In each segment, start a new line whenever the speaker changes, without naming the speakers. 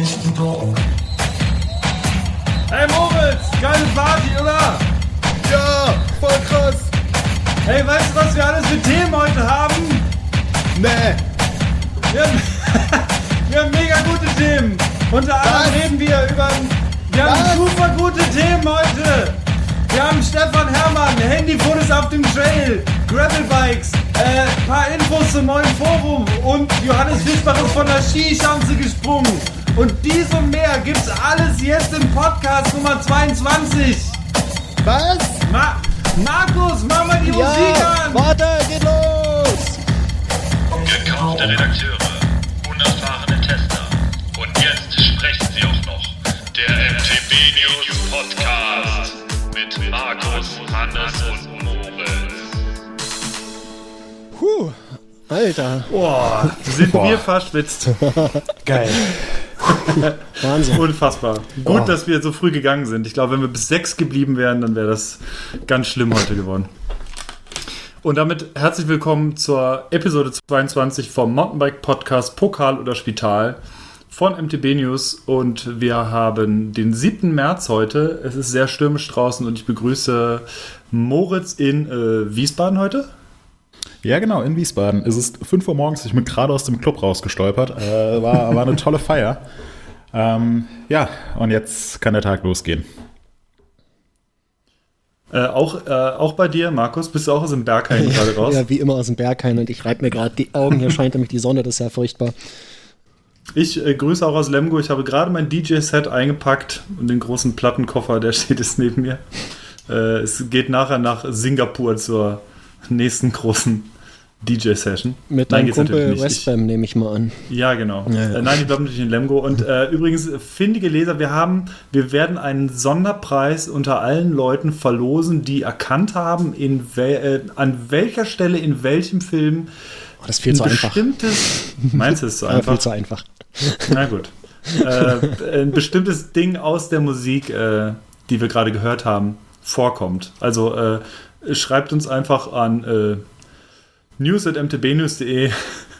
Hey Moritz, geile Party, oder?
Ja, voll krass.
Hey, weißt du, was wir alles für Themen heute haben?
Nee.
Wir haben, wir haben mega gute Themen. Unter anderem
Was?
reden wir über. Wir haben
Was?
super gute Themen heute. Wir haben Stefan Herrmann, Handyfotos auf dem Trail, Gravelbikes, äh, paar Infos zum neuen Forum und Johannes Fischbach ist von der Skischanze gesprungen. Und dies und mehr gibt's alles jetzt im Podcast Nummer 22.
Was?
Ma Markus, mach mal die Musik
Ja,
an!
warte, geht los.
Gekaufte Redakteure, unerfahrene Tester. Und jetzt sprechen sie auch noch. Der MTB News Podcast mit Markus, Hannes und Moritz.
Puh, Alter,
Boah, sind
Boah.
wir verschwitzt.
geil. Wahnsinn.
Unfassbar. Gut, dass wir so früh gegangen sind. Ich glaube, wenn wir bis sechs geblieben wären, dann wäre das ganz schlimm heute geworden. Und damit herzlich willkommen zur Episode 22 vom Mountainbike Podcast Pokal oder Spital von MTB News. Und wir haben den 7. März heute. Es ist sehr stürmisch draußen und ich begrüße Moritz in äh, Wiesbaden heute.
Ja, genau, in Wiesbaden. Es ist 5 Uhr morgens, ich bin gerade aus dem Club rausgestolpert. Äh, war, war eine tolle Feier. Ähm, ja, und jetzt kann der Tag losgehen.
Äh, auch, äh, auch bei dir, Markus, bist du auch aus dem Bergheim gerade raus?
Ja, wie immer aus dem Berghain und ich reibe mir gerade die Augen. Hier scheint nämlich die Sonne, das ist ja furchtbar.
Ich äh, grüße auch aus Lemgo. Ich habe gerade mein DJ-Set eingepackt und den großen Plattenkoffer, der steht jetzt neben mir. Äh, es geht nachher nach Singapur zur nächsten großen DJ-Session.
Mit
Nein,
deinem
geht's
Kumpel. Westbam nehme ich mal an.
Ja, genau.
Ja, ja.
Äh, nein, ich bleibe natürlich in Lemgo. Und äh, übrigens, findige Leser, wir haben, wir werden einen Sonderpreis unter allen Leuten verlosen, die erkannt haben, in wel, äh, an welcher Stelle in welchem Film
Oh, das ist viel
ein
zu einfach.
bestimmtes. Meinst du es so
Ja,
einfach?
viel zu einfach.
Na gut. äh, ein bestimmtes Ding aus der Musik, äh, die wir gerade gehört haben, vorkommt. Also äh, schreibt uns einfach an äh, news.mtbnews.de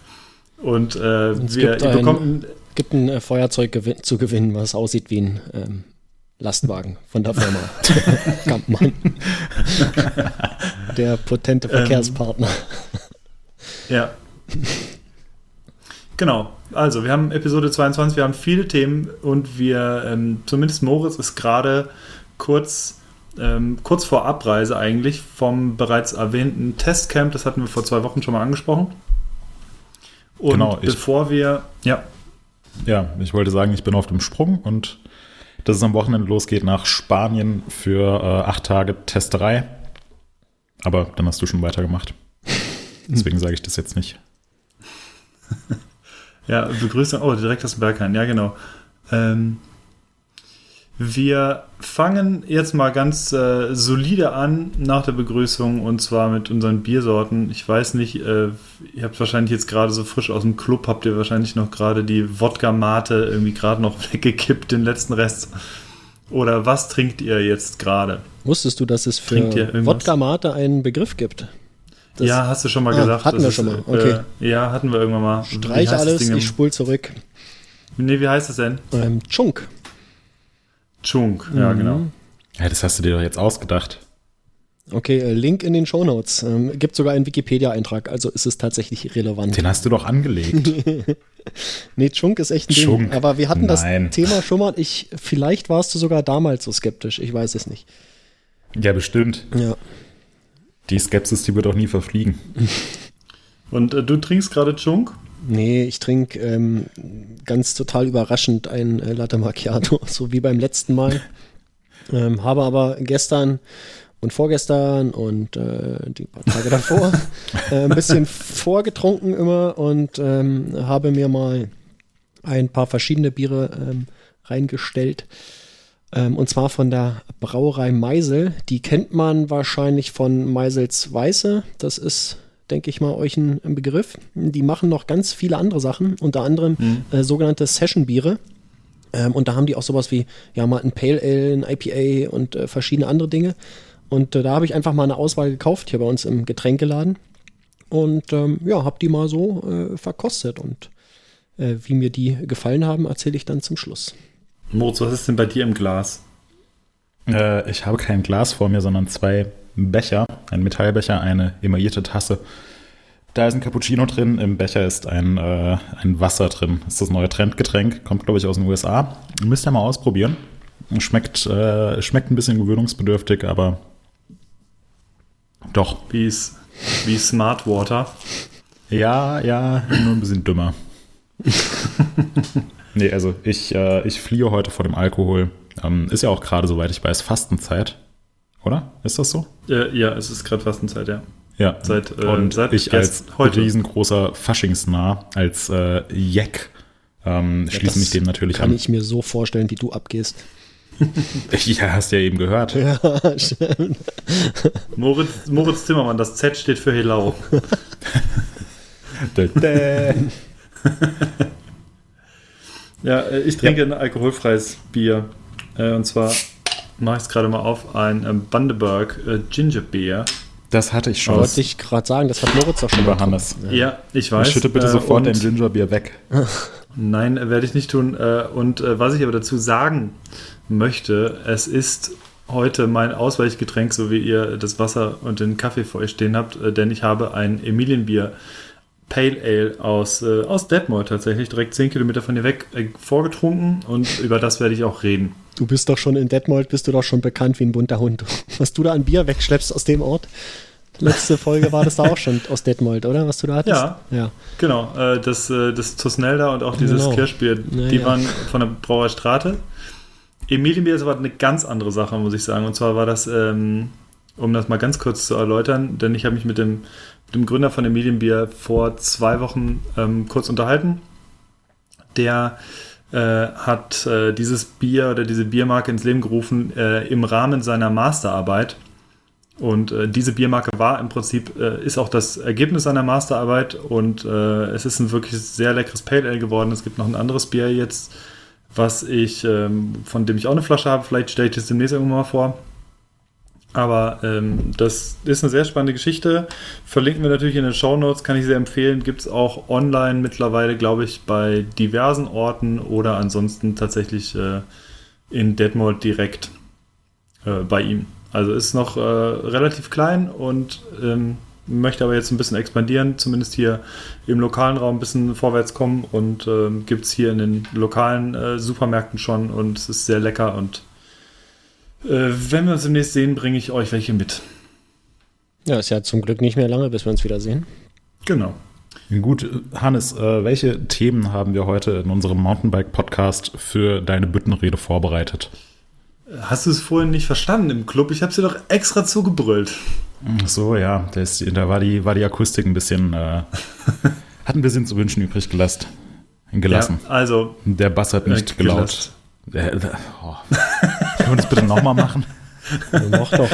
und äh,
Es
wir
gibt
ihr
ein-
bekommt
Gibt ein äh, Feuerzeug gewin zu gewinnen, was aussieht wie ein ähm, Lastwagen von der Firma Kampmann. der potente
Ähm,
Verkehrspartner.
Ja. Genau. Also, wir haben Episode 22, wir haben viele Themen und wir, ähm, zumindest Moritz ist gerade kurz, ähm, kurz vor Abreise eigentlich vom bereits erwähnten Testcamp. Das hatten wir vor zwei Wochen schon mal angesprochen. Und
Genau, ich-
bevor wir, ja,
Ja, ich wollte sagen, ich bin auf dem Sprung und dass es am Wochenende losgeht nach Spanien für äh, acht Tage Testerei. Aber dann hast du schon weitergemacht. Deswegen sage ich das jetzt nicht.
Ja, Begrüßung. Oh, direkt aus dem Berghain. Ja, genau. Ähm, wir fangen jetzt mal ganz äh, solide an nach der Begrüßung und zwar mit unseren Biersorten. Ich weiß nicht, äh, ihr habt wahrscheinlich jetzt gerade so frisch aus dem Club, habt ihr wahrscheinlich noch gerade die Wodka-Mate irgendwie gerade noch weggekippt, den letzten Rest. Oder was trinkt ihr jetzt gerade?
Wusstest du, dass es für
Trinkt ihr irgendwas?
Wodka Mate einen Begriff gibt? Das-
ja, hast du schon mal
Ah,
gesagt.
hatten
das
wir
ist,
schon mal,
äh,
okay.
ja, hatten wir irgendwann mal.
Streich alles, ich spul zurück.
Nee, wie heißt das denn?
Ähm, Chunk.
Chunk, ja,
Mhm.
genau.
Ja, das hast du dir doch jetzt ausgedacht.
Okay, äh, Link in den Shownotes. Ähm, gibt sogar einen Wikipedia-Eintrag, also ist es tatsächlich relevant.
Den hast du doch angelegt.
Nee, Chunk ist echt ein Ding.
Chunk.
Aber wir hatten
Nein.
das Thema schon mal. Ich, vielleicht warst du sogar damals so skeptisch. Ich weiß es nicht.
ja, bestimmt.
Ja.
Die Skepsis, die wird auch nie verfliegen.
Und äh, du trinkst gerade Chunk?
Nee, ich trinke ähm, ganz total überraschend ein äh, Latte Macchiato, so wie beim letzten Mal. Ähm, habe aber gestern und vorgestern und äh, die paar Tage davor äh, ein bisschen vorgetrunken immer und ähm, habe mir mal ein paar verschiedene Biere ähm, reingestellt. Ähm, und zwar von der Brauerei Meisel. Die kennt man wahrscheinlich von Meisels Weiße. Das ist, denke ich mal, euch ein, ein Begriff. Die machen noch ganz viele andere Sachen, unter anderem äh, sogenannte Session-Biere. Ähm, und da haben die auch sowas wie, ja, mal ein Pale Ale, ein IPA und äh, verschiedene andere Dinge. Und äh, da habe ich einfach mal eine Auswahl gekauft, hier bei uns im Getränkeladen. Und ähm, ja, habe die mal so äh, verkostet. Und Äh, wie mir die gefallen haben, erzähle ich dann zum Schluss.
Moritz, was ist denn bei dir im Glas?
Äh, ich habe kein Glas vor mir, sondern zwei Becher. Ein Metallbecher, eine emaillierte Tasse. Da ist ein Cappuccino drin, im Becher ist ein, äh, ein Wasser drin. Das ist das neue Trendgetränk, kommt, glaube ich, aus den USA. Müsst ihr mal ausprobieren. Schmeckt, äh, schmeckt ein bisschen gewöhnungsbedürftig, aber doch.
Wie ist wie Smart Water?
Ja, ja, nur ein bisschen dümmer. nee, also ich, äh, ich fliehe heute vor dem Alkohol. Ähm, ist ja auch gerade, soweit ich weiß, Fastenzeit. Oder? Ist das so?
Äh, ja, es ist gerade Fastenzeit, ja.
Ja,
Seit, äh,
und
seit
ich als
heute.
riesengroßer Faschingsnah, als äh, Jack, ähm,
Ja,
schließe mich dem natürlich
Kann
an.
ich mir so vorstellen, wie du abgehst.
ja, hast ja eben gehört.
Ja, stimmt.
Moritz, Moritz Zimmermann, das Z steht für Helau. Ja, äh, ich trinke ein alkoholfreies Bier. Äh, Und zwar mache ich es gerade mal auf, ein ähm, Bundaberg äh, Ginger Beer.
Das hatte ich schon.
Wollte ich gerade sagen, das hat Moritz auch schon mal
Hannes.
Ja, ich weiß.
Schütte bitte
Äh,
sofort
und-
dein Gingerbier weg.
Nein, äh, werde ich nicht tun. Äh, Und äh, was ich aber dazu sagen möchte, es ist heute mein Ausweichgetränk, so wie ihr das Wasser und den Kaffee vor euch stehen habt, äh, denn ich habe ein Emilienbier Pale Ale aus, äh, aus Detmold tatsächlich, direkt 10 Kilometer von hier weg, äh, vorgetrunken und über das werde ich auch reden.
Du bist doch schon in Detmold, bist du doch schon bekannt wie ein bunter Hund. Was du da an Bier wegschleppst aus dem Ort. Letzte Folge war das da auch schon aus Detmold, oder? Was du da hattest?
Ja.
Ja.
Genau, äh, das, äh, das Tusnelda und auch dieses
Genau.
Kirschbier, die
ja.
waren von der Brauer Strate. Emilienbier ist aber eine ganz andere Sache, muss ich sagen. Und zwar war das, ähm, um das mal ganz kurz zu erläutern, denn ich habe mich mit dem, mit dem Gründer von Emilienbier vor zwei Wochen ähm, kurz unterhalten. Der äh, hat äh, dieses Bier oder diese Biermarke ins Leben gerufen äh, im Rahmen seiner Masterarbeit. Und äh, diese Biermarke war im Prinzip, äh, ist auch das Ergebnis seiner Masterarbeit und es ist ein wirklich sehr leckeres Pale Ale geworden. Es gibt noch ein anderes Bier jetzt, was ich, ähm, von dem ich auch eine Flasche habe. Vielleicht stelle ich das demnächst irgendwann mal vor. Aber ähm, das ist eine sehr spannende Geschichte. Verlinken wir natürlich in den Show Notes, kann ich sehr empfehlen. Gibt es auch online mittlerweile, glaube ich, bei diversen Orten oder ansonsten tatsächlich äh, in Detmold direkt äh, bei ihm. Also ist noch äh, relativ klein und ähm, möchte aber jetzt ein bisschen expandieren, zumindest hier im lokalen Raum ein bisschen vorwärts kommen und ähm, gibt es hier in den lokalen äh, Supermärkten schon und es ist sehr lecker und äh, wenn wir uns demnächst sehen, bringe ich euch welche mit.
Ja, ist ja zum Glück nicht mehr lange, bis wir uns wiedersehen.
Genau.
Gut, Hannes, äh, welche Themen haben wir heute in unserem Mountainbike-Podcast für deine Büttenrede vorbereitet?
Hast du es vorhin nicht verstanden im Club? Ich habe sie doch extra zugebrüllt.
Ach so, ja, das, da war die, war die Akustik ein bisschen, äh, hat ein bisschen zu wünschen übrig gelassen. Gelassen.
Ja, also,
Der Bass hat nicht
Äh,
gelaut. Der, oh. Können wir das bitte nochmal machen?
Ja, mach doch.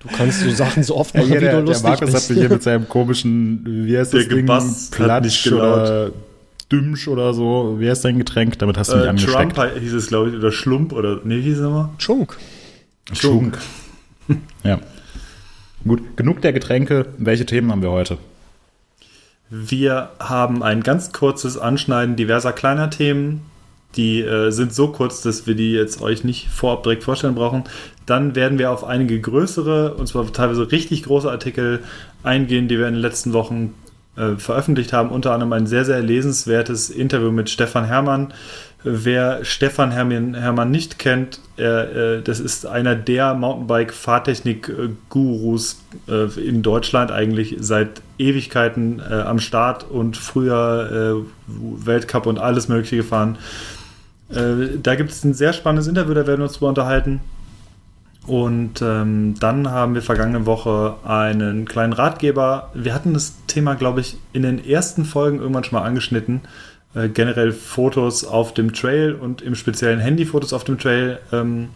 Du kannst so Sachen so oft machen,
Ja,
wie
der,
du
der
lustig
Markus
bist.
hat mich hier mit seinem komischen, wie heißt
Der
das Ding? Platsch oder Dümsch oder so. Wie heißt dein Getränk? Damit hast du mich
äh,
angesteckt.
Trump hieß es, glaube ich, oder Schlump oder, nee, wie hieß es nochmal?
Schunk.
Schunk. ja. Gut, genug der Getränke. Welche Themen haben wir heute?
Wir haben ein ganz kurzes Anschneiden diverser kleiner Themen. Die äh, sind so kurz, dass wir die jetzt euch nicht vorab direkt vorstellen brauchen. Dann werden wir auf einige größere, und zwar teilweise richtig große Artikel eingehen, die wir in den letzten Wochen äh, veröffentlicht haben. Unter anderem ein sehr, sehr lesenswertes Interview mit Stefan Herrmann. Wer Stefan Herrmann, Herrmann nicht kennt, er, äh, das ist einer der Mountainbike-Fahrtechnik-Gurus äh, in Deutschland eigentlich seit Ewigkeiten äh, am Start und früher äh, Weltcup und alles Mögliche gefahren. Äh, da gibt es ein sehr spannendes Interview, da werden wir uns drüber unterhalten. Und ähm, dann haben wir vergangene Woche einen kleinen Ratgeber. Wir hatten das Thema, glaube ich, in den ersten Folgen irgendwann schon mal angeschnitten. Äh, generell Fotos auf dem Trail und im speziellen Handyfotos auf dem Trail ähm,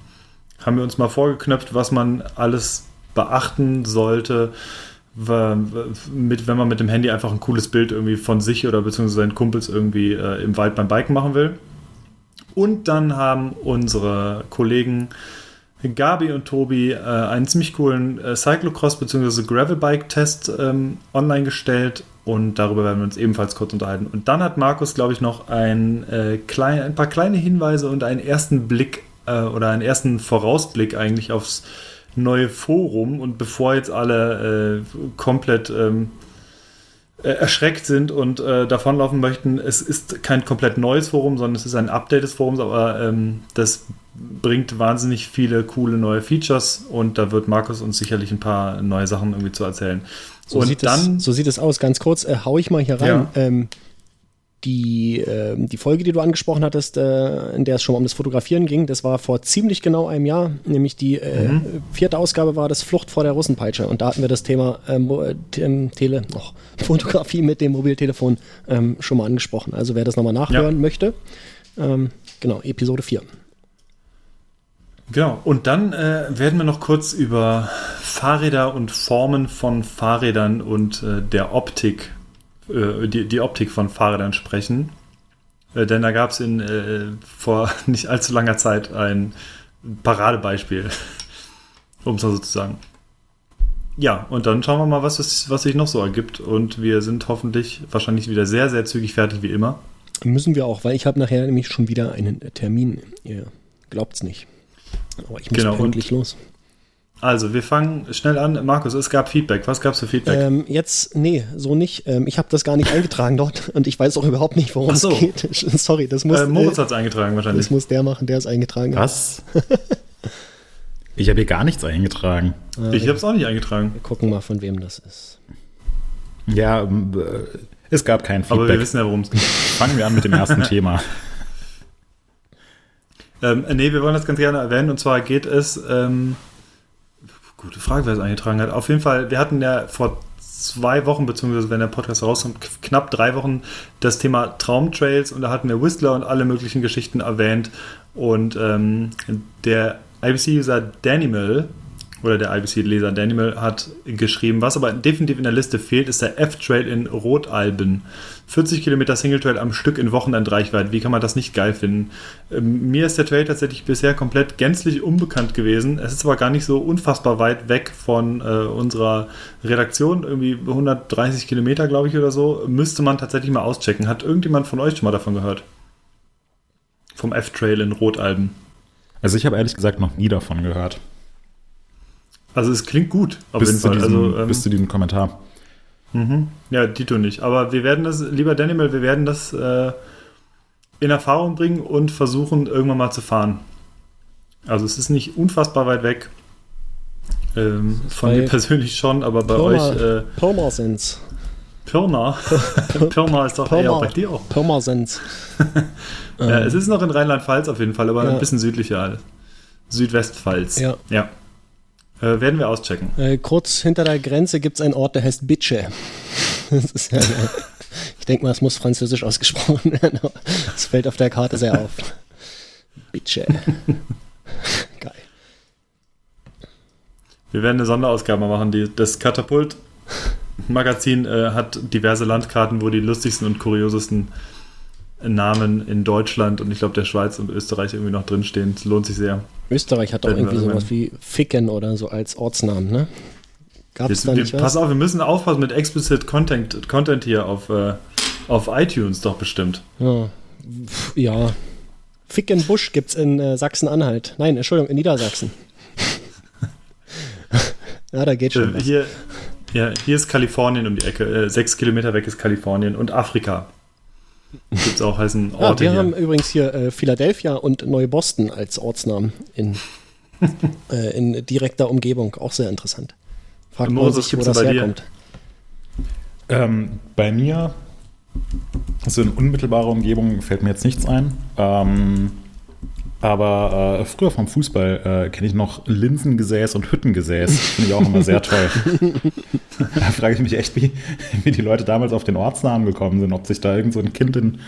haben wir uns mal vorgeknöpft, was man alles beachten sollte, mit, wenn man mit dem Handy einfach ein cooles Bild irgendwie von sich oder beziehungsweise seinen Kumpels irgendwie äh, im Wald beim Biken machen will. Und dann haben unsere Kollegen Gabi und Tobi äh, einen ziemlich coolen äh, Cyclocross bzw. Gravelbike-Test ähm, online gestellt und darüber werden wir uns ebenfalls kurz unterhalten. Und dann hat Markus, glaube ich, noch ein, äh, klein, ein paar kleine Hinweise und einen ersten Blick äh, oder einen ersten Vorausblick eigentlich aufs neue Forum. Und bevor jetzt alle äh, komplett ähm, äh, erschreckt sind und äh, davonlaufen möchten, es ist kein komplett neues Forum, sondern es ist ein Update des Forums, aber ähm, das bringt wahnsinnig viele coole neue Features und da wird Markus uns sicherlich ein paar neue Sachen irgendwie zu erzählen.
So,
und
sieht,
dann,
es, so sieht es aus. Ganz kurz, äh, hau ich mal hier rein.
Ja.
Ähm, die, äh, die Folge, die du angesprochen hattest, äh, in der es schon um das Fotografieren ging, das war vor ziemlich genau einem Jahr, nämlich die äh,
Mhm.
vierte Ausgabe war das Flucht vor der Russenpeitsche und da hatten wir das Thema ähm, äh, T- Tele, oh, Fotografie mit dem Mobiltelefon ähm, schon mal angesprochen. Also wer das nochmal nachhören möchte, ähm, genau, Episode 4.
Genau, und dann äh, werden wir noch kurz über Fahrräder und Formen von Fahrrädern und äh, der Optik, äh, die, die Optik von Fahrrädern sprechen. Äh, denn da gab es in äh, vor nicht allzu langer Zeit ein Paradebeispiel, um es mal so zu sagen. Ja, und dann schauen wir mal, was, es, was sich noch so ergibt. Und wir sind hoffentlich wahrscheinlich wieder sehr, sehr zügig fertig wie immer.
Müssen wir auch, weil ich habe nachher nämlich schon wieder einen Termin. Ihr glaubt's nicht. Aber ich muss
Genau,
pünktlich los.
Also, wir fangen schnell an. Markus, es gab Feedback. Was gab es für Feedback?
Ähm, jetzt, nee, so nicht. Ähm, ich habe das gar nicht eingetragen dort und ich weiß auch überhaupt nicht, worum
Ach so.
es geht. Sorry, das muss,
äh, Moritz
äh,
hat es eingetragen wahrscheinlich.
das muss der machen, der es eingetragen hat.
Was? ich habe hier gar nichts eingetragen.
Ich habe es auch nicht eingetragen.
Wir gucken mal, von wem das ist.
Ja, ähm, äh, es gab kein
Aber wir
Feedback.
wissen ja, worum es geht.
Fangen wir an mit dem ersten Thema.
Ähm, nee, wir wollen das ganz gerne erwähnen. Und zwar geht es, ähm, gute Frage, wer es eingetragen hat. Auf jeden Fall, wir hatten ja vor zwei Wochen, beziehungsweise wenn der Podcast rauskommt, knapp drei Wochen das Thema Traumtrails und da hatten wir Whistler und alle möglichen Geschichten erwähnt. Und ähm, der IBC-User Danimal oder der IBC-Leser Danimal hat geschrieben, was aber definitiv in der Liste fehlt, ist der F-Trail in Rotalben. 40 Kilometer Singletrail am Stück in Wochenendreichweite. Wie kann man das nicht geil finden? Ähm, mir ist der Trail tatsächlich bisher komplett gänzlich unbekannt gewesen. Es ist aber gar nicht so unfassbar weit weg von äh, unserer Redaktion. Irgendwie 130 Kilometer, glaube ich, oder so. Müsste man tatsächlich mal auschecken. Hat irgendjemand von euch schon mal davon gehört? Vom F-Trail in Rotalben.
Also ich habe ehrlich gesagt noch nie davon gehört.
Also es klingt gut, auf
bis,
jeden Fall.
diesem,
also, ähm,
bis zu diesem Kommentar.
Mhm. Ja, Dito nicht. Aber wir werden das, lieber Daniel, wir werden das äh, in Erfahrung bringen und versuchen, irgendwann mal zu fahren. Also es ist nicht unfassbar weit weg. Ähm, von mir persönlich schon, aber bei euch äh,
Pirmasens.
Pirna. Pirna ist doch eher
Pirma.
bei dir auch.
Pirmasens.
Ja, es ist noch in Rheinland-Pfalz auf jeden Fall, aber
Ja.
ein bisschen südlicher. Südwestpfalz.
Ja.
ja. Äh, werden wir auschecken.
Äh, kurz hinter der Grenze gibt es einen Ort, der heißt Bitche. Das ist ja, ich denke mal, es muss französisch ausgesprochen werden. Es fällt auf der Karte sehr auf. Bitche. Geil.
Wir werden eine Sonderausgabe machen. Die, das Katapult-Magazin äh, hat diverse Landkarten, wo die lustigsten und kuriosesten Namen in Deutschland und ich glaube der Schweiz und Österreich irgendwie noch drinstehen. Es lohnt sich sehr.
Österreich hat doch
wir
irgendwie sowas wie Ficken oder so als Ortsnamen, ne? Gab es
Wir,
da
wir,
nicht
pass
was?
auf, wir müssen aufpassen mit explicit Content, Content hier auf, äh, auf iTunes doch bestimmt.
Ja. Ja. Fickenbusch gibt es in äh, Sachsen-Anhalt. Nein, Entschuldigung, in Niedersachsen. ja, da geht schon
Äh,
was.
hier, ja, hier ist Kalifornien um die Ecke. Äh, sechs Kilometer weg ist Kalifornien und Afrika. Gibt es auch heißen Orte
wir
hier.
haben übrigens hier äh, Philadelphia und Neuboston als Ortsnamen in, äh, in direkter Umgebung. Auch sehr interessant. Fragt man sich, wo das herkommt.
Ähm, bei mir, also in unmittelbarer Umgebung fällt mir jetzt nichts ein. Ähm, aber äh, früher vom Fußball äh, kenne ich noch Linsengesäß und Hüttengesäß. Finde ich auch immer sehr toll. da frage ich mich echt, wie, wie die Leute damals auf den Ortsnamen gekommen sind. Ob sich da irgend so ein Kind in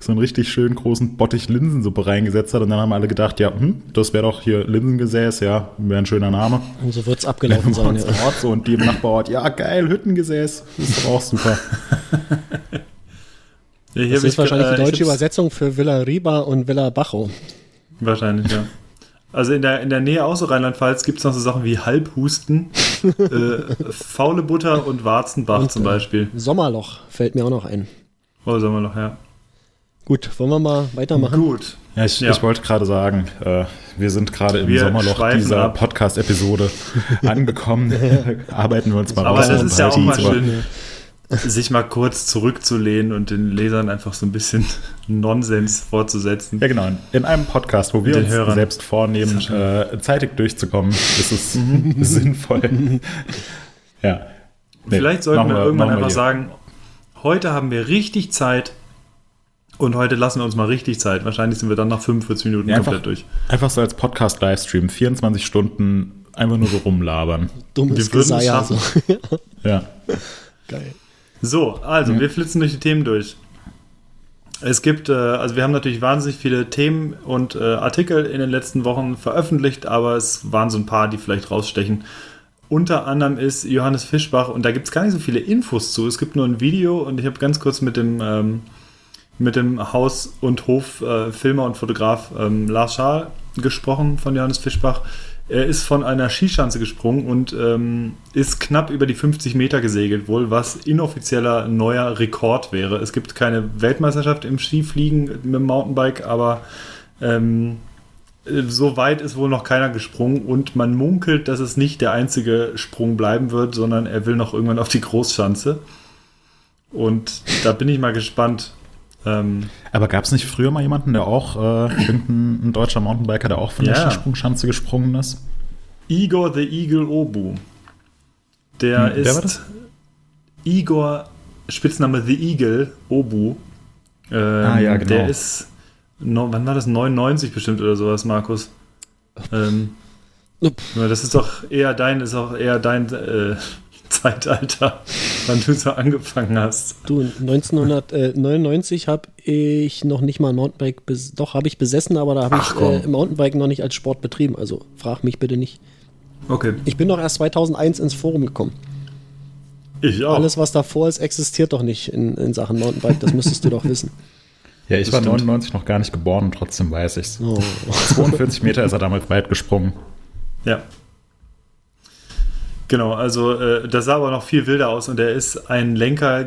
so einen richtig schönen großen Bottich Linsensuppe reingesetzt hat. Und dann haben alle gedacht, ja, hm, das wäre doch hier Linsengesäß, ja, wäre ein schöner Name.
Und so wird es abgelaufen sein. Ja.
Ort so und die im Nachbarort, ja geil, Hüttengesäß, ist doch auch super.
Ja, hier
Das ist
ich,
wahrscheinlich
äh,
die
ich
deutsche Übersetzung für Villa Riba und Villa Bajo.
Wahrscheinlich, ja. Also in der, in der Nähe außer Rheinland-Pfalz gibt es noch so Sachen wie Halbhusten, äh, faule Butter und Warzenbach
Und,
zum
äh,
Beispiel.
Sommerloch fällt mir auch noch ein.
Oh, noch, ja.
Gut, wollen wir mal weitermachen?
Gut.
Ja, ich,
Ja.
ich wollte gerade sagen, äh, wir sind gerade im
Wir
Sommerloch dieser. Podcast-Episode angekommen. Arbeiten wir uns mal
Aber
raus.
das
aus
ist ja auch mal schön, sich mal kurz zurückzulehnen und den Lesern einfach so ein bisschen Nonsens vorzusetzen.
Ja, genau. In einem Podcast, wo wir
Den
uns
Hörern.
selbst vornehmen, äh, zeitig durchzukommen, ist es sinnvoll. ja. Nee,
Vielleicht sollten
machen
wir irgendwann einfach
hier.
sagen, heute haben wir richtig Zeit und heute lassen wir uns mal richtig Zeit. Wahrscheinlich sind wir dann nach 45 Minuten
Ja,
komplett
einfach,
durch.
einfach so als Podcast-Livestream, 24 Stunden einfach nur so rumlabern.
Dummes
Wir würden es
Geseier.
schaffen.
So.
Ja.
Geil.
So, also wir flitzen durch die Themen durch. Es gibt, äh, also wir haben natürlich wahnsinnig viele Themen und äh, Artikel in den letzten Wochen veröffentlicht, aber es waren so ein paar, die vielleicht rausstechen. Unter anderem ist Johannes Fischbach und da gibt es gar nicht so viele Infos zu. Es gibt nur ein Video und ich habe ganz kurz mit dem, ähm, mit dem Haus- und Hof-Filmer und Fotograf ähm, Lars Schaal gesprochen von Johannes Fischbach. Er ist von einer Skischanze gesprungen und ähm, ist knapp über die 50 Meter gesegelt, wohl was inoffizieller neuer Rekord wäre. Es gibt keine Weltmeisterschaft im Skifliegen mit dem Mountainbike, aber ähm, so weit ist wohl noch keiner gesprungen und man munkelt, dass es nicht der einzige Sprung bleiben wird, sondern er will noch irgendwann auf die Großschanze. Und da bin ich mal gespannt. Ähm,
Aber gab es nicht früher mal jemanden, der auch, äh, irgendein ein deutscher Mountainbiker, der auch von der
Ja.
Skisprungschanze gesprungen ist?
Igor the Eagle Obu. Der
Hm, wer
ist
war das?
Igor, Spitzname The Eagle Obu. Ähm,
Ah, ja, genau.
Der ist, no, wann war das? 99 bestimmt oder sowas, Markus. Ähm, das ist doch eher dein, ist auch eher dein äh, Zeitalter, wann du so angefangen hast.
Du, 1999 habe ich noch nicht mal ein Mountainbike, bes doch habe ich besessen, aber da habe ich äh, Mountainbike noch nicht als Sport betrieben. Also frag mich bitte nicht.
Okay.
Ich bin doch erst 2001 ins Forum gekommen.
Ich auch.
Alles, was davor ist, existiert doch nicht in, in Sachen Mountainbike. Das müsstest du doch wissen.
Ja, ich
Das
war
stimmt.
99 noch gar nicht geboren und trotzdem weiß ich's.
Oh.
42 Meter ist er damals weit gesprungen.
Ja. Genau, also äh, das sah aber noch viel wilder aus und er ist ein Lenker, äh,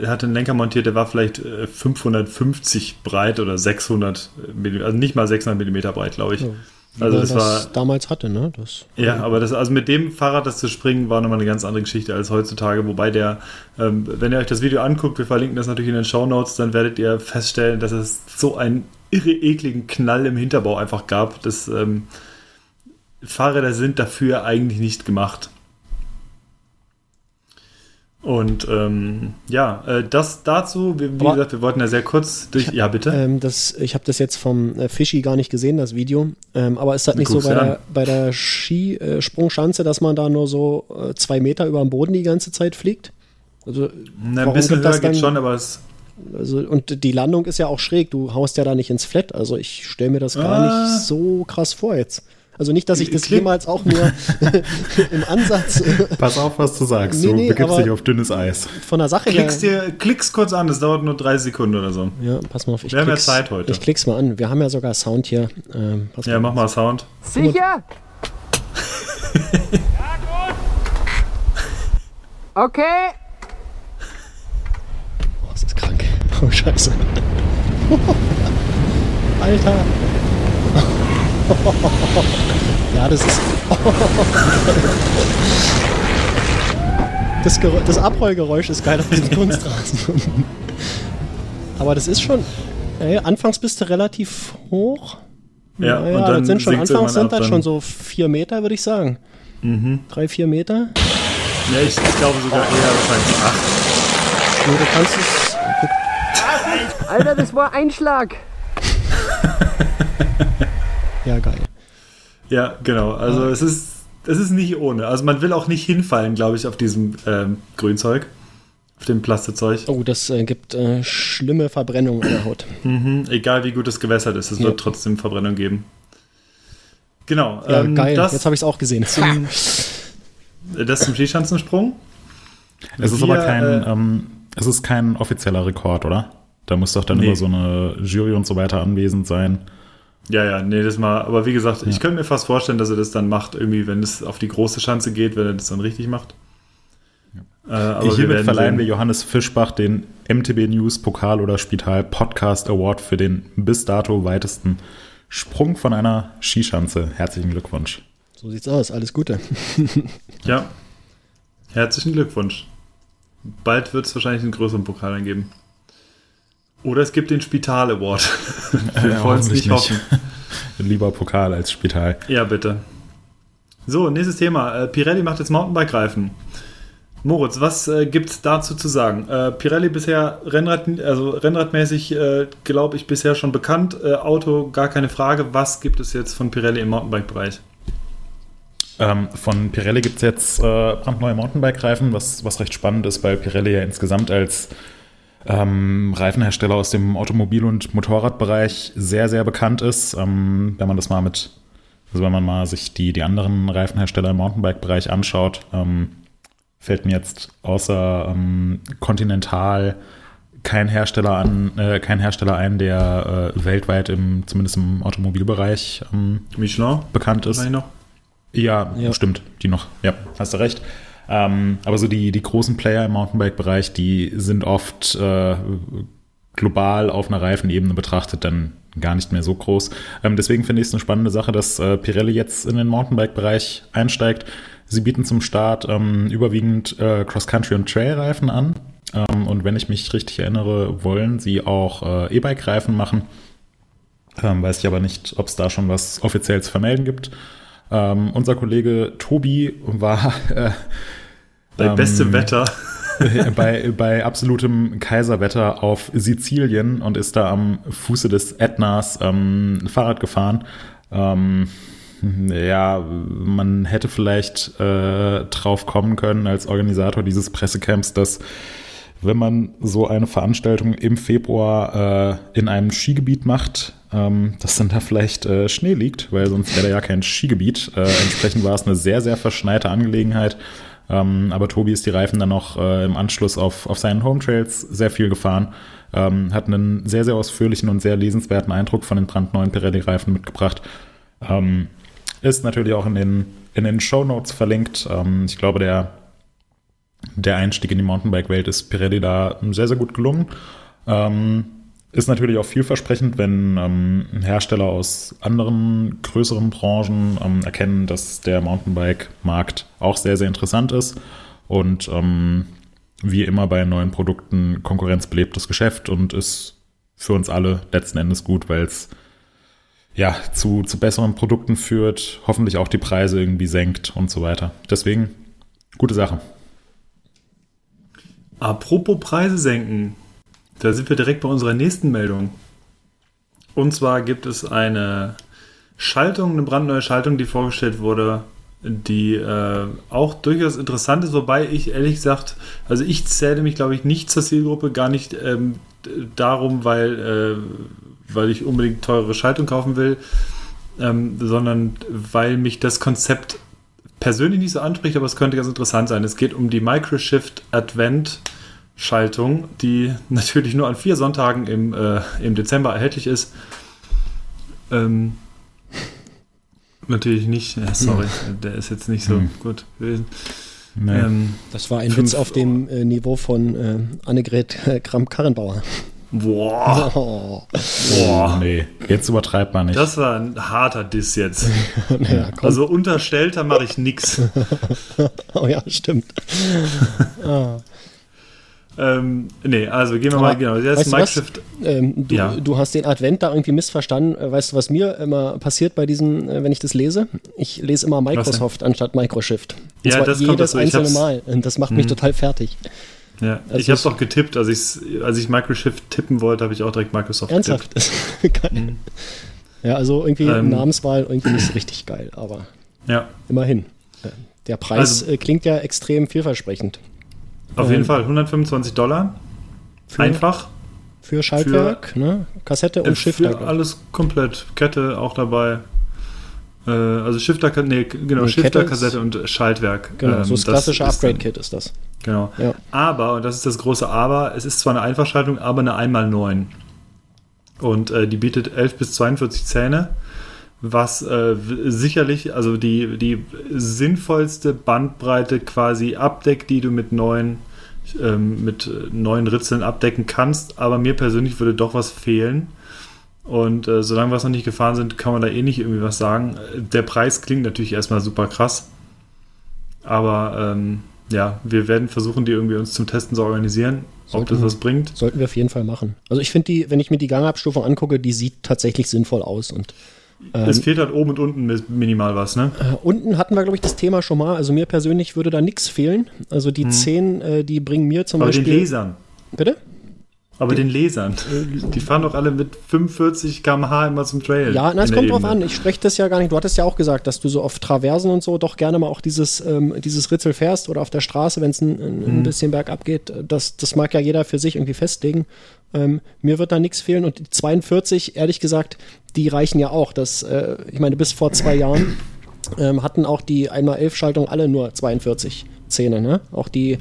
er hatte einen Lenker montiert, der war vielleicht äh, 550 breit oder 600 Millimeter, also nicht mal 600 Millimeter breit, glaube ich.
Ja.
Also das
man
war,
damals hatte, ne? Das,
ja, aber das, also mit dem Fahrrad das zu springen, war nochmal eine ganz andere Geschichte als heutzutage. Wobei der, ähm, wenn ihr euch das Video anguckt, wir verlinken das natürlich in den Show Notes, dann werdet ihr feststellen, dass es so einen irre ekligen Knall im Hinterbau einfach gab. Das ähm, Fahrräder sind dafür eigentlich nicht gemacht. Und ähm, ja, äh, das dazu, wie, wie gesagt, wir wollten ja sehr kurz durch. Ja, bitte.
Ähm, das, ich habe das jetzt vom äh, Fischi gar nicht gesehen, das Video. Ähm, aber ist das nicht so
Guck's
bei
dir
der, bei der Skisprungschanze, dass man da nur so äh, zwei Meter über dem Boden die ganze Zeit fliegt? Also,
Na, ein bisschen höher geht schon, aber es
also, und die Landung ist ja auch schräg. Du haust ja da nicht ins Flat. Also ich stelle mir das gar
Ah.
nicht so krass vor jetzt. Also nicht, dass ich das jemals auch nur im Ansatz äh,
Pass auf, was du sagst.
Nee,
du
nee,
begibst
aber-
dich auf dünnes Eis.
von der Sache her.
klickst dir, klickst kurz an, das dauert nur drei Sekunden oder so.
Ja, pass mal auf. Ich
Wir haben ja
klick's-
Zeit heute.
Ich klick's mal an. Wir haben ja sogar Sound hier. Ähm, pass
Ja, mach mal Sound.
Sicher? Okay.
Oh, ist das krank. Oh, scheiße. Alter. ja, das ist... das, das Abrollgeräusch ist geil auf diesem Kunstrasen. Aber das ist schon... Ey, anfangs bist du relativ hoch.
Ja,
Naja,
und dann
das sind schon, anfangs sind das schon so vier Meter, würde ich sagen. Drei, vier Meter.
Ja, ich, ich glaube sogar eher wahrscheinlich acht.
Nee, du kannst es...
Alter, das war Einschlag.
Ja, geil.
Ja, genau. Also es ist es ist nicht ohne. Also man will auch nicht hinfallen, glaube ich, auf diesem ähm, Grünzeug, auf dem Plastezeug.
Oh, das äh, gibt äh, schlimme Verbrennungen an der Haut.
Mhm, egal wie gut es gewässert ist, es
Ja.
wird trotzdem Verbrennung geben. Genau.
Ja,
ähm,
geil.
Das,
Jetzt habe ich es auch gesehen.
das zum Skischanzensprung.
Es ist
Wir,
aber kein,
äh,
ähm, es ist kein offizieller Rekord, oder? Da muss doch dann
Nee.
immer so eine Jury und so weiter anwesend sein.
Ja, ja, nee, das mal. Aber wie gesagt, ich könnte mir fast vorstellen, dass er das dann macht, irgendwie, wenn es auf die große Schanze geht, wenn er das dann richtig macht. Äh, aber wir
Hiermit
werden
verleihen
sehen.
wir Johannes Fischbach den MTB News Pokal oder Spital Podcast Award für den bis dato weitesten Sprung von einer Skischanze. Herzlichen Glückwunsch.
So sieht's aus. Alles Gute.
Ja. Herzlichen Glückwunsch. Bald wird es wahrscheinlich einen größeren Pokal dann geben. Oder es gibt den Spital Award. wir
Ja,
wollen es nicht hoffen.
Lieber Pokal als Spital.
Ja, bitte. So, nächstes Thema. Äh, Pirelli macht jetzt Mountainbike-Reifen. Moritz, was äh, gibt es dazu zu sagen? Äh, Pirelli bisher Rennrad, also Rennradmäßig, äh, glaube ich, bisher schon bekannt. Äh, Auto, gar keine Frage. Was gibt es jetzt von Pirelli im Mountainbike-Bereich?
Ähm, von Pirelli gibt es jetzt äh, brandneue Mountainbike-Reifen, was, was recht spannend ist, weil Pirelli ja insgesamt als ähm, Reifenhersteller aus dem Automobil- und Motorradbereich sehr, sehr bekannt ist. Ähm, wenn man das mal mit, also wenn man mal sich die, die anderen Reifenhersteller im Mountainbike-Bereich anschaut, ähm, fällt mir jetzt außer ähm, Continental kein Hersteller an, äh, kein Hersteller ein, der äh, weltweit im, zumindest im Automobilbereich ähm,
Michelin?
bekannt ist.
Noch?
Ja,
Ja.
stimmt, die noch. Ja, hast du recht. Ähm, aber so die, die großen Player im Mountainbike-Bereich, die sind oft äh, global auf einer Reifenebene betrachtet dann gar nicht mehr so groß. Ähm, deswegen finde ich es eine spannende Sache, dass äh, Pirelli jetzt in den Mountainbike-Bereich einsteigt. Sie bieten zum Start ähm, überwiegend äh, Cross-Country- und Trail-Reifen an. Ähm, und wenn ich mich richtig erinnere, wollen sie auch äh, E-Bike-Reifen machen. Ähm, weiß ich aber nicht, ob es da schon was offiziell zu vermelden gibt. Ähm, unser Kollege Tobi war äh,
Bei
Ähm,
bestem Wetter.
bei, bei absolutem Kaiserwetter auf Sizilien und ist da am Fuße des Ätnas ähm, Fahrrad gefahren. Ähm, ja, man hätte vielleicht äh, drauf kommen können als Organisator dieses Pressecamps, dass wenn man so eine Veranstaltung im Februar äh, in einem Skigebiet macht, ähm, dass dann da vielleicht äh, Schnee liegt, weil sonst wäre da ja kein Skigebiet. Äh, entsprechend war es eine sehr, sehr verschneite Angelegenheit. Ähm, aber Tobi ist die Reifen dann noch äh, im Anschluss auf, auf seinen Home Trails sehr viel gefahren. Ähm, hat einen sehr, sehr ausführlichen und sehr lesenswerten Eindruck von den brandneuen Pirelli-Reifen mitgebracht. Ähm, ist natürlich auch in den, in den Show Notes verlinkt. Ähm, ich glaube, der, der Einstieg in die Mountainbike-Welt ist Pirelli da sehr, sehr gut gelungen. Ähm, ist natürlich auch vielversprechend, wenn ähm, Hersteller aus anderen größeren Branchen ähm, erkennen, dass der Mountainbike-Markt auch sehr, sehr interessant ist. Und ähm, wie immer bei neuen Produkten Konkurrenz belebt das Geschäft und ist für uns alle letzten Endes gut, weil es ja zu, zu besseren Produkten führt, hoffentlich auch die Preise irgendwie senkt und so weiter. Deswegen gute Sache.
Apropos Preise senken, da sind wir direkt bei unserer nächsten Meldung. Und zwar gibt es eine Schaltung, eine brandneue Schaltung, die vorgestellt wurde, die äh, auch durchaus interessant ist, wobei ich ehrlich gesagt, also ich zähle mich, glaube ich, nicht zur Zielgruppe, gar nicht ähm, darum, weil, äh, weil ich unbedingt teure Schaltung kaufen will, ähm, sondern weil mich das Konzept persönlich nicht so anspricht, aber es könnte ganz interessant sein. Es geht um die Microshift Advent Schaltung, die natürlich nur an vier Sonntagen im, äh, im Dezember erhältlich ist. Ähm, natürlich nicht, ja, sorry, der ist jetzt nicht so
Hm.
gut gewesen.
Nee.
Ähm,
Das war ein
Fünf-
Witz auf dem äh, Niveau von äh, Annegret äh, Kramp-Karrenbauer.
boah,
Oh.
boah.
nee, jetzt übertreibt man nicht.
Das war ein harter Diss jetzt.
Naja.
Also unterstellter mache ich nix.
oh ja, stimmt. ah.
Ähm, nee, also gehen wir
Aber
mal, genau. Das
weißt was?
Microshift.
Ähm, du,
Ja.
du hast den Advent da irgendwie missverstanden. Äh, Weißt du, was mir immer passiert bei diesem, äh, wenn ich das lese? Ich lese immer Microsoft anstatt Microshift. Und
Ja, das kommt
jedes
dazu. Ich
einzelne Mal. Und das macht mich
Mhm.
total fertig.
Ja,
Also
ich habe
es-
doch getippt, als, ich's, als ich Microshift tippen wollte, habe ich auch direkt Microsoft
Ernsthaft? geil. Ja, also irgendwie
Ähm.
Namenswahl irgendwie nicht richtig geil, aber
getippt. Ja,
immerhin. Äh, Der Preis
Also-
klingt ja extrem vielversprechend.
Auf
Ähm.
jeden Fall 125 Dollar.
Für,
Einfach.
für Schaltwerk, ne? Kassette
Äh,
und Shifter.
Für alles komplett. Kette auch dabei. Äh, also Shifter, nee, genau,
Nee,
Shifter,
Kette
Kassette und Schaltwerk.
Genau,
Ähm,
so das klassische Upgrade-Kit ist das.
Genau.
Ja.
Aber, und das ist das große Aber, es ist zwar eine Einfachschaltung, aber eine 1x9. Und äh, die bietet 11 bis 42 Zähne, was äh, sicherlich also die, die sinnvollste Bandbreite quasi abdeckt, die du mit neuen, ähm, mit äh, neuen Ritzeln abdecken kannst. Aber mir persönlich würde doch was fehlen. Und äh, solange wir es noch nicht gefahren sind, kann man da eh nicht irgendwie was sagen. Der Preis klingt natürlich erstmal super krass. Aber ähm, ja, wir werden versuchen, die irgendwie uns zum Testen zu organisieren, ob
Sollten-
das was bringt.
Sollten wir auf jeden Fall machen. Also ich finde die, wenn ich mir die Gangabstufung angucke, die sieht tatsächlich sinnvoll aus. Und
es fehlt halt oben und unten minimal was, ne?
äh, unten hatten wir, glaube ich, das Thema schon mal. Also mir persönlich würde da nichts fehlen. Also die 10, äh, die bringen mir zum
Hm. Aber den
Beispiel.
Lesern.
Bitte?
Aber den Lesern. Die fahren doch alle mit 45 km/h immer zum Trail.
Ja, na, es kommt drauf an. Ich spreche das ja gar nicht. Du hattest ja auch gesagt, dass du so auf Traversen und so doch gerne mal auch dieses, ähm, dieses Ritzel fährst oder auf der Straße, wenn es ein, ein,
Mhm.
ein bisschen bergab geht. Das, das mag ja jeder für sich irgendwie festlegen. Ähm, mir wird da nichts fehlen. Und die 42, ehrlich gesagt, die reichen ja auch. Das, äh, ich meine, bis vor zwei Jahren ähm, hatten auch die 1x11-Schaltung alle nur 42 Zähne. Ne? Auch die,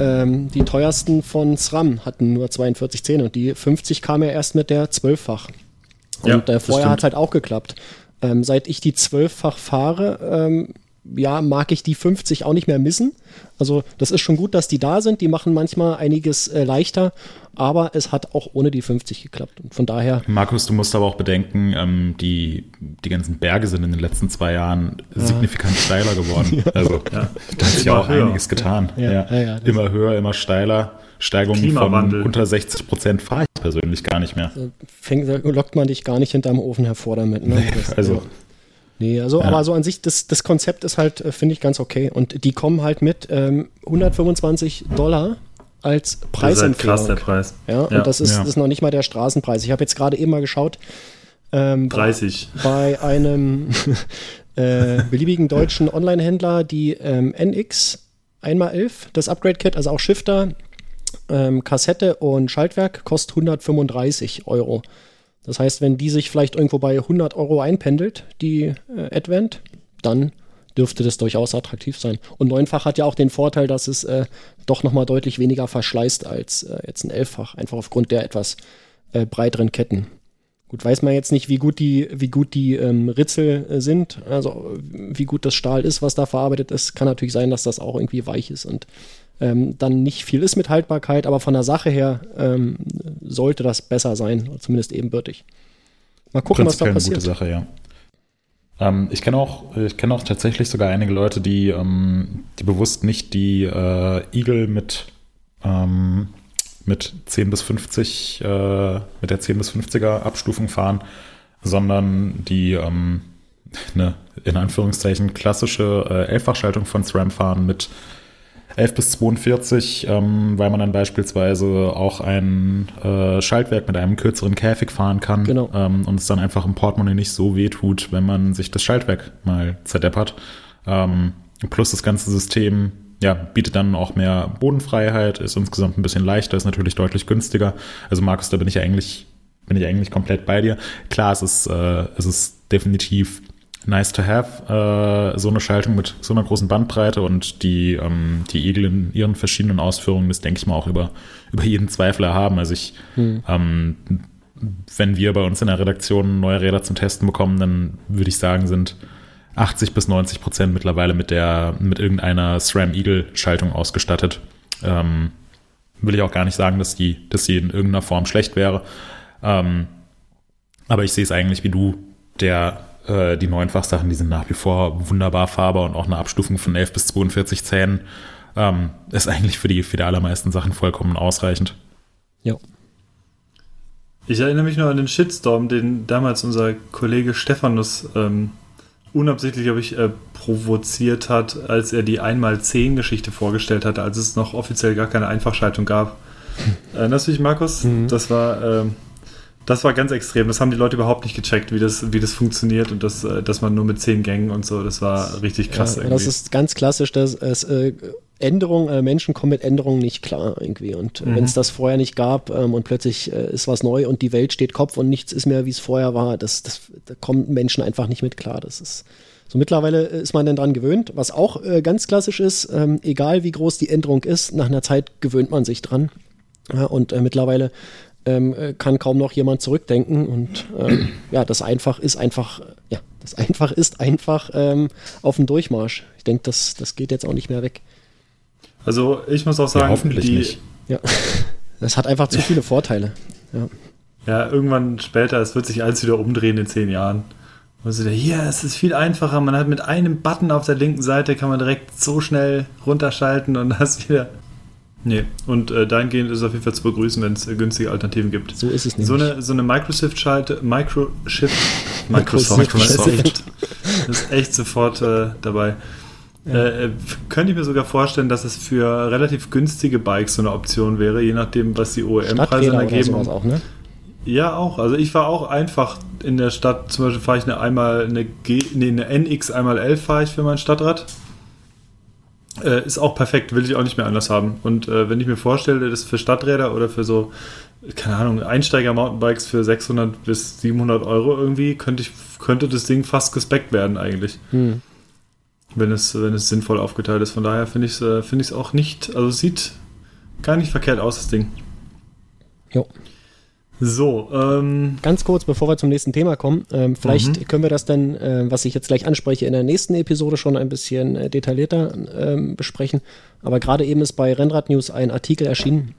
ähm, die teuersten von SRAM hatten nur 42 Zähne. Und die 50 kam ja erst mit der 12-fach. Und
Ja,
äh, vorher hat es halt auch geklappt. Ähm, seit ich die zwölffach fahre, ähm, ja, mag ich die 50 auch nicht mehr missen. Also das ist schon gut, dass die da sind. Die machen manchmal einiges äh, leichter, aber es hat auch ohne die 50 geklappt. Und von daher,
Markus, du musst aber auch bedenken, ähm, die, die ganzen Berge sind in den letzten zwei Jahren signifikant steiler geworden. Also da hat sich ja auch
höher.
einiges getan.
Ja,
Ja,
ja, ja,
immer höher, immer steiler. Steigerungen von unter 60 Prozent fahre ich persönlich gar nicht mehr.
äh, fängt, lockt man dich gar nicht hinterm Ofen hervor damit. Ne? Das,
Also
ja. Nee, also,
Ja.
aber so an sich, das, das Konzept ist halt, äh, finde ich, ganz okay. Und die kommen halt mit ähm, 125 Dollar als
Das ist halt
Preisempfehlung.
krass, der Preis.
Ja,
Ja.
und das ist,
Ja.
das ist noch nicht mal der Straßenpreis. Ich habe jetzt gerade eben mal geschaut. Ähm,
30.
bei einem äh, beliebigen deutschen Online-Händler die ähm, NX 1x11, das Upgrade-Kit, also auch Shifter, ähm, Kassette und Schaltwerk, kostet 135 Euro. Das heißt, wenn die sich vielleicht irgendwo bei 100 Euro einpendelt, die äh, Advent, dann dürfte das durchaus attraktiv sein. Und neunfach hat ja auch den Vorteil, dass es äh, doch nochmal deutlich weniger verschleißt als äh, jetzt ein elffach, einfach aufgrund der etwas äh, breiteren Ketten. Gut, weiß man jetzt nicht, wie gut die, wie gut die ähm, Ritzel äh, sind, also wie gut das Stahl ist, was da verarbeitet ist. Kann natürlich sein, dass das auch irgendwie weich ist und ähm, dann nicht viel ist mit Haltbarkeit, aber von der Sache her ähm, sollte das besser sein, zumindest ebenbürtig. Mal gucken, was da
prinzipiell eine
passiert.
gute Sache, ja. Ähm, ich kenne auch, ich kenne auch tatsächlich sogar einige Leute, die, ähm, die bewusst nicht die äh, Eagle mit, ähm, mit 10 bis 50, äh, mit der 10 bis 50er Abstufung fahren, sondern die ähm, eine in Anführungszeichen klassische äh, Elffachschaltung von SRAM fahren mit 11 bis 42, ähm, weil man dann beispielsweise auch ein äh, Schaltwerk mit einem kürzeren Käfig fahren kann
Genau.
ähm, und es dann einfach im Portemonnaie nicht so weh tut, wenn man sich das Schaltwerk mal zerdeppert. Ähm, plus das ganze System ja, bietet dann auch mehr Bodenfreiheit, ist insgesamt ein bisschen leichter, ist natürlich deutlich günstiger. Also Markus, da bin ich eigentlich, bin ich eigentlich komplett bei dir. Klar, es ist, äh, es ist definitiv nice to have, äh, so eine Schaltung mit so einer großen Bandbreite und die, ähm, die Eagle in ihren verschiedenen Ausführungen, das denke ich mal auch über, über jeden Zweifel erhaben. Also ich, ähm, wenn wir bei uns in der Redaktion neue Räder zum Testen bekommen, dann würde ich sagen, sind 80 bis 90 Prozent mittlerweile mit der, mit irgendeiner SRAM Eagle Schaltung ausgestattet. Ähm, will ich auch gar nicht sagen, dass die, dass sie in irgendeiner Form schlecht wäre. Ähm, aber ich sehe es eigentlich wie du, der, äh, die Neunfach-Sachen, die sind nach wie vor wunderbar fahrbar und auch eine Abstufung von 11 bis 42 Zähnen ähm, ist eigentlich für die, für die allermeisten Sachen vollkommen ausreichend.
Ja.
Ich erinnere mich nur an den Shitstorm, den damals unser Kollege Stephanus ähm, unabsichtlich, glaube ich, äh, provoziert hat, als er die 1x10-Geschichte vorgestellt hatte, als es noch offiziell gar keine Einfachschaltung gab. Erinnerst du dich, Markus? Das war. Ähm, das war ganz extrem. Das haben die Leute überhaupt nicht gecheckt, wie das, wie das funktioniert und das, äh, dass man nur mit 10 Gängen und so, das war richtig krass
ja,
irgendwie.
das ist ganz klassisch, dass es äh, Änderungen, äh, Menschen kommen mit Änderungen nicht klar irgendwie. Und
Mhm.
wenn es das vorher nicht gab ähm, und plötzlich äh, ist was neu und die Welt steht Kopf und nichts ist mehr, wie es vorher war, das, das, da kommen Menschen einfach nicht mit klar. Das ist so mittlerweile ist man dann dran gewöhnt. Was auch äh, ganz klassisch ist, ähm, egal wie groß die Änderung ist, nach einer Zeit gewöhnt man sich dran. Ja, und äh, mittlerweile ähm, äh, kann kaum noch jemand zurückdenken. Und ähm, ja, das einfach ist einfach, ja, das einfach ist einfach ähm, auf dem Durchmarsch. Ich denke, das, das geht jetzt auch nicht mehr weg.
Also ich muss auch sagen,
Ja, hoffentlich
die,
nicht.
Ja, das hat einfach zu viele Vorteile. Ja.
Ja, irgendwann später, es wird sich alles wieder umdrehen in zehn Jahren. Und so, hier, es ist viel einfacher. Man hat mit einem Button auf der linken Seite kann man direkt so schnell runterschalten und das wieder. Nee, und äh, dahingehend ist es auf jeden Fall zu begrüßen, wenn es äh, günstige Alternativen gibt.
So ist es
So
nämlich.
eine, so eine Microshift-Schalte, Microshift,
Microsoft.
Microsoft, ist echt sofort äh, dabei. Äh, äh, könnte ich mir sogar vorstellen, dass es für relativ günstige Bikes so eine Option wäre, je nachdem, was die OEM-Preise
oder
ergeben.
sowas auch, ne?
Ja, auch. Also ich war auch einfach in der Stadt, zum Beispiel fahre ich eine einmal eine G, nee, eine NX einmal 11 fahre ich für mein Stadtrad. Äh, ist auch perfekt, will ich auch nicht mehr anders haben. Und äh, wenn ich mir vorstelle, das für Stadträder oder für so, keine Ahnung, Einsteiger-Mountainbikes für 600 bis 700 Euro irgendwie, könnte, ich, könnte das Ding fast gespeckt werden eigentlich.
Hm.
Wenn es, wenn es sinnvoll aufgeteilt ist. Von daher finde ich es äh, ich's auch nicht, also es sieht gar nicht verkehrt aus, das Ding.
Jo.
So, ähm,
Ganz kurz, bevor wir zum nächsten Thema kommen, ähm, vielleicht
Mhm.
können wir das dann, äh, was ich jetzt gleich anspreche, in der nächsten Episode schon ein bisschen äh, detaillierter ähm, besprechen. Aber gerade eben ist bei Rennrad News ein Artikel erschienen.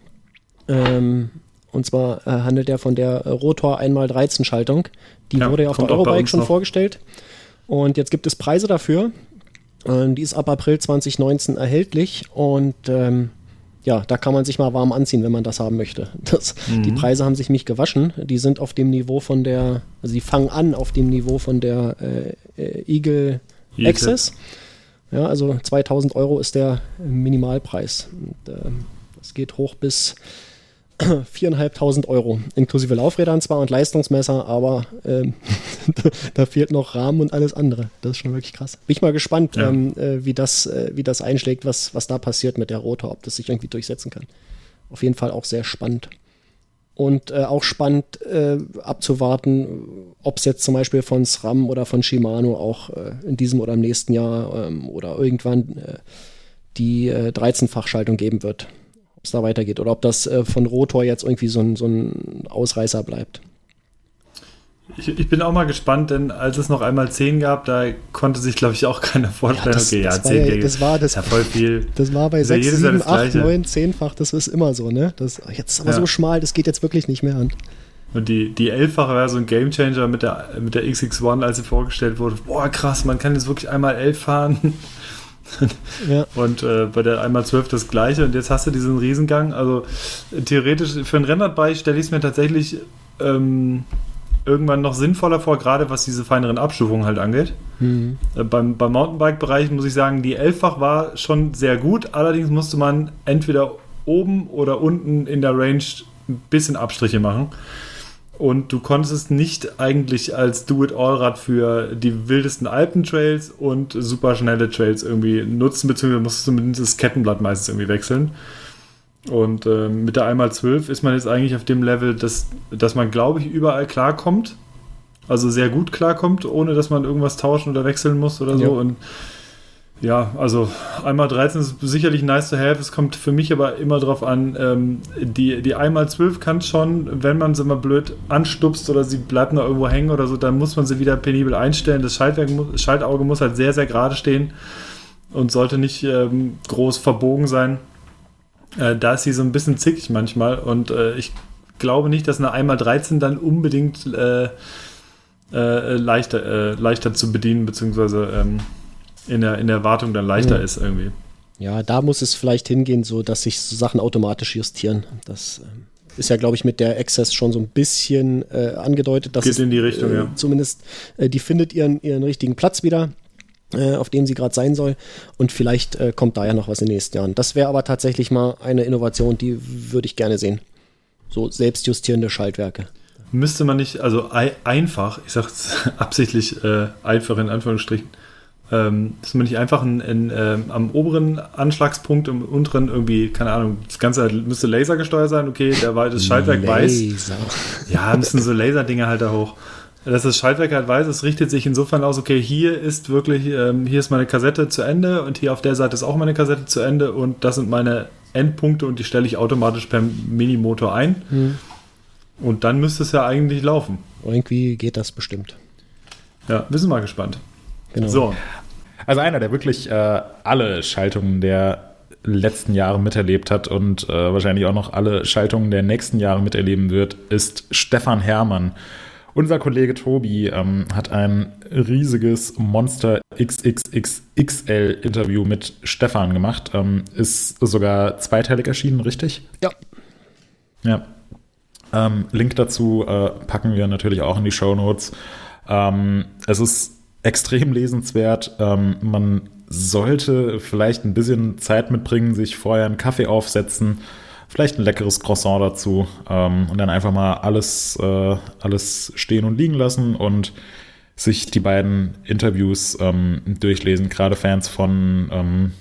Ähm, und zwar äh, handelt er von der Rotor 1x13 Schaltung. Die
Ja,
wurde ja auf der Eurobike schon
noch.
vorgestellt. Und jetzt gibt es Preise dafür. Die ist ab April 2019 erhältlich. Und ähm, ja, da kann man sich mal warm anziehen, wenn man das haben möchte. Das, Die Preise haben sich nicht gewaschen. Die sind auf dem Niveau von der, also die fangen an auf dem Niveau von der äh, äh, Eagle
Eagle.
Access. Ja, also 2000 Euro ist der Minimalpreis. Und, ähm, das geht hoch bis 4.500 Euro, inklusive Laufrädern zwar und Leistungsmesser, aber ähm, da fehlt noch Rahmen und alles andere. Das ist schon wirklich krass. Bin ich mal gespannt,
Ja.
ähm, äh, wie, das, äh, wie das einschlägt, was, was da passiert mit der Rotor, ob das sich irgendwie durchsetzen kann. Auf jeden Fall auch sehr spannend. Und äh, auch spannend äh, abzuwarten, ob es jetzt zum Beispiel von SRAM oder von Shimano auch äh, in diesem oder im nächsten Jahr ähm, oder irgendwann äh, die äh, 13-Fachschaltung geben wird. Ob es da weitergeht oder ob das äh, von Rotor jetzt irgendwie so ein, so ein Ausreißer bleibt.
Ich, ich bin auch mal gespannt, denn als es noch einmal 10 gab, da konnte sich, glaube ich, auch keiner vorstellen,
das-
okay, ja,
das war
10
ja-
Gänge,
das war das-
ja voll viel.
Das war bei
Ist ja
6,
jedes Jahr
7,
das
8,
Gleiche.
9, 10-fach, das ist immer so, ne? Das, jetzt ist aber
Ja.
so schmal, das geht jetzt wirklich nicht mehr an.
Und die, die 11-fache war so ein Gamechanger mit der, mit der XX1, als sie vorgestellt wurde. Boah, krass, man kann jetzt wirklich einmal 11 fahren.
Ja.
Und äh, bei der einmal 12 das gleiche. Und jetzt hast du diesen Riesengang. Also theoretisch für ein Rennradbike stelle ich es mir tatsächlich ähm, irgendwann noch sinnvoller vor, gerade was diese feineren Abstufungen halt angeht.
Mhm.
Äh, Beim, beim Mountainbike-Bereich muss ich sagen, die 11-fach war schon sehr gut. Allerdings musste man entweder oben oder unten in der Range ein bisschen Abstriche machen. Und du konntest es nicht eigentlich als Do-it-all-Rad für die wildesten Alpentrails und super schnelle Trails irgendwie nutzen, beziehungsweise musstest du zumindest das Kettenblatt meistens irgendwie wechseln. Und ähm, mit der 1x12 ist man jetzt eigentlich auf dem Level, dass, dass man, glaube ich, überall klarkommt. Also sehr gut klarkommt, ohne dass man irgendwas tauschen oder wechseln muss oder so.
Ja.
Und ja, also einmal 13 ist sicherlich nice to have. Es kommt für mich aber immer drauf an, ähm, die, die einmal 12 kann schon, wenn man sie mal blöd anstupst oder sie bleibt noch irgendwo hängen oder so, dann muss man sie wieder penibel einstellen. Das Schaltwerk, Schaltauge muss halt sehr, sehr gerade stehen und sollte nicht ähm, groß verbogen sein. Äh, da ist sie so ein bisschen zickig manchmal und äh, ich glaube nicht, dass eine einmal 13 dann unbedingt äh, äh, leichter, äh, leichter zu bedienen, ähm, in, der, in der Wartung dann leichter
Mhm.
ist irgendwie.
Ja, da muss es vielleicht hingehen, so dass sich so Sachen automatisch justieren. Das ähm, ist ja, glaube ich, mit der Access schon so ein bisschen äh, angedeutet, dass
Geht
es,
in die Richtung,
äh,
ja.
zumindest äh, die findet ihren, ihren richtigen Platz wieder, äh, auf dem sie gerade sein soll. Und vielleicht äh, kommt da ja noch was in den nächsten Jahren. Das wäre aber tatsächlich mal eine Innovation, die würde ich gerne sehen. So selbstjustierende Schaltwerke.
Müsste man nicht, also ei, einfach, ich sage absichtlich äh, einfach in Anführungsstrichen, ähm, müsste man nicht einfach ein, ein, ähm, am oberen Anschlagspunkt, im unteren irgendwie, keine Ahnung, das Ganze müsste lasergesteuert sein, okay, der, war- das Schaltwerk weiß,
Laser.
Ja, müssen so Laserdinger halt da hoch. Dass das Schaltwerk halt weiß, es richtet sich insofern aus, okay, hier ist wirklich, ähm, hier ist meine Kassette zu Ende und hier auf der Seite ist auch meine Kassette zu Ende und das sind meine Endpunkte und die stelle ich automatisch per Minimotor ein. Und dann müsste es ja eigentlich laufen.
Irgendwie geht das bestimmt.
Ja, wir sind mal gespannt.
Genau.
So,
Also einer, der wirklich äh, alle Schaltungen der letzten Jahre miterlebt hat und äh, wahrscheinlich auch noch alle Schaltungen der nächsten Jahre miterleben wird, ist Stefan Herrmann. Unser Kollege Tobi ähm, hat ein riesiges Monster XXXXL Interview mit Stefan gemacht. Ähm, ist sogar zweiteilig erschienen, richtig?
Ja.
Ja. Ähm, Link dazu äh, packen wir natürlich auch in die Show Notes. Ähm, es ist extrem lesenswert. Ähm, man sollte vielleicht ein bisschen Zeit mitbringen, sich vorher einen Kaffee aufsetzen, vielleicht ein leckeres Croissant dazu ähm, und dann einfach mal alles, äh, alles stehen und liegen lassen und sich die beiden Interviews ähm, durchlesen. Gerade Fans von ähm,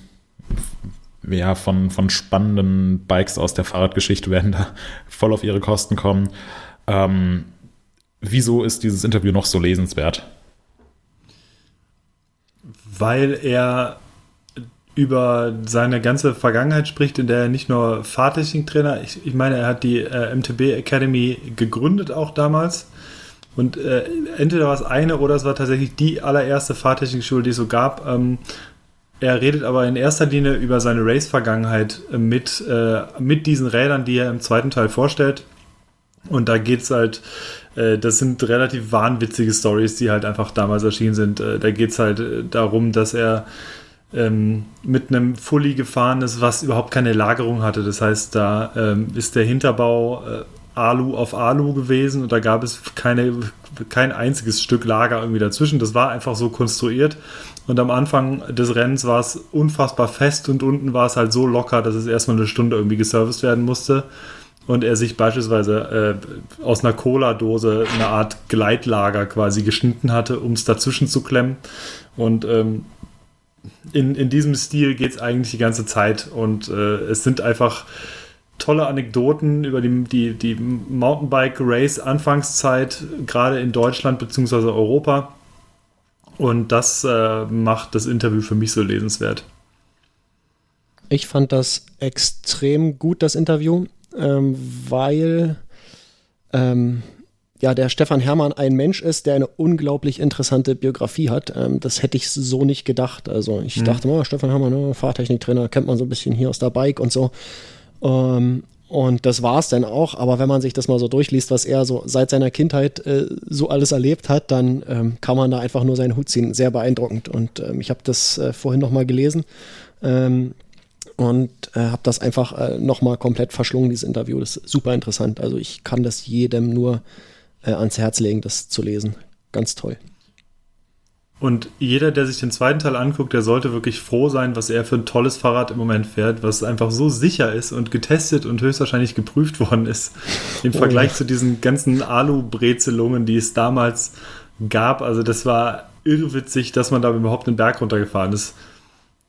ja, von, von spannenden Bikes aus der Fahrradgeschichte werden da voll auf ihre Kosten kommen. Ähm, wieso ist dieses Interview noch so lesenswert?
Weil er über seine ganze Vergangenheit spricht, in der er nicht nur Fahrtechniktrainer, ich, ich meine, er hat die äh, MTB Academy gegründet auch damals. Und äh, entweder war es eine oder es war tatsächlich die allererste Fahrtechnikschule, die es so gab. Ähm, er redet aber in erster Linie über seine Race-Vergangenheit mit, äh, mit diesen Rädern, die er im zweiten Teil vorstellt. Und da geht es halt, das sind relativ wahnwitzige Stories, die halt einfach damals erschienen sind. Äh, da geht es halt äh, darum, dass er ähm, mit einem Fully gefahren ist, was überhaupt keine Lagerung hatte. Das heißt, da ähm, ist der Hinterbau äh, Alu auf Alu gewesen und da gab es keine, kein einziges Stück Lager irgendwie dazwischen. Das war einfach so konstruiert. Und am Anfang des Rennens war es unfassbar fest und unten war es halt so locker, dass es erstmal eine Stunde irgendwie geserviced werden musste und er sich beispielsweise äh, aus einer Cola-Dose eine Art Gleitlager quasi geschnitten hatte, um es dazwischen zu klemmen. Und ähm, in, in diesem Stil geht es eigentlich die ganze Zeit und äh, es sind einfach tolle Anekdoten über die, die, die Mountainbike-Race-Anfangszeit, gerade in Deutschland bzw. Europa. Und das äh, macht das Interview für mich so lesenswert.
Ich fand das extrem gut, das Interview ähm, weil ähm, ja der Stefan Hermann ein Mensch ist, der eine unglaublich interessante Biografie hat. Ähm, das hätte ich so nicht gedacht. Also ich mhm. dachte mal, Stefan Hermann, ne, Fahrtechniktrainer, kennt man so ein bisschen hier aus der Bike und so. Ähm, und das war es dann auch. Aber wenn man sich das mal so durchliest, was er so seit seiner Kindheit äh, so alles erlebt hat, dann ähm, kann man da einfach nur seinen Hut ziehen. Sehr beeindruckend. Und ähm, ich habe das äh, vorhin noch mal gelesen. Ähm, und äh, habe das einfach äh, nochmal komplett verschlungen, dieses Interview. Das ist super interessant. Also ich kann das jedem nur äh, ans Herz legen, das zu lesen. Ganz toll.
Und jeder, der sich den zweiten Teil anguckt, der sollte wirklich froh sein, was er für ein tolles Fahrrad im Moment fährt, was einfach so sicher ist und getestet und höchstwahrscheinlich geprüft worden ist. Im oh, Vergleich zu diesen ganzen Alu-Brezelungen, die es damals gab. Also das war irrwitzig, dass man da überhaupt den Berg runtergefahren ist.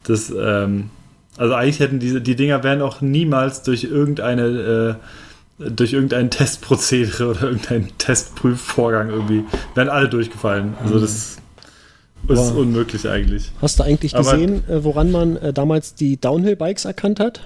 Das, ähm, also eigentlich hätten diese, die Dinger wären auch niemals durch irgendeine, äh, durch irgendein Testprozedere oder irgendeinen Testprüfvorgang irgendwie, wären alle durchgefallen. Also das ist wow. unmöglich eigentlich.
Hast du eigentlich gesehen, Aber, äh, woran man äh, damals die Downhill-Bikes erkannt hat?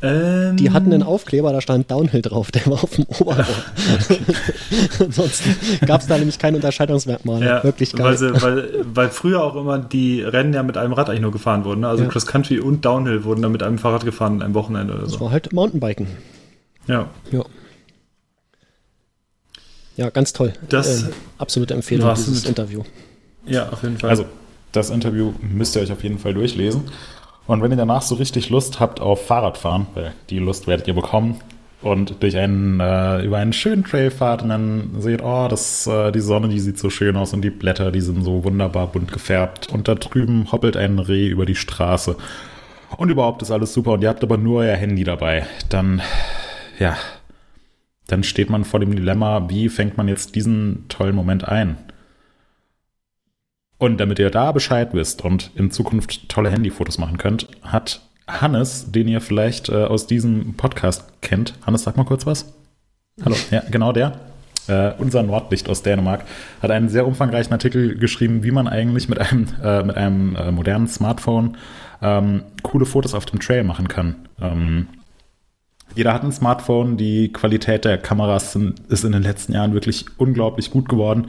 Ähm, die hatten einen Aufkleber, da stand Downhill drauf, der war auf dem Oberrohr. Ansonsten gab es da nämlich kein Unterscheidungsmerkmal.
Ja, wirklich geil. Weil, sie, weil, weil, früher auch immer die Rennen ja mit einem Rad eigentlich nur gefahren wurden. Ne? Also ja. Cross Country und Downhill wurden dann mit einem Fahrrad gefahren einem Wochenende oder so.
Das war halt Mountainbiken.
Ja.
Ja, ja ganz toll.
Das ähm,
absolute Empfehlung, dieses Interview.
Ja, auf jeden Fall.
Also, das Interview müsst ihr euch auf jeden Fall durchlesen. Und wenn ihr danach so richtig Lust habt auf Fahrradfahren, weil die Lust werdet ihr bekommen, und durch einen, äh, über einen schönen Trail fahrt und dann seht, oh, das, äh, die Sonne, die sieht so schön aus und die Blätter, die sind so wunderbar bunt gefärbt. Und da drüben hoppelt ein Reh über die Straße. Und überhaupt ist alles super und ihr habt aber nur euer Handy dabei. Dann, ja, dann steht man vor dem Dilemma, wie fängt man jetzt diesen tollen Moment ein? Und damit ihr da Bescheid wisst und in Zukunft tolle Handyfotos machen könnt, hat Hannes, den ihr vielleicht äh, aus diesem Podcast kennt. Hannes, sag mal kurz was. Hallo, ja, genau der. Äh, unser Nordlicht aus Dänemark hat einen sehr umfangreichen Artikel geschrieben, wie man eigentlich mit einem, äh, mit einem äh, modernen Smartphone ähm, coole Fotos auf dem Trail machen kann. Ähm, Jeder hat ein Smartphone, die Qualität der Kameras sind, ist in den letzten Jahren wirklich unglaublich gut geworden.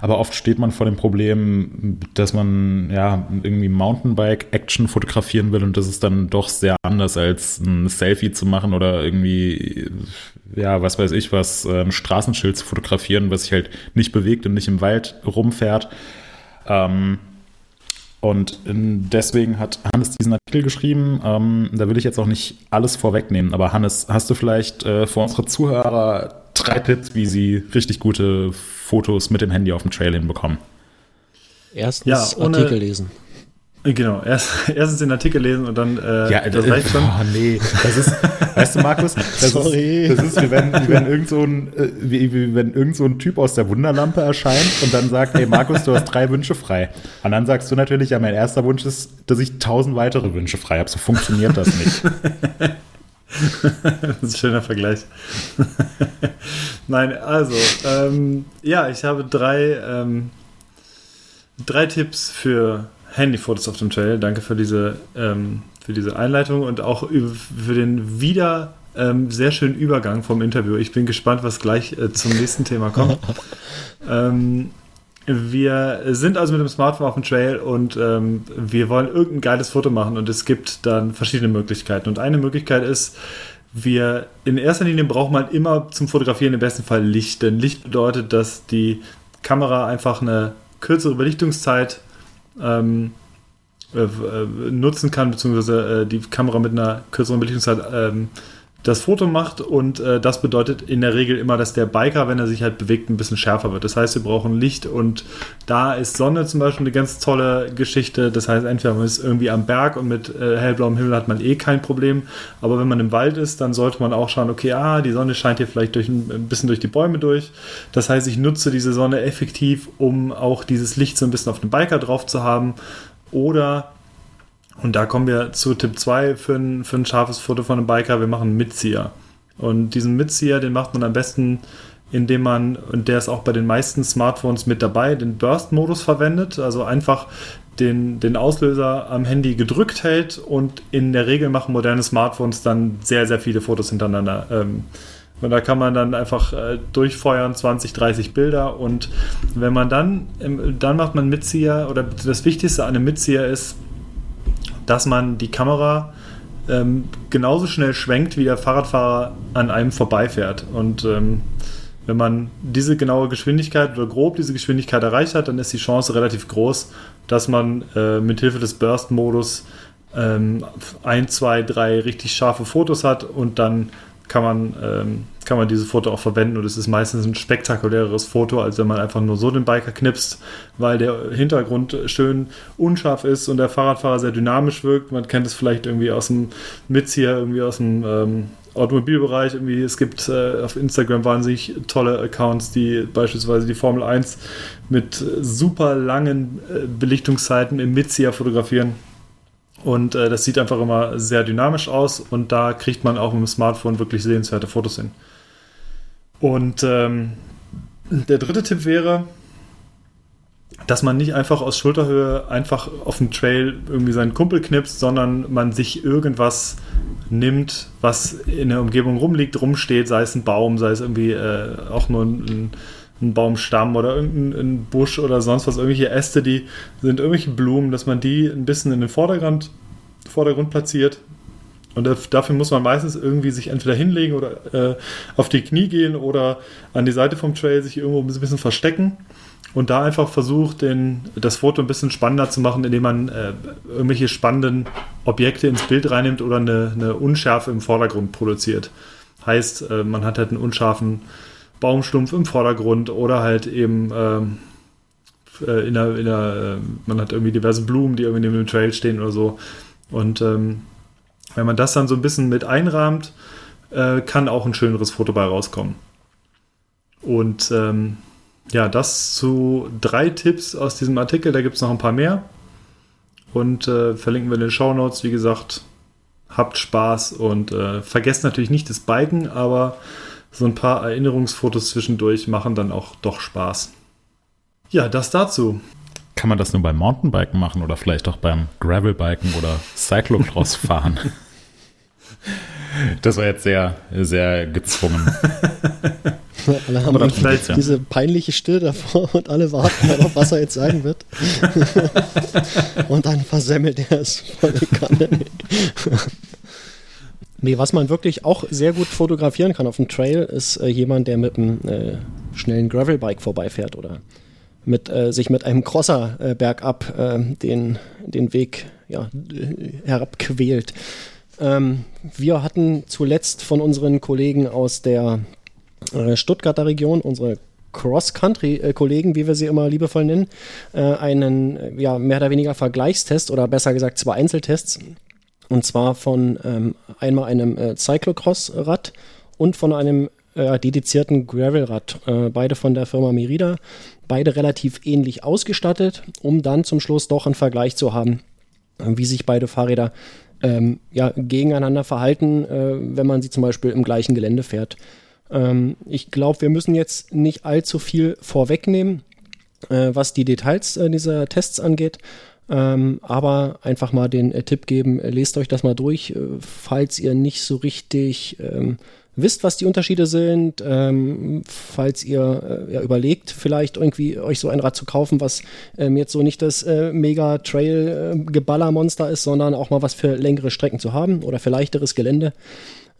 Aber oft steht man vor dem Problem, dass man ja irgendwie Mountainbike-Action fotografieren will und das ist dann doch sehr anders als ein Selfie zu machen oder irgendwie, ja, was weiß ich, was, ein Straßenschild zu fotografieren, was sich halt nicht bewegt und nicht im Wald rumfährt. Ähm, und deswegen hat Hannes diesen Artikel geschrieben. Ähm, da will ich jetzt auch nicht alles vorwegnehmen. Aber Hannes, hast du vielleicht äh, für unsere Zuhörer drei Tipps, wie sie richtig gute Fotos mit dem Handy auf dem Trail hinbekommen?
Erstens
Ja, ohne-
Artikel lesen.
Genau, erst, erstens den Artikel lesen und dann äh,
Ja,
das reicht schon.
Oh, nee. Das ist, weißt du, Markus, das
Sorry.
ist, das ist wie wenn, wie wenn irgend so ein, äh, wie, wie wenn irgend so ein Typ aus der Wunderlampe erscheint und dann sagt, hey Markus, du hast drei Wünsche frei. Und dann sagst du natürlich, ja, mein erster Wunsch ist, dass ich tausend weitere Wünsche frei habe. So funktioniert das nicht.
Das ist ein schöner Vergleich. Nein, also, ähm, ja, ich habe drei, ähm, drei Tipps für Handyfotos auf dem Trail. Danke für diese, ähm, für diese Einleitung und auch für den wieder ähm, sehr schönen Übergang vom Interview. Ich bin gespannt, was gleich äh, zum nächsten Thema kommt. ähm, wir sind also mit dem Smartphone auf dem Trail und ähm, wir wollen irgendein geiles Foto machen und es gibt dann verschiedene Möglichkeiten. Und eine Möglichkeit ist, wir in erster Linie braucht man immer zum Fotografieren im besten Fall Licht. Denn Licht bedeutet, dass die Kamera einfach eine kürzere Belichtungszeit ähm, äh, äh, nutzen kann, beziehungsweise äh, die Kamera mit einer kürzeren Belichtungszeit ähm, das Foto macht und äh, das bedeutet in der Regel immer, dass der Biker, wenn er sich halt bewegt, ein bisschen schärfer wird. Das heißt, wir brauchen Licht und da ist Sonne zum Beispiel eine ganz tolle Geschichte. Das heißt, entweder man ist irgendwie am Berg und mit äh, hellblauem Himmel hat man eh kein Problem, aber wenn man im Wald ist, dann sollte man auch schauen, okay, ah, die Sonne scheint hier vielleicht durch ein, bisschen durch die Bäume durch. Das heißt, ich nutze diese Sonne effektiv, um auch dieses Licht so ein bisschen auf den Biker drauf zu haben oder und da kommen wir zu Tipp 2 für ein, für ein scharfes Foto von einem Biker. Wir machen einen Mitzieher. Und diesen Mitzieher, den macht man am besten, indem man, und der ist auch bei den meisten Smartphones mit dabei, den Burst-Modus verwendet. Also einfach den, den Auslöser am Handy gedrückt hält und in der Regel machen moderne Smartphones dann sehr, sehr viele Fotos hintereinander. Ähm, und da kann man dann einfach äh, durchfeuern, 20, 30 Bilder. Und wenn man dann, ähm, dann macht man Mitzieher, oder das Wichtigste an einem Mitzieher ist, dass man die Kamera ähm, genauso schnell schwenkt, wie der Fahrradfahrer an einem vorbeifährt. Und ähm, wenn man diese genaue Geschwindigkeit oder grob diese Geschwindigkeit erreicht hat, dann ist die Chance relativ groß, dass man äh, mit Hilfe des Burst-Modus ähm, ein, zwei, drei richtig scharfe Fotos hat und dann kann man, ähm, kann man diese Foto auch verwenden und es ist meistens ein spektakuläres Foto, als wenn man einfach nur so den Biker knipst, weil der Hintergrund schön unscharf ist und der Fahrradfahrer sehr dynamisch wirkt. Man kennt es vielleicht irgendwie aus dem Mitzieher, irgendwie aus dem ähm, Automobilbereich. Irgendwie, es gibt äh, auf Instagram wahnsinnig tolle Accounts, die beispielsweise die Formel 1 mit super langen äh, Belichtungszeiten im Mitzieher fotografieren. Und äh, das sieht einfach immer sehr dynamisch aus und da kriegt man auch mit dem Smartphone wirklich sehenswerte Fotos hin. Und ähm, der dritte Tipp wäre, dass man nicht einfach aus Schulterhöhe einfach auf dem Trail irgendwie seinen Kumpel knipst, sondern man sich irgendwas nimmt, was in der Umgebung rumliegt, rumsteht, sei es ein Baum, sei es irgendwie äh, auch nur ein, ein Baumstamm oder irgendein ein Busch oder sonst was, irgendwelche Äste, die sind irgendwelche Blumen, dass man die ein bisschen in den Vordergrund, Vordergrund platziert. Und daf- dafür muss man meistens irgendwie sich entweder hinlegen oder äh, auf die Knie gehen oder an die Seite vom Trail sich irgendwo ein bisschen verstecken und da einfach versucht, den, das Foto ein bisschen spannender zu machen, indem man äh, irgendwelche spannenden Objekte ins Bild reinnimmt oder eine, eine Unschärfe im Vordergrund produziert. Heißt, äh, man hat halt einen unscharfen Baumstumpf im Vordergrund oder halt eben ähm, äh, in der, in der, äh, man hat irgendwie diverse Blumen, die irgendwie neben dem Trail stehen oder so. Und ähm, wenn man das dann so ein bisschen mit einrahmt, äh, kann auch ein schöneres Foto bei rauskommen. Und ähm, ja, das zu drei Tipps aus diesem Artikel. Da gibt es noch ein paar mehr. Und äh, verlinken wir in den Show Notes. Wie gesagt, habt Spaß und äh, vergesst natürlich nicht das Biken, aber so ein paar Erinnerungsfotos zwischendurch machen dann auch doch Spaß. Ja, das dazu.
Kann man das nur beim Mountainbiken machen oder vielleicht auch beim Gravelbiken oder Cyclocross fahren? Das war jetzt sehr, sehr gezwungen.
Alle haben
vielleicht-
ja.
diese peinliche Stille davor und alle warten darauf, was er jetzt sagen wird. und dann versemmelt er es volle Kanne. Nee, was man wirklich auch sehr gut fotografieren kann auf dem Trail, ist äh, jemand, der mit einem äh, schnellen Gravelbike vorbeifährt oder mit, äh, sich mit einem Crosser äh, bergab äh, den, den Weg ja, äh, herabquält. Ähm, wir hatten zuletzt von unseren Kollegen aus der äh, Stuttgarter Region, unsere Cross-Country-Kollegen, wie wir sie immer liebevoll nennen, äh, einen äh, ja, mehr oder weniger Vergleichstest oder besser gesagt zwei Einzeltests. Und zwar von ähm, einmal einem äh, Cyclocross-Rad und von einem äh, dedizierten Gravel-Rad. Äh, beide von der Firma Merida. Beide relativ ähnlich ausgestattet, um dann zum Schluss doch einen Vergleich zu haben, äh, wie sich beide Fahrräder ähm, ja, gegeneinander verhalten, äh, wenn man sie zum Beispiel im gleichen Gelände fährt. Ähm, ich glaube, wir müssen jetzt nicht allzu viel vorwegnehmen, äh, was die Details äh, dieser Tests angeht. Ähm, aber einfach mal den äh, Tipp geben, äh, lest euch das mal durch, äh, falls ihr nicht so richtig ähm, wisst, was die Unterschiede sind, ähm, falls ihr äh, ja, überlegt, vielleicht irgendwie euch so ein Rad zu kaufen, was ähm, jetzt so nicht das äh, mega Trail äh, ist, sondern auch mal was für längere Strecken zu haben oder für leichteres Gelände.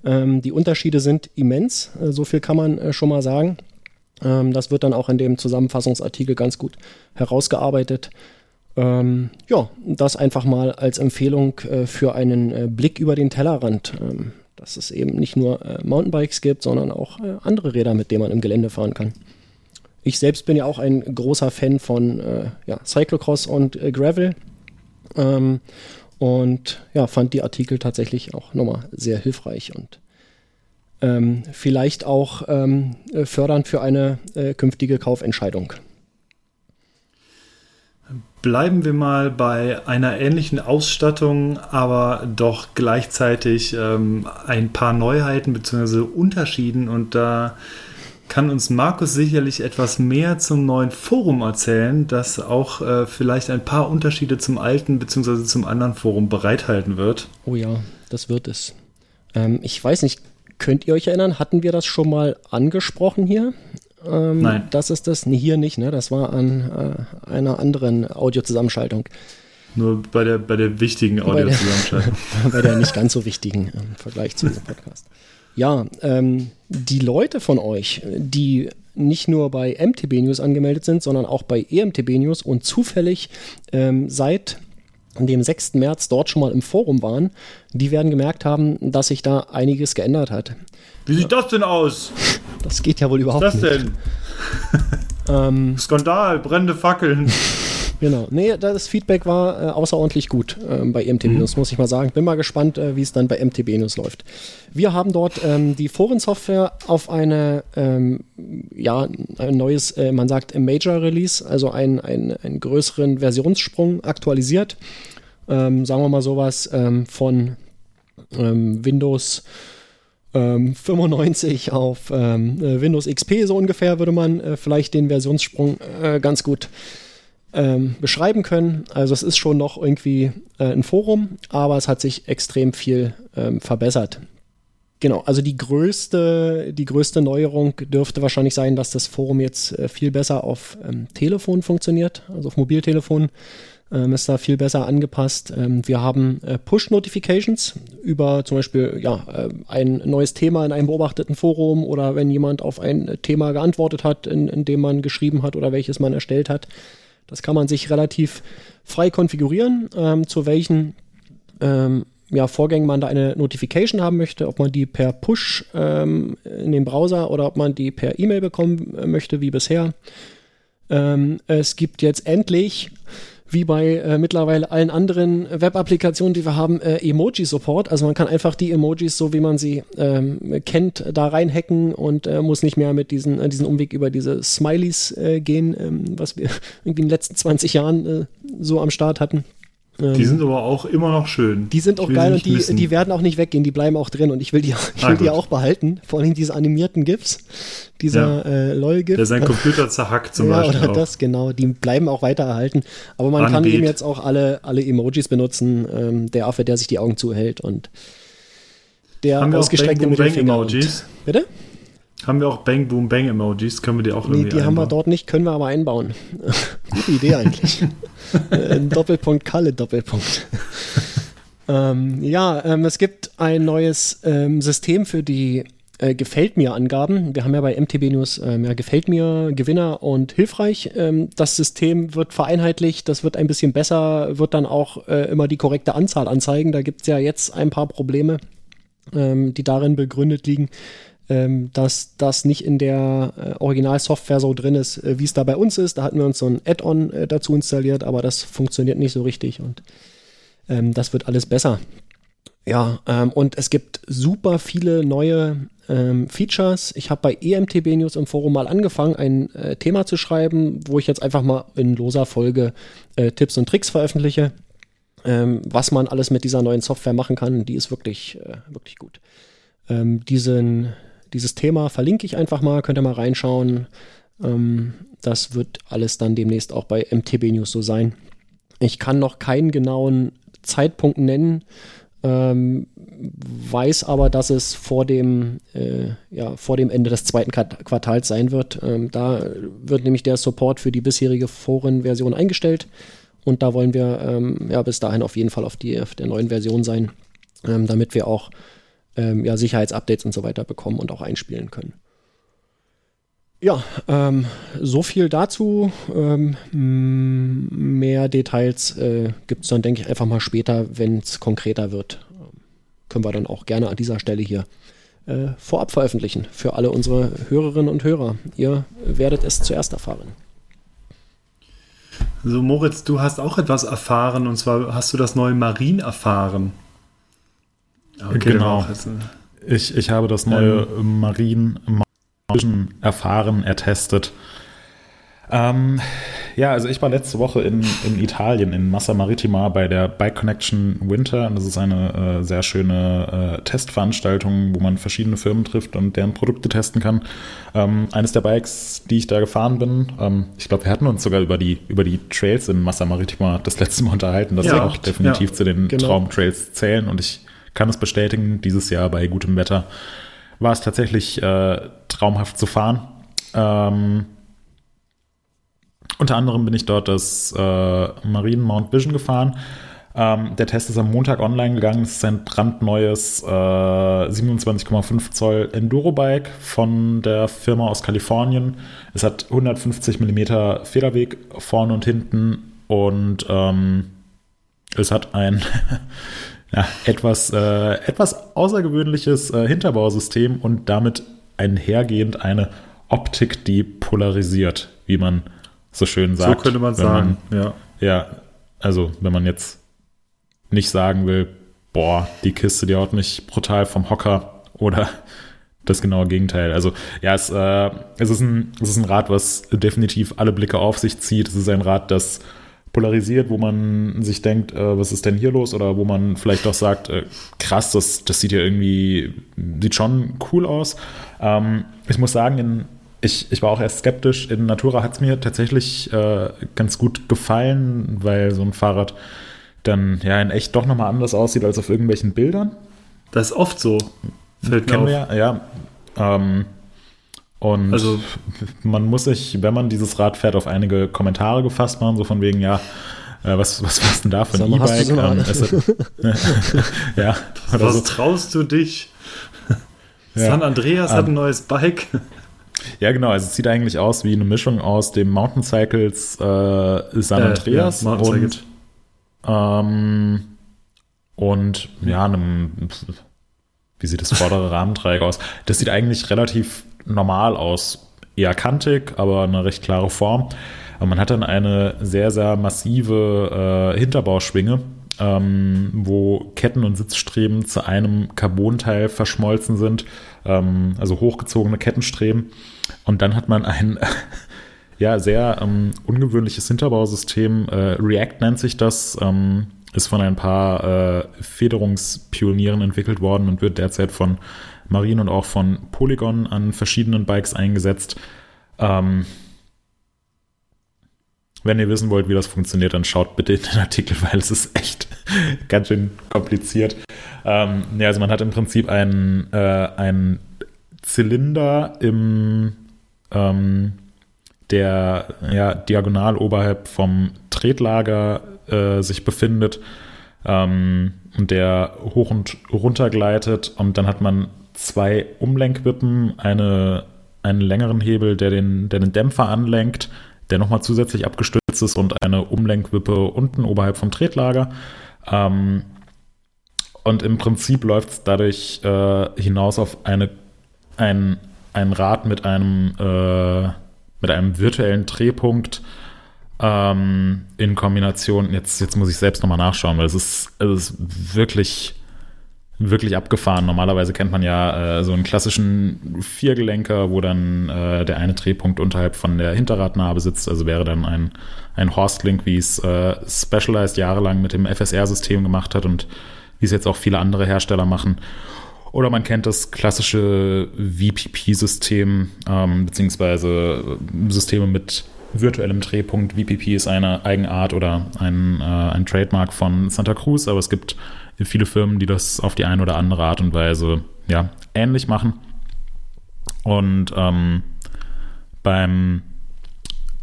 Ähm, die Unterschiede sind immens, so viel kann man schon mal sagen. Ähm, das wird dann auch in dem Zusammenfassungsartikel ganz gut herausgearbeitet. Ähm, ja, das einfach mal als Empfehlung äh, für einen äh, Blick über den Tellerrand. Ähm, dass es eben nicht nur äh, Mountainbikes gibt, sondern auch äh, andere Räder, mit denen man im Gelände fahren kann. Ich selbst bin ja auch ein großer Fan von äh, ja, Cyclocross und äh, Gravel. Ähm, und ja, fand die Artikel tatsächlich auch nochmal sehr hilfreich und ähm, vielleicht auch ähm, äh, fördernd für eine künftige Kaufentscheidung.
Bleiben wir mal bei einer ähnlichen Ausstattung, aber doch gleichzeitig ähm, ein paar Neuheiten bzw. Unterschieden. Und da kann uns Markus sicherlich etwas mehr zum neuen Forum erzählen, das auch äh, vielleicht ein paar Unterschiede zum alten bzw. zum anderen Forum bereithalten wird.
Oh ja, das wird es. Ähm, ich weiß nicht, könnt ihr euch erinnern, hatten wir das schon mal angesprochen hier? Ähm,
Nein.
Das ist das, nee, hier nicht, ne? Das war an äh, einer anderen Audiozusammenschaltung.
Nur bei der, bei der wichtigen Audiozusammenschaltung.
bei der nicht ganz so wichtigen ähm, im Vergleich zu diesem Podcast. Ja, ähm, die Leute von euch, die nicht nur bei MTB News angemeldet sind, sondern auch bei EMTB News und zufällig ähm, seit dem 6. März dort schon mal im Forum waren, die werden gemerkt haben, dass sich da einiges geändert hat.
Wie sieht das denn aus?
Das geht ja wohl überhaupt
Was
nicht.
denn?
Ähm,
Skandal, brennende Fackeln.
Genau. Nee, das Feedback war äh, außerordentlich gut ähm, bei MTB News, muss ich mal sagen. Bin mal gespannt, äh, wie es dann bei MTB News läuft. Wir haben dort ähm, die Forensoftware auf eine, ähm, ja, ein neues, äh, man sagt Major Release, also einen, einen, einen größeren Versionssprung aktualisiert. Ähm, sagen wir mal sowas ähm, von ähm, Windows ähm, 95 auf ähm, äh, Windows XP so ungefähr würde man äh, vielleicht den Versionssprung äh, ganz gut ähm, beschreiben können. Also es ist schon noch irgendwie äh, ein Forum, aber es hat sich extrem viel ähm, verbessert. Genau, also die größte, die größte Neuerung dürfte wahrscheinlich sein, dass das Forum jetzt äh, viel besser auf ähm, Telefon funktioniert, also auf Mobiltelefon ähm, ist da viel besser angepasst. Ähm, wir haben äh, Push-Notifications über zum Beispiel ja, äh, ein neues Thema in einem beobachteten Forum oder wenn jemand auf ein Thema geantwortet hat, in, in dem man geschrieben hat oder welches man erstellt hat. Das kann man sich relativ frei konfigurieren, ähm, zu welchen ähm, ja, Vorgängen man da eine Notification haben möchte, ob man die per Push ähm, in den Browser oder ob man die per E-Mail bekommen äh, möchte, wie bisher. Ähm, es gibt jetzt endlich, wie bei äh, mittlerweile allen anderen Web-Applikationen, die wir haben, äh, Emoji-Support. Also man kann einfach die Emojis, so wie man sie ähm, kennt, da reinhacken und äh, muss nicht mehr mit diesen, äh, diesen Umweg über diese Smileys äh, gehen, ähm, was wir irgendwie in den letzten 20 Jahren äh, so am Start hatten.
Die sind aber auch immer noch schön.
Die sind auch geil und die,
missen.
die werden auch nicht weggehen, die bleiben auch drin und ich will die, ich
Ah,
will die
gut.
auch behalten. Vor allem diese animierten GIFs, dieser äh, LOL-GIF.
Der sein Computer zerhackt zum
ja,
Beispiel
oder
auch.
das, genau. Die bleiben auch weiter erhalten. Aber man kann
Anbeet.
eben jetzt auch alle, alle Emojis benutzen, ähm, der Affe, der sich die Augen zuhält und der
Haben
ausgestreckte Mittelfinger.
Emojis?
Bitte?
Haben wir auch Bang Boom Bang Emojis? Können wir die auch
Nee,
irgendwie
die haben wir
einbauen?
dort nicht, können wir aber einbauen. Gute Idee eigentlich. Äh, Doppelpunkt Kalle, Doppelpunkt. ähm, ja, ähm, es gibt ein neues ähm, System für die äh, Gefällt mir Angaben. Wir haben ja bei MTB News ähm, ja, Gefällt mir, Gewinner und hilfreich. Ähm, das System wird vereinheitlicht, das wird ein bisschen besser, wird dann auch äh, immer die korrekte Anzahl anzeigen. Da gibt es ja jetzt ein paar Probleme, ähm, die darin begründet liegen, dass das nicht in der äh, Originalsoftware so drin ist, äh, wie es da bei uns ist. Da hatten wir uns so ein Add-on äh, dazu installiert, aber das funktioniert nicht so richtig und ähm, das wird alles besser. Ja, ähm, und es gibt super viele neue ähm, Features. Ich habe bei EMTB News im Forum mal angefangen, ein äh, Thema zu schreiben, wo ich jetzt einfach mal in loser Folge äh, Tipps und Tricks veröffentliche, ähm, was man alles mit dieser neuen Software machen kann. Die ist wirklich, äh, wirklich gut. Ähm, diesen, dieses Thema verlinke ich einfach mal, könnt ihr mal reinschauen. Ähm, das wird alles dann demnächst auch bei MTB News so sein. Ich kann noch keinen genauen Zeitpunkt nennen, ähm, weiß aber, dass es vor dem, äh, ja, vor dem Ende des zweiten Quart- Quartals sein wird. Ähm, da wird nämlich der Support für die bisherige Foren-Version eingestellt und da wollen wir ähm, ja, bis dahin auf jeden Fall auf, die, auf der neuen Version sein, ähm, damit wir auch ähm, ja, Sicherheitsupdates und so weiter bekommen und auch einspielen können. Ja, ähm, so viel dazu. Ähm, mehr Details äh, gibt es dann, denke ich, einfach mal später, wenn es konkreter wird. Können wir dann auch gerne an dieser Stelle hier äh, vorab veröffentlichen für alle unsere Hörerinnen und Hörer. Ihr werdet es zuerst erfahren.
So, Moritz, du hast auch etwas erfahren und zwar hast du das neue Marin erfahren. Okay,
Genau. Ich, ich habe das neue Marine Vision erfahren, ertestet. Ähm, ja, also ich war letzte Woche in, in Italien, in Massa Marittima bei der Bike Connection Winter. Und das ist eine äh, sehr schöne äh, Testveranstaltung, wo man verschiedene Firmen trifft und deren Produkte testen kann. Ähm, eines der Bikes, die ich da gefahren bin, ähm, ich glaube, wir hatten uns sogar über die, über die Trails in Massa Marittima das letzte Mal unterhalten, dass
Ja,
sie auch definitiv
ja.
zu den
Genau.
Traumtrails zählen. Und ich kann es bestätigen, dieses Jahr bei gutem Wetter war es tatsächlich äh, traumhaft zu fahren. Ähm, unter anderem bin ich dort das äh, Marine Mount Vision gefahren. Ähm, der Test ist am Montag online gegangen. Es ist ein brandneues äh, 27,5 Zoll Enduro-Bike von der Firma aus Kalifornien. Es hat 150 mm Federweg vorne und hinten und ähm, es hat ein ja, etwas, äh, etwas außergewöhnliches äh, Hinterbausystem und damit einhergehend eine Optik, die polarisiert, wie man so schön
so
sagt.
könnte man sagen. ja.
ja, also wenn man jetzt nicht sagen will, boah, die Kiste, die haut mich brutal vom Hocker oder das genaue Gegenteil. Also ja, es, äh, es, ist ein, es ist ein Rad, was definitiv alle Blicke auf sich zieht. Es ist ein Rad, das polarisiert, wo man sich denkt, äh, was ist denn hier los? Oder wo man vielleicht auch sagt, äh, krass, das, das sieht ja irgendwie, sieht schon cool aus. Ähm, ich muss sagen, in, ich, ich war auch erst skeptisch. In Natura hat es mir tatsächlich äh, ganz gut gefallen, weil so ein Fahrrad dann ja in echt doch nochmal anders aussieht als auf irgendwelchen Bildern.
Das ist oft so. Fällt mir
Kennen
auf.
wir ja. ja. Ähm, und
Also-
man muss sich, wenn man dieses Rad fährt, auf einige Kommentare gefasst machen, so von wegen, ja, äh, was, was war's denn da für ein E-Bike?
so
Ähm, hat- ja,
Was
so.
traust du dich?
Ja.
San Andreas hat
Ähm,
ein neues Bike.
Ja, genau. Also es sieht eigentlich aus wie eine Mischung aus dem Mountain Cycles äh, San
Äh,
Andreas
ja, Mountain
und, ähm, und ja, einem, wie sieht das vordere Rahmenträger aus? Das sieht eigentlich relativ normal aus. Eher kantig, aber eine recht klare Form. Aber man hat dann eine sehr, sehr massive äh, Hinterbauschwinge, ähm, wo Ketten und Sitzstreben zu einem Carbonteil verschmolzen sind, ähm, also hochgezogene Kettenstreben. Und dann hat man ein ja, sehr ähm, ungewöhnliches Hinterbausystem. Äh, React nennt sich das. Ähm, ist von ein paar äh, Federungspionieren entwickelt worden und wird derzeit von Marine und auch von Polygon an verschiedenen Bikes eingesetzt. Ähm, wenn ihr wissen wollt, wie das funktioniert, dann schaut bitte in den Artikel, weil es ist echt, ganz schön kompliziert. Ähm, ja, also man hat im Prinzip einen, äh, einen Zylinder im ähm, der ja, diagonal oberhalb vom Tretlager äh, sich befindet ähm, und der hoch und runter gleitet. Und dann hat man zwei Umlenkwippen, eine, einen längeren Hebel, der den, der den Dämpfer anlenkt, der nochmal zusätzlich abgestützt ist und eine Umlenkwippe unten oberhalb vom Tretlager. Ähm, und im Prinzip läuft es dadurch äh, hinaus auf eine, ein, ein Rad mit einem, äh, mit einem virtuellen Drehpunkt ähm, in Kombination. Jetzt, jetzt muss ich selbst nochmal nachschauen, weil es ist, es ist wirklich, wirklich abgefahren. Normalerweise kennt man ja äh, so einen klassischen Viergelenker, wo dann äh, der eine Drehpunkt unterhalb von der Hinterradnabe sitzt. Also wäre dann ein, ein Horstlink, wie es äh, Specialized jahrelang mit dem FSR-System gemacht hat und wie es jetzt auch viele andere Hersteller machen. Oder man kennt das klassische VPP-System, ähm, beziehungsweise Systeme mit virtuellem Drehpunkt. VPP ist eine Eigenart oder ein, äh, ein Trademark von Santa Cruz, aber es gibt viele Firmen, die das auf die eine oder andere Art und Weise ja, ähnlich machen. Und ähm, beim,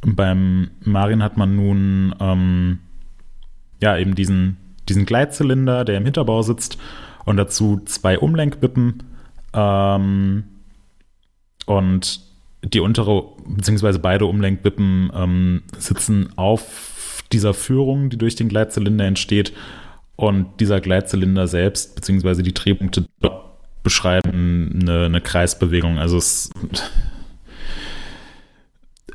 beim Marin hat man nun ähm, ja eben diesen diesen Gleitzylinder, der im Hinterbau sitzt und dazu zwei Umlenkwippen ähm, und die untere, beziehungsweise beide Umlenkwippen ähm, sitzen auf dieser Führung, die durch den Gleitzylinder entsteht und dieser Gleitzylinder selbst, beziehungsweise die Drehpunkte beschreiben eine, eine Kreisbewegung. Also es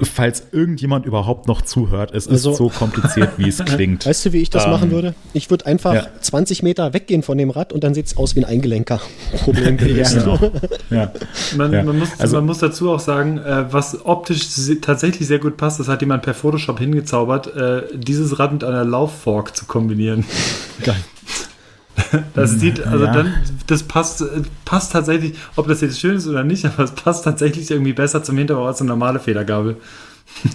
falls irgendjemand überhaupt noch zuhört, es also, ist so kompliziert, wie es klingt.
Weißt du, wie ich das ähm, machen würde? Ich würde einfach ja. 20 Meter weggehen von dem Rad und dann sieht es aus wie ein Eingelenker. Problem gelöst. ja, genau.
ja. Man, ja. Man, muss, also, man muss dazu auch sagen, äh, was optisch tatsächlich sehr gut passt, das hat jemand per Photoshop hingezaubert, äh, dieses Rad mit einer Lauffork zu kombinieren. Geil. Das sieht, also ja. dann, das passt, passt tatsächlich, ob das jetzt schön ist oder nicht, aber es passt tatsächlich irgendwie besser zum Hinterbau als eine normale Federgabel.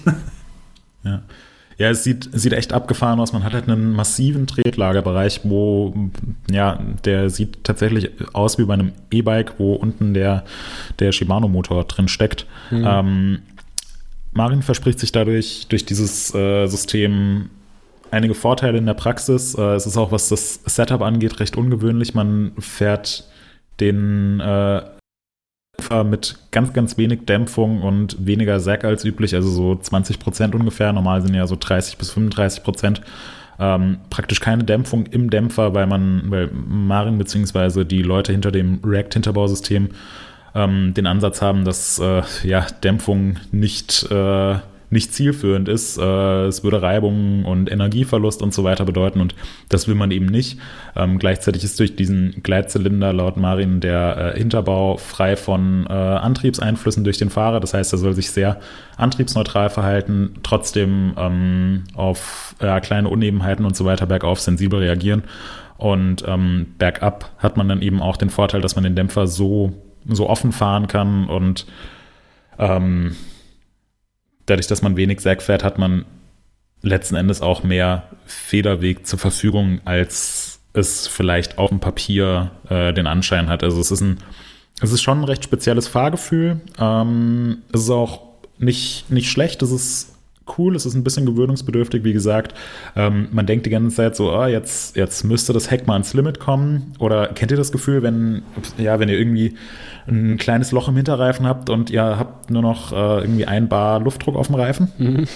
ja. Ja, es sieht, sieht echt abgefahren aus. Man hat halt einen massiven Tretlagerbereich, wo, ja, der sieht tatsächlich aus wie bei einem E-Bike, wo unten der, der Shimano-Motor drin steckt. Mhm. Ähm, Marin verspricht sich dadurch, durch dieses äh, System einige Vorteile in der Praxis. Äh, es ist auch, was das Setup angeht, recht ungewöhnlich. Man fährt den äh, mit ganz, ganz wenig Dämpfung und weniger Sack als üblich, also so 20 Prozent ungefähr. Normal sind ja so 30 bis 35 Prozent. Ähm, praktisch keine Dämpfung im Dämpfer, weil man, weil Marin bzw. die Leute hinter dem React-Hinterbausystem ähm, den Ansatz haben, dass äh, ja, Dämpfung nicht äh, nicht zielführend ist. Äh, es würde Reibung und Energieverlust und so weiter bedeuten und das will man eben nicht. Ähm, gleichzeitig ist durch diesen Gleitzylinder laut Marin der äh, Hinterbau frei von äh, Antriebseinflüssen durch den Fahrer. Das heißt, er soll sich sehr antriebsneutral verhalten, trotzdem ähm, auf ja, kleine Unebenheiten und so weiter bergauf sensibel reagieren. Und ähm, bergab hat man dann eben auch den Vorteil, dass man den Dämpfer so, so offen fahren kann und ähm, dadurch, dass man wenig Sack fährt, hat man letzten Endes auch mehr Federweg zur Verfügung, als es vielleicht auf dem Papier äh, den Anschein hat. Also es ist ein, es ist schon ein recht spezielles Fahrgefühl. Ähm, es ist auch nicht, nicht schlecht, es ist cool, es ist ein bisschen gewöhnungsbedürftig, wie gesagt. Ähm, man denkt die ganze Zeit so, oh, jetzt, jetzt müsste das Heck mal ans Limit kommen. Oder kennt ihr das Gefühl, wenn, ja, wenn ihr irgendwie ein kleines Loch im Hinterreifen habt und ihr habt nur noch äh, irgendwie ein Bar Luftdruck auf dem Reifen? Mhm.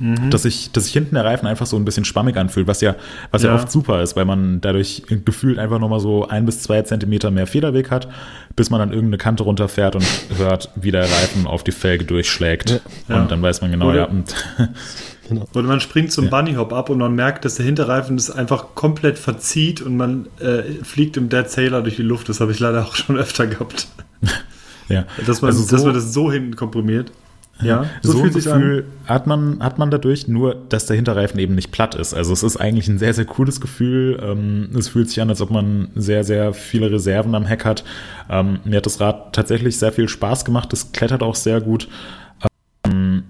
Mhm. Dass, sich, dass sich hinten der Reifen einfach so ein bisschen schwammig anfühlt, was ja, was ja. ja oft super ist, weil man dadurch gefühlt einfach nochmal so ein bis zwei Zentimeter mehr Federweg hat, bis man dann irgendeine Kante runterfährt und hört, wie der Reifen auf die Felge durchschlägt. Ja. Und dann weiß man genau,
Oder,
ja. Und
genau. Oder man springt zum ja. Bunnyhop ab und man merkt, dass der Hinterreifen das einfach komplett verzieht und man äh, fliegt im Dead Sailor durch die Luft. Das habe ich leider auch schon öfter gehabt. ja. Dass man, also so, dass man das so hinten komprimiert.
Ja, so, so ein Gefühl hat man, hat man dadurch, nur dass der Hinterreifen eben nicht platt ist. Also es ist eigentlich ein sehr, sehr cooles Gefühl. Ähm, es fühlt sich an, als ob man sehr, sehr viele Reserven am Heck hat. Ähm, mir hat das Rad tatsächlich sehr viel Spaß gemacht. Es klettert auch sehr gut. Ähm,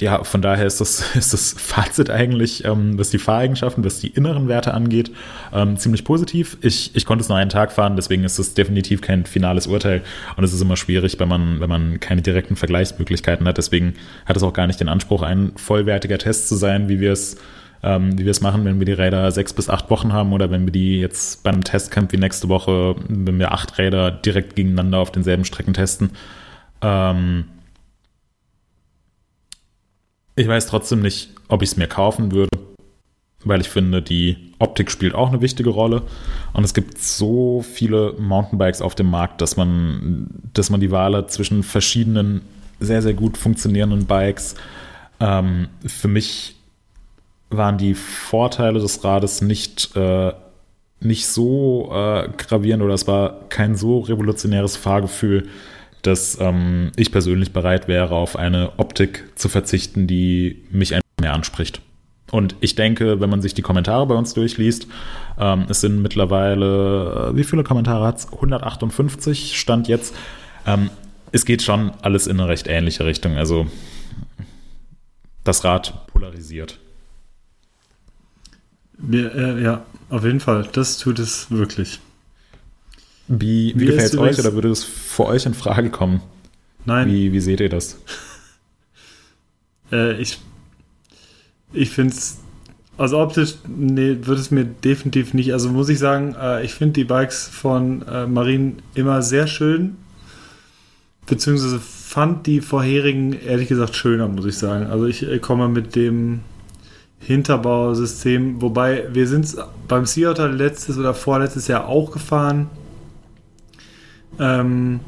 ja, von daher ist das, ist das Fazit eigentlich, ähm, was die Fahreigenschaften, was die inneren Werte angeht, ähm, ziemlich positiv. Ich, ich konnte es nur einen Tag fahren, deswegen ist es definitiv kein finales Urteil. Und es ist immer schwierig, wenn man, wenn man keine direkten Vergleichsmöglichkeiten hat. Deswegen hat es auch gar nicht den Anspruch, ein vollwertiger Test zu sein, wie wir es ähm, wie wir es machen, wenn wir die Räder sechs bis acht Wochen haben oder wenn wir die jetzt bei einem Testcamp wie nächste Woche, wenn wir acht Räder direkt gegeneinander auf denselben Strecken testen. Ähm, ich weiß trotzdem nicht, ob ich es mir kaufen würde, weil ich finde, die Optik spielt auch eine wichtige Rolle. Und es gibt so viele Mountainbikes auf dem Markt, dass man, dass man die Wahl hat zwischen verschiedenen sehr, sehr gut funktionierenden Bikes. Ähm, für mich waren die Vorteile des Rades nicht, äh, nicht so äh, gravierend oder es war kein so revolutionäres Fahrgefühl, dass ähm, ich persönlich bereit wäre, auf eine Optik zu verzichten, die mich einfach mehr anspricht. Und ich denke, wenn man sich die Kommentare bei uns durchliest, ähm, es sind mittlerweile, äh, wie viele Kommentare hat es? 158 stand jetzt. Ähm, es geht schon alles in eine recht ähnliche Richtung. Also das Rad polarisiert.
Wir, äh, ja, auf jeden Fall. Das tut es wirklich.
Wie, wie,
Wie
gefällt es euch oder würde es für euch in Frage kommen?
Nein,
Wie, wie seht ihr das?
äh, ich, ich finde es, also optisch, nee, wird es mir definitiv nicht. Also muss ich sagen, äh, ich finde die Bikes von äh, Marine immer sehr schön. Beziehungsweise fand die vorherigen, ehrlich gesagt, schöner, muss ich sagen. Also ich äh, komme mit dem Hinterbausystem, wobei wir sind beim Sea Otter letztes oder vorletztes Jahr auch gefahren. Ähm,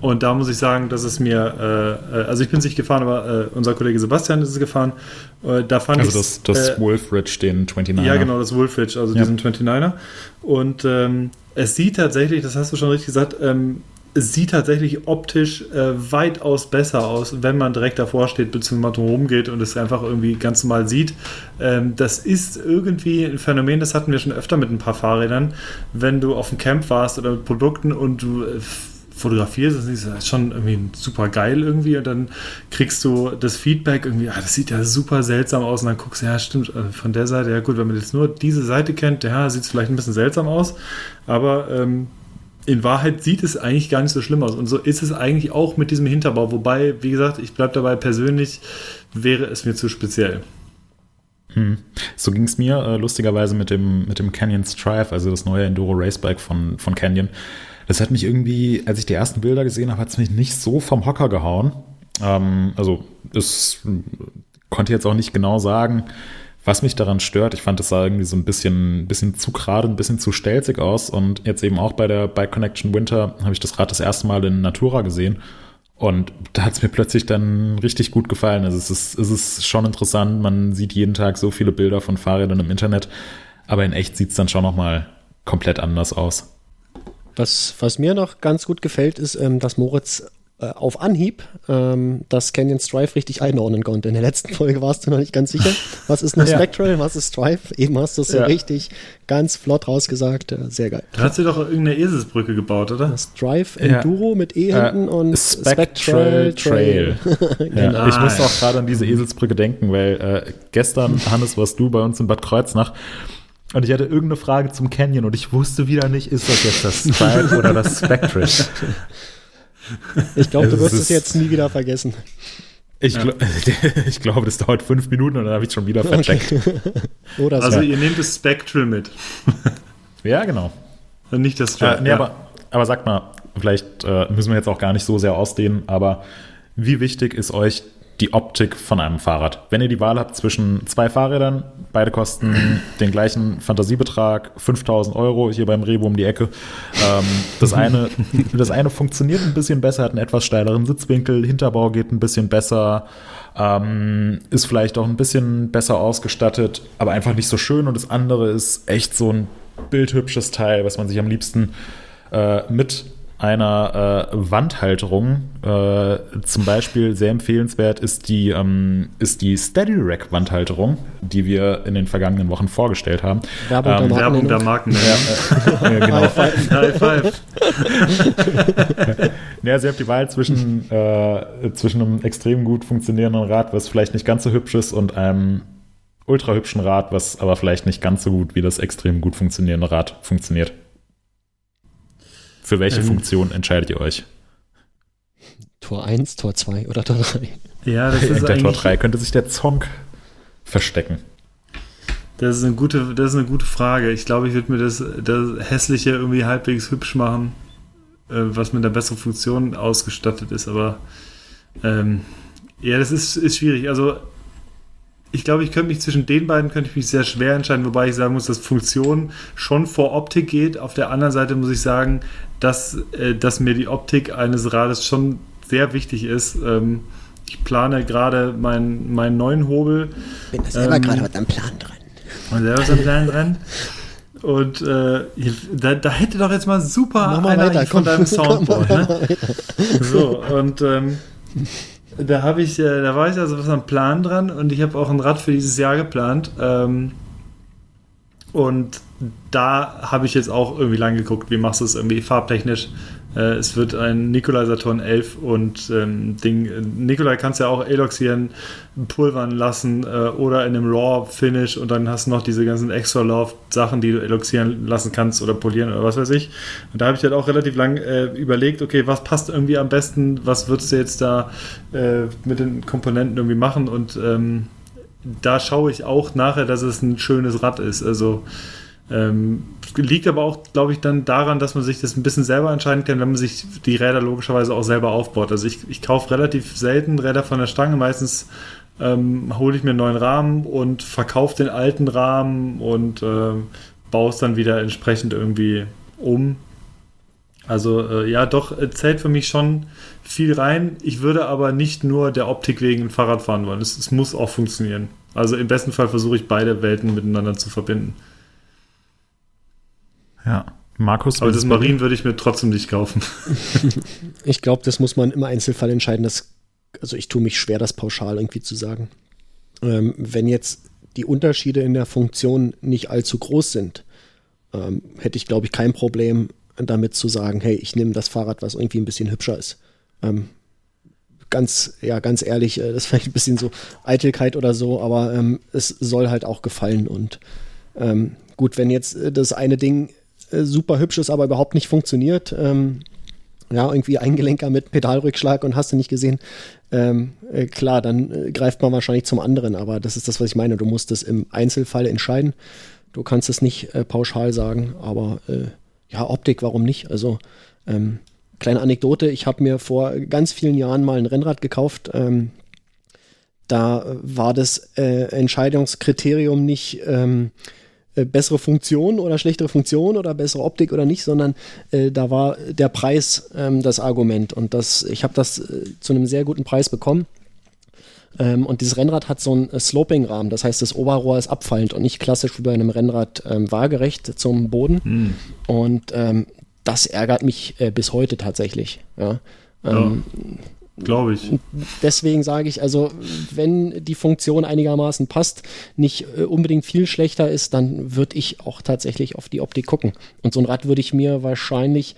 und da muss ich sagen, dass es mir, äh, äh, also ich bin es nicht gefahren, aber äh, unser Kollege Sebastian ist es gefahren. Äh, da fand
Also das, das
äh,
Wolfridge, den 29er.
ja, genau, das Wolfridge, also
Ja.
diesen 29er. Und ähm, es sieht tatsächlich, das hast du schon richtig gesagt, ähm, sieht tatsächlich optisch äh, weitaus besser aus, wenn man direkt davor steht, beziehungsweise rumgeht und es einfach irgendwie ganz normal sieht. Ähm, das ist irgendwie ein Phänomen, das hatten wir schon öfter mit ein paar Fahrrädern. Wenn du auf dem Camp warst oder mit Produkten und du äh, fotografierst, das ist schon irgendwie super geil irgendwie und dann kriegst du das Feedback irgendwie, ah, das sieht ja super seltsam aus und dann guckst du, ja stimmt, äh, von der Seite, ja gut, wenn man jetzt nur diese Seite kennt, ja, sieht es vielleicht ein bisschen seltsam aus, aber ähm, in Wahrheit sieht es eigentlich gar nicht so schlimm aus und so ist es eigentlich auch mit diesem Hinterbau, wobei, wie gesagt, ich bleibe dabei, persönlich wäre es mir zu speziell.
Hm. So ging es mir äh, lustigerweise mit dem, mit dem Canyon Strive, also das neue Enduro Racebike von, von Canyon. Das hat mich irgendwie, als ich die ersten Bilder gesehen habe, hat es mich nicht so vom Hocker gehauen. Ähm, also es konnte jetzt auch nicht genau sagen, was mich daran stört. Ich fand, es sah irgendwie so ein bisschen, bisschen zu gerade, ein bisschen zu stelzig aus. Und jetzt eben auch bei der Bike Connection Winter habe ich das Rad das erste Mal in Natura gesehen. Und da hat es mir plötzlich dann richtig gut gefallen. Also es ist, es ist schon interessant. Man sieht jeden Tag so viele Bilder von Fahrrädern im Internet. Aber in echt sieht es dann schon nochmal komplett anders aus.
Was, was mir noch ganz gut gefällt, ist, ähm, dass Moritz äh, auf Anhieb ähm, das Canyon Strive richtig einordnen konnte. In der letzten Folge warst du noch nicht ganz sicher. Was ist eine
Ja.
Spectral, was ist Strive? Eben hast du es so
Ja.
richtig ganz flott rausgesagt. Äh, sehr geil.
Da hat sie doch irgendeine Eselsbrücke gebaut, oder?
Strive
Ja.
Enduro mit E hinten
Äh,
und
Spectral Trail.
genau.
Ja, ich musste
Ah,
auch gerade an diese Eselsbrücke denken, weil äh, gestern, Hannes, warst du bei uns in Bad Kreuznach und ich hatte irgendeine Frage zum Canyon und ich wusste wieder nicht, ist das jetzt das Stripe oder das Spectral?
Ich glaube, du
Es
wirst es jetzt nie wieder vergessen.
Ich, gl ich glaube, das dauert fünf Minuten und dann habe ich schon wieder vercheckt.
So.
Also ihr nehmt das Spectral mit,
Ja, genau.
und nicht das
Äh,
Stripe.
nee,
ja.
aber, aber sagt mal, vielleicht äh, müssen wir jetzt auch gar nicht so sehr ausdehnen, aber wie wichtig ist euch die Optik von einem Fahrrad? Wenn ihr die Wahl habt zwischen zwei Fahrrädern, beide kosten den gleichen Fantasiebetrag, 5000 Euro hier beim Revo um die Ecke. Ähm, das, eine, das eine funktioniert ein bisschen besser, hat einen etwas steileren Sitzwinkel, Hinterbau geht ein bisschen besser, ähm, ist vielleicht auch ein bisschen besser ausgestattet, aber einfach nicht so schön. Und das andere ist echt so ein bildhübsches Teil, was man sich am liebsten äh, mit einer äh, Wandhalterung, äh, zum Beispiel sehr empfehlenswert ist die, ähm, ist die Steady Rack Wandhalterung, die wir in den vergangenen Wochen vorgestellt haben.
Werbung
ähm,
der
Werbung der. Marken.
Äh, genau.
High five.
Ja, also ihr habt die Wahl zwischen, äh, zwischen einem extrem gut funktionierenden Rad, was vielleicht nicht ganz so hübsch ist, und einem ultra hübschen Rad, was aber vielleicht nicht ganz so gut wie das extrem gut funktionierende Rad funktioniert. Für welche
Ähm.
Funktion entscheidet ihr euch?
Tor 1, Tor 2 oder Tor 3?
Ja, das ist
Hinter Tor
eigentlich
3 könnte sich der Zonk verstecken.
Das ist eine gute, das ist eine gute Frage. Ich glaube, ich würde mir das, das Hässliche irgendwie halbwegs hübsch machen, äh, was mit einer besseren Funktion ausgestattet ist. Aber ähm, ja, das ist, ist schwierig. Also ich glaube, ich könnte mich zwischen den beiden könnte ich mich sehr schwer entscheiden, wobei ich sagen muss, dass Funktion schon vor Optik geht. Auf der anderen Seite muss ich sagen, dass, äh, dass mir die Optik eines Rades schon sehr wichtig ist. Ähm, ich plane gerade meinen, meinen neuen Hobel.
Bin da selber
Ähm,
gerade mit einem Plan dran.
Und selber ist ein kleinen dran. Und äh, da, da hätte doch jetzt mal super
mal
einer
weiter,
von
komm.
deinem Soundboard. Ne? So, und ähm, da habe ich, äh, da war ich also was am Plan dran und ich habe auch ein Rad für dieses Jahr geplant. Ähm, und da habe ich jetzt auch irgendwie lang geguckt, wie machst du es irgendwie farbtechnisch. Äh, es wird ein Nikolai Saturn 11 und ähm, Ding, Nikolai kannst ja auch eloxieren, pulvern lassen äh, oder in einem Raw-Finish und dann hast du noch diese ganzen extra Love-Sachen, die du eloxieren lassen kannst oder polieren oder was weiß ich. Und da habe ich halt auch relativ lang äh, überlegt, okay, was passt irgendwie am besten, was würdest du jetzt da äh, mit den Komponenten irgendwie machen und ähm, da schaue ich auch nachher, dass es ein schönes Rad ist. Also ähm, liegt aber auch, glaube ich, dann daran, dass man sich das ein bisschen selber entscheiden kann, wenn man sich die Räder logischerweise auch selber aufbaut. Also ich, ich kaufe relativ selten Räder von der Stange. Meistens ähm, hole ich mir einen neuen Rahmen und verkaufe den alten Rahmen und ähm, baue es dann wieder entsprechend irgendwie um. Also äh, ja, doch, äh, zählt für mich schon viel rein. Ich würde aber nicht nur der Optik wegen ein Fahrrad fahren wollen. Es, es muss auch funktionieren. Also im besten Fall versuche ich beide Welten miteinander zu verbinden.
Ja. Markus,
Aber das? Marine würde ich mir trotzdem nicht kaufen.
Ich glaube, das muss man im Einzelfall entscheiden. Das, also ich tue mich schwer, das pauschal irgendwie zu sagen. Ähm, wenn jetzt die Unterschiede in der Funktion nicht allzu groß sind, ähm, hätte ich, glaube ich, kein Problem damit zu sagen, hey, ich nehme das Fahrrad, was irgendwie ein bisschen hübscher ist. Ähm, ganz, ja, ganz ehrlich, äh, das ist vielleicht ein bisschen so Eitelkeit oder so, aber ähm, es soll halt auch gefallen. Und ähm, gut, wenn jetzt äh, das eine Ding äh, super hübsch ist, aber überhaupt nicht funktioniert, ähm, ja, irgendwie ein Gelenker mit Pedalrückschlag und hast du nicht gesehen, ähm, äh, klar, dann äh, greift man wahrscheinlich zum anderen, aber das ist das, was ich meine. Du musst es im Einzelfall entscheiden. Du kannst es nicht äh, pauschal sagen, aber äh, ja, Optik, warum nicht? Also, ähm, kleine Anekdote, ich habe mir vor ganz vielen Jahren mal ein Rennrad gekauft. Ähm, da war das Entscheidungskriterium nicht ähm, äh, bessere Funktion oder schlechtere Funktion oder bessere Optik oder nicht, sondern äh, da war der Preis ähm, das Argument und das, ich habe das äh, zu einem sehr guten Preis bekommen. Ähm, und dieses Rennrad hat so einen äh, Sloping-Rahmen, das heißt, das Oberrohr ist abfallend und nicht klassisch wie bei einem Rennrad ähm, waagerecht zum Boden. Und ähm, das ärgert mich äh, bis heute tatsächlich. Ja. Ähm,
Glaube ich.
deswegen sage ich, also wenn die Funktion einigermaßen passt, nicht äh, unbedingt viel schlechter ist, dann würde ich auch tatsächlich auf die Optik gucken. Und so ein Rad würde ich mir wahrscheinlich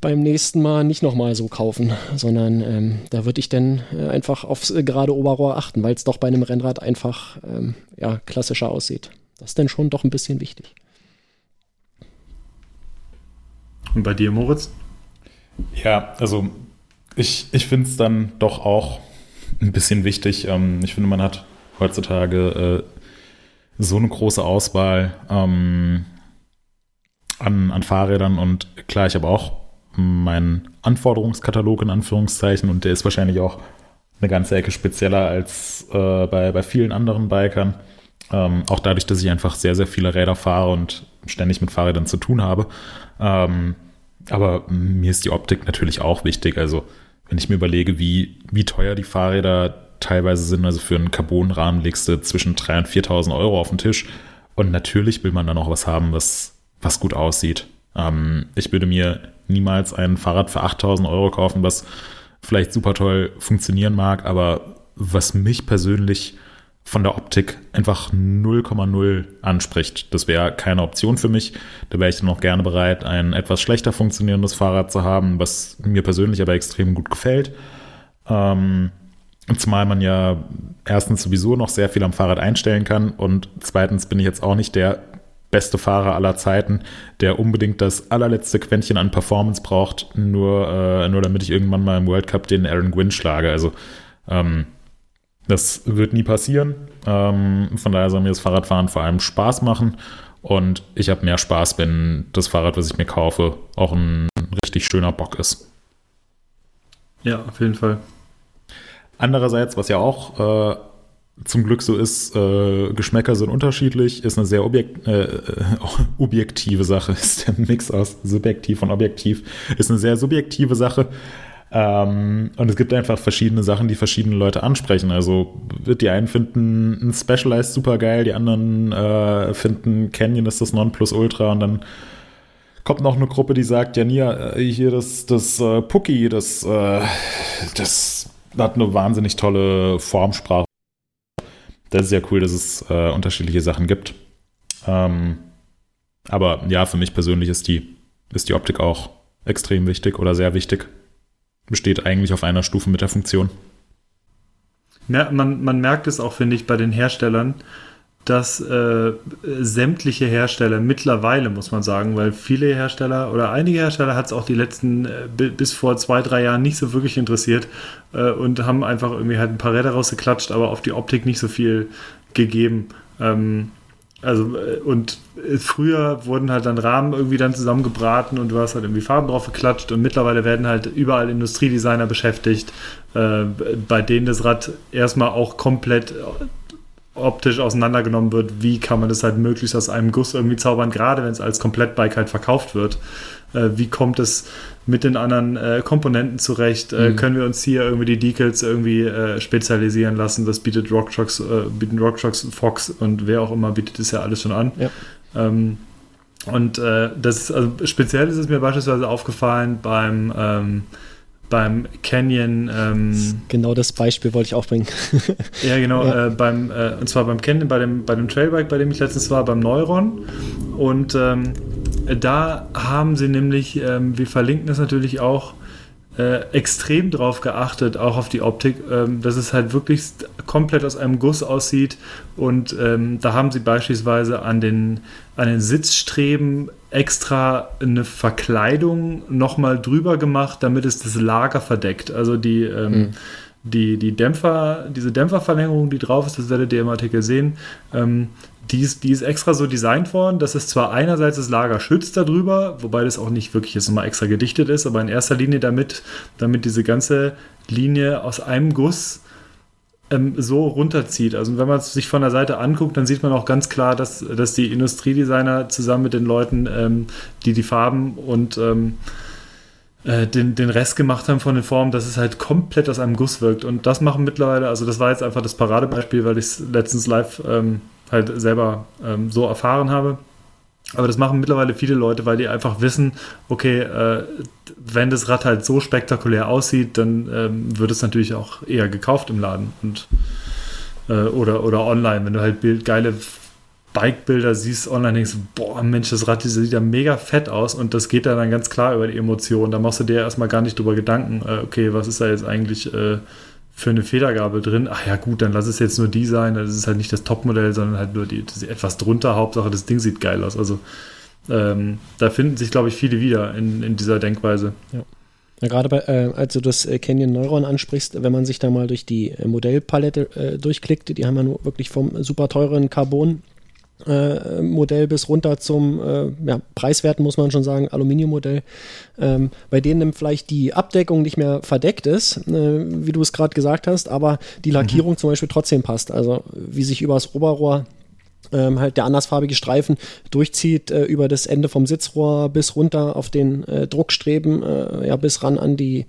beim nächsten Mal nicht nochmal so kaufen, sondern ähm, da würde ich dann äh, einfach aufs äh, gerade Oberrohr achten, weil es doch bei einem Rennrad einfach ähm, ja, klassischer aussieht. Das ist dann schon doch ein bisschen wichtig.
Und bei dir, Moritz?
Ja, also ich, ich finde es dann doch auch ein bisschen wichtig. Ähm, ich finde, man hat heutzutage äh, so eine große Auswahl ähm, an, an Fahrrädern und klar, ich habe auch meinen Anforderungskatalog in Anführungszeichen und der ist wahrscheinlich auch eine ganze Ecke spezieller als äh, bei, bei vielen anderen Bikern. Ähm, auch dadurch, dass ich einfach sehr, sehr viele Räder fahre und ständig mit Fahrrädern zu tun habe. Ähm, aber mir ist die Optik natürlich auch wichtig. Also, wenn ich mir überlege, wie, wie teuer die Fahrräder teilweise sind, also für einen Carbonrahmen legst du zwischen 3.000 und 4.000 Euro auf den Tisch. Und natürlich will man dann auch was haben, was, was gut aussieht. Ähm, ich würde mir niemals ein Fahrrad für 8.000 Euro kaufen, was vielleicht super toll funktionieren mag, aber was mich persönlich von der Optik einfach 0,0 anspricht. Das wäre keine Option für mich. Da wäre ich dann auch gerne bereit, ein etwas schlechter funktionierendes Fahrrad zu haben, was mir persönlich aber extrem gut gefällt. Ähm, zumal man ja erstens sowieso noch sehr viel am Fahrrad einstellen kann und zweitens bin ich jetzt auch nicht der beste Fahrer aller Zeiten, der unbedingt das allerletzte Quäntchen an Performance braucht, nur, äh, nur damit ich irgendwann mal im World Cup den Aaron Gwynn schlage. Also ähm, das wird nie passieren. Ähm, von daher soll mir das Fahrradfahren vor allem Spaß machen. Und ich habe mehr Spaß, wenn das Fahrrad, was ich mir kaufe, auch ein richtig schöner Bock ist.
Ja, auf jeden Fall.
Andererseits, was ja auch äh, zum Glück so ist, äh, Geschmäcker sind unterschiedlich, ist eine sehr objekt, äh, objektive Sache, ist der Mix aus subjektiv und objektiv, ist eine sehr subjektive Sache. Ähm, und es gibt einfach verschiedene Sachen, die verschiedene Leute ansprechen. Also die einen finden ein Specialized super geil, die anderen äh, finden Canyon ist das Nonplusultra und dann kommt noch eine Gruppe, die sagt, ja, Nia, äh, hier das, das äh, Pucki, das, äh, das hat eine wahnsinnig tolle Formsprache. Das ist ja cool, dass es äh, unterschiedliche Sachen gibt. Ähm, aber ja, für mich persönlich ist die, ist die Optik auch extrem wichtig oder sehr wichtig besteht eigentlich auf einer Stufe mit der Funktion.
Ja, man, man merkt es auch, finde ich, bei den Herstellern, dass äh, sämtliche Hersteller mittlerweile, muss man sagen, weil viele Hersteller oder einige Hersteller hat es auch die letzten äh, bis vor zwei, drei Jahren nicht so wirklich interessiert äh, und haben einfach irgendwie halt ein paar Räder rausgeklatscht, aber auf die Optik nicht so viel gegeben. Ähm, also, äh, und äh, früher wurden halt dann Rahmen irgendwie dann zusammengebraten und du hast halt irgendwie Farben drauf geklatscht und mittlerweile werden halt überall Industriedesigner beschäftigt, äh, bei denen das Rad erstmal auch komplett optisch auseinandergenommen wird, wie kann man das halt möglichst aus einem Guss irgendwie zaubern, gerade wenn es als Komplettbike halt verkauft wird. Äh, wie kommt es mit den anderen äh, Komponenten zurecht? Äh, mhm. Können wir uns hier irgendwie die Decals irgendwie äh, spezialisieren lassen? Das bietet Rocktrux, äh, bieten Rocktrux, Fox und wer auch immer bietet das ja alles schon an. Ja. Ähm, und äh, das ist, also speziell ist es mir beispielsweise aufgefallen beim ähm, beim Canyon. Ähm,
genau das Beispiel wollte ich auch bringen.
ja, genau. Ja. Äh, beim, äh, und zwar beim Canyon, bei dem, bei dem Trailbike, bei dem ich letztens war, beim Neuron. Und ähm, da haben sie nämlich, ähm, wir verlinken das natürlich auch, äh, extrem drauf geachtet, auch auf die Optik, ähm, dass es halt wirklich komplett aus einem Guss aussieht. Und ähm, da haben sie beispielsweise an den, an den Sitzstreben extra eine Verkleidung nochmal drüber gemacht, damit es das Lager verdeckt. Also die, mhm. die, die Dämpfer, diese Dämpferverlängerung, die drauf ist, das werdet ihr im Artikel sehen, ähm, die ist, die ist extra so designt worden, dass es zwar einerseits das Lager schützt darüber, wobei das auch nicht wirklich jetzt nochmal extra gedichtet ist, aber in erster Linie damit, damit diese ganze Linie aus einem Guss ähm, so runterzieht. Also wenn man es sich von der Seite anguckt, dann sieht man auch ganz klar, dass, dass die Industriedesigner zusammen mit den Leuten, ähm, die die Farben und ähm, äh, den, den Rest gemacht haben von den Formen, dass es halt komplett aus einem Guss wirkt. Und das machen mittlerweile, also das war jetzt einfach das Paradebeispiel, weil ich es letztens live ähm, halt selber ähm, so erfahren habe. Aber das machen mittlerweile viele Leute, weil die einfach wissen, okay, äh, wenn das Rad halt so spektakulär aussieht, dann ähm, wird es natürlich auch eher gekauft im Laden und äh, oder, oder online. Wenn du halt Bild, geile Bike-Bilder siehst online, denkst du, boah, Mensch, das Rad das sieht ja mega fett aus und das geht dann ganz klar über die Emotionen. Da machst du dir erstmal gar nicht drüber Gedanken, äh, okay, was ist da jetzt eigentlich äh, für eine Federgabel drin. Ach ja, gut, dann lass es jetzt nur die sein. Das ist halt nicht das Topmodell, sondern halt nur die, etwas drunter. Hauptsache, das Ding sieht geil aus. Also ähm, da finden sich, glaube ich, viele wieder in, in dieser Denkweise.
Ja. Ja, gerade bei, äh, als du das äh, Canyon Neuron ansprichst, wenn man sich da mal durch die äh, Modellpalette äh, durchklickt, die haben ja nur wirklich vom super teuren Carbon äh, Modell bis runter zum äh, ja, preiswerten, muss man schon sagen, Aluminiummodell, ähm, bei denen vielleicht die Abdeckung nicht mehr verdeckt ist, äh, wie du es gerade gesagt hast, aber die Lackierung mhm. zum Beispiel trotzdem passt. Also wie sich übers Oberrohr ähm, halt der andersfarbige Streifen durchzieht äh, über das Ende vom Sitzrohr bis runter auf den äh, Druckstreben, äh, ja, bis ran an die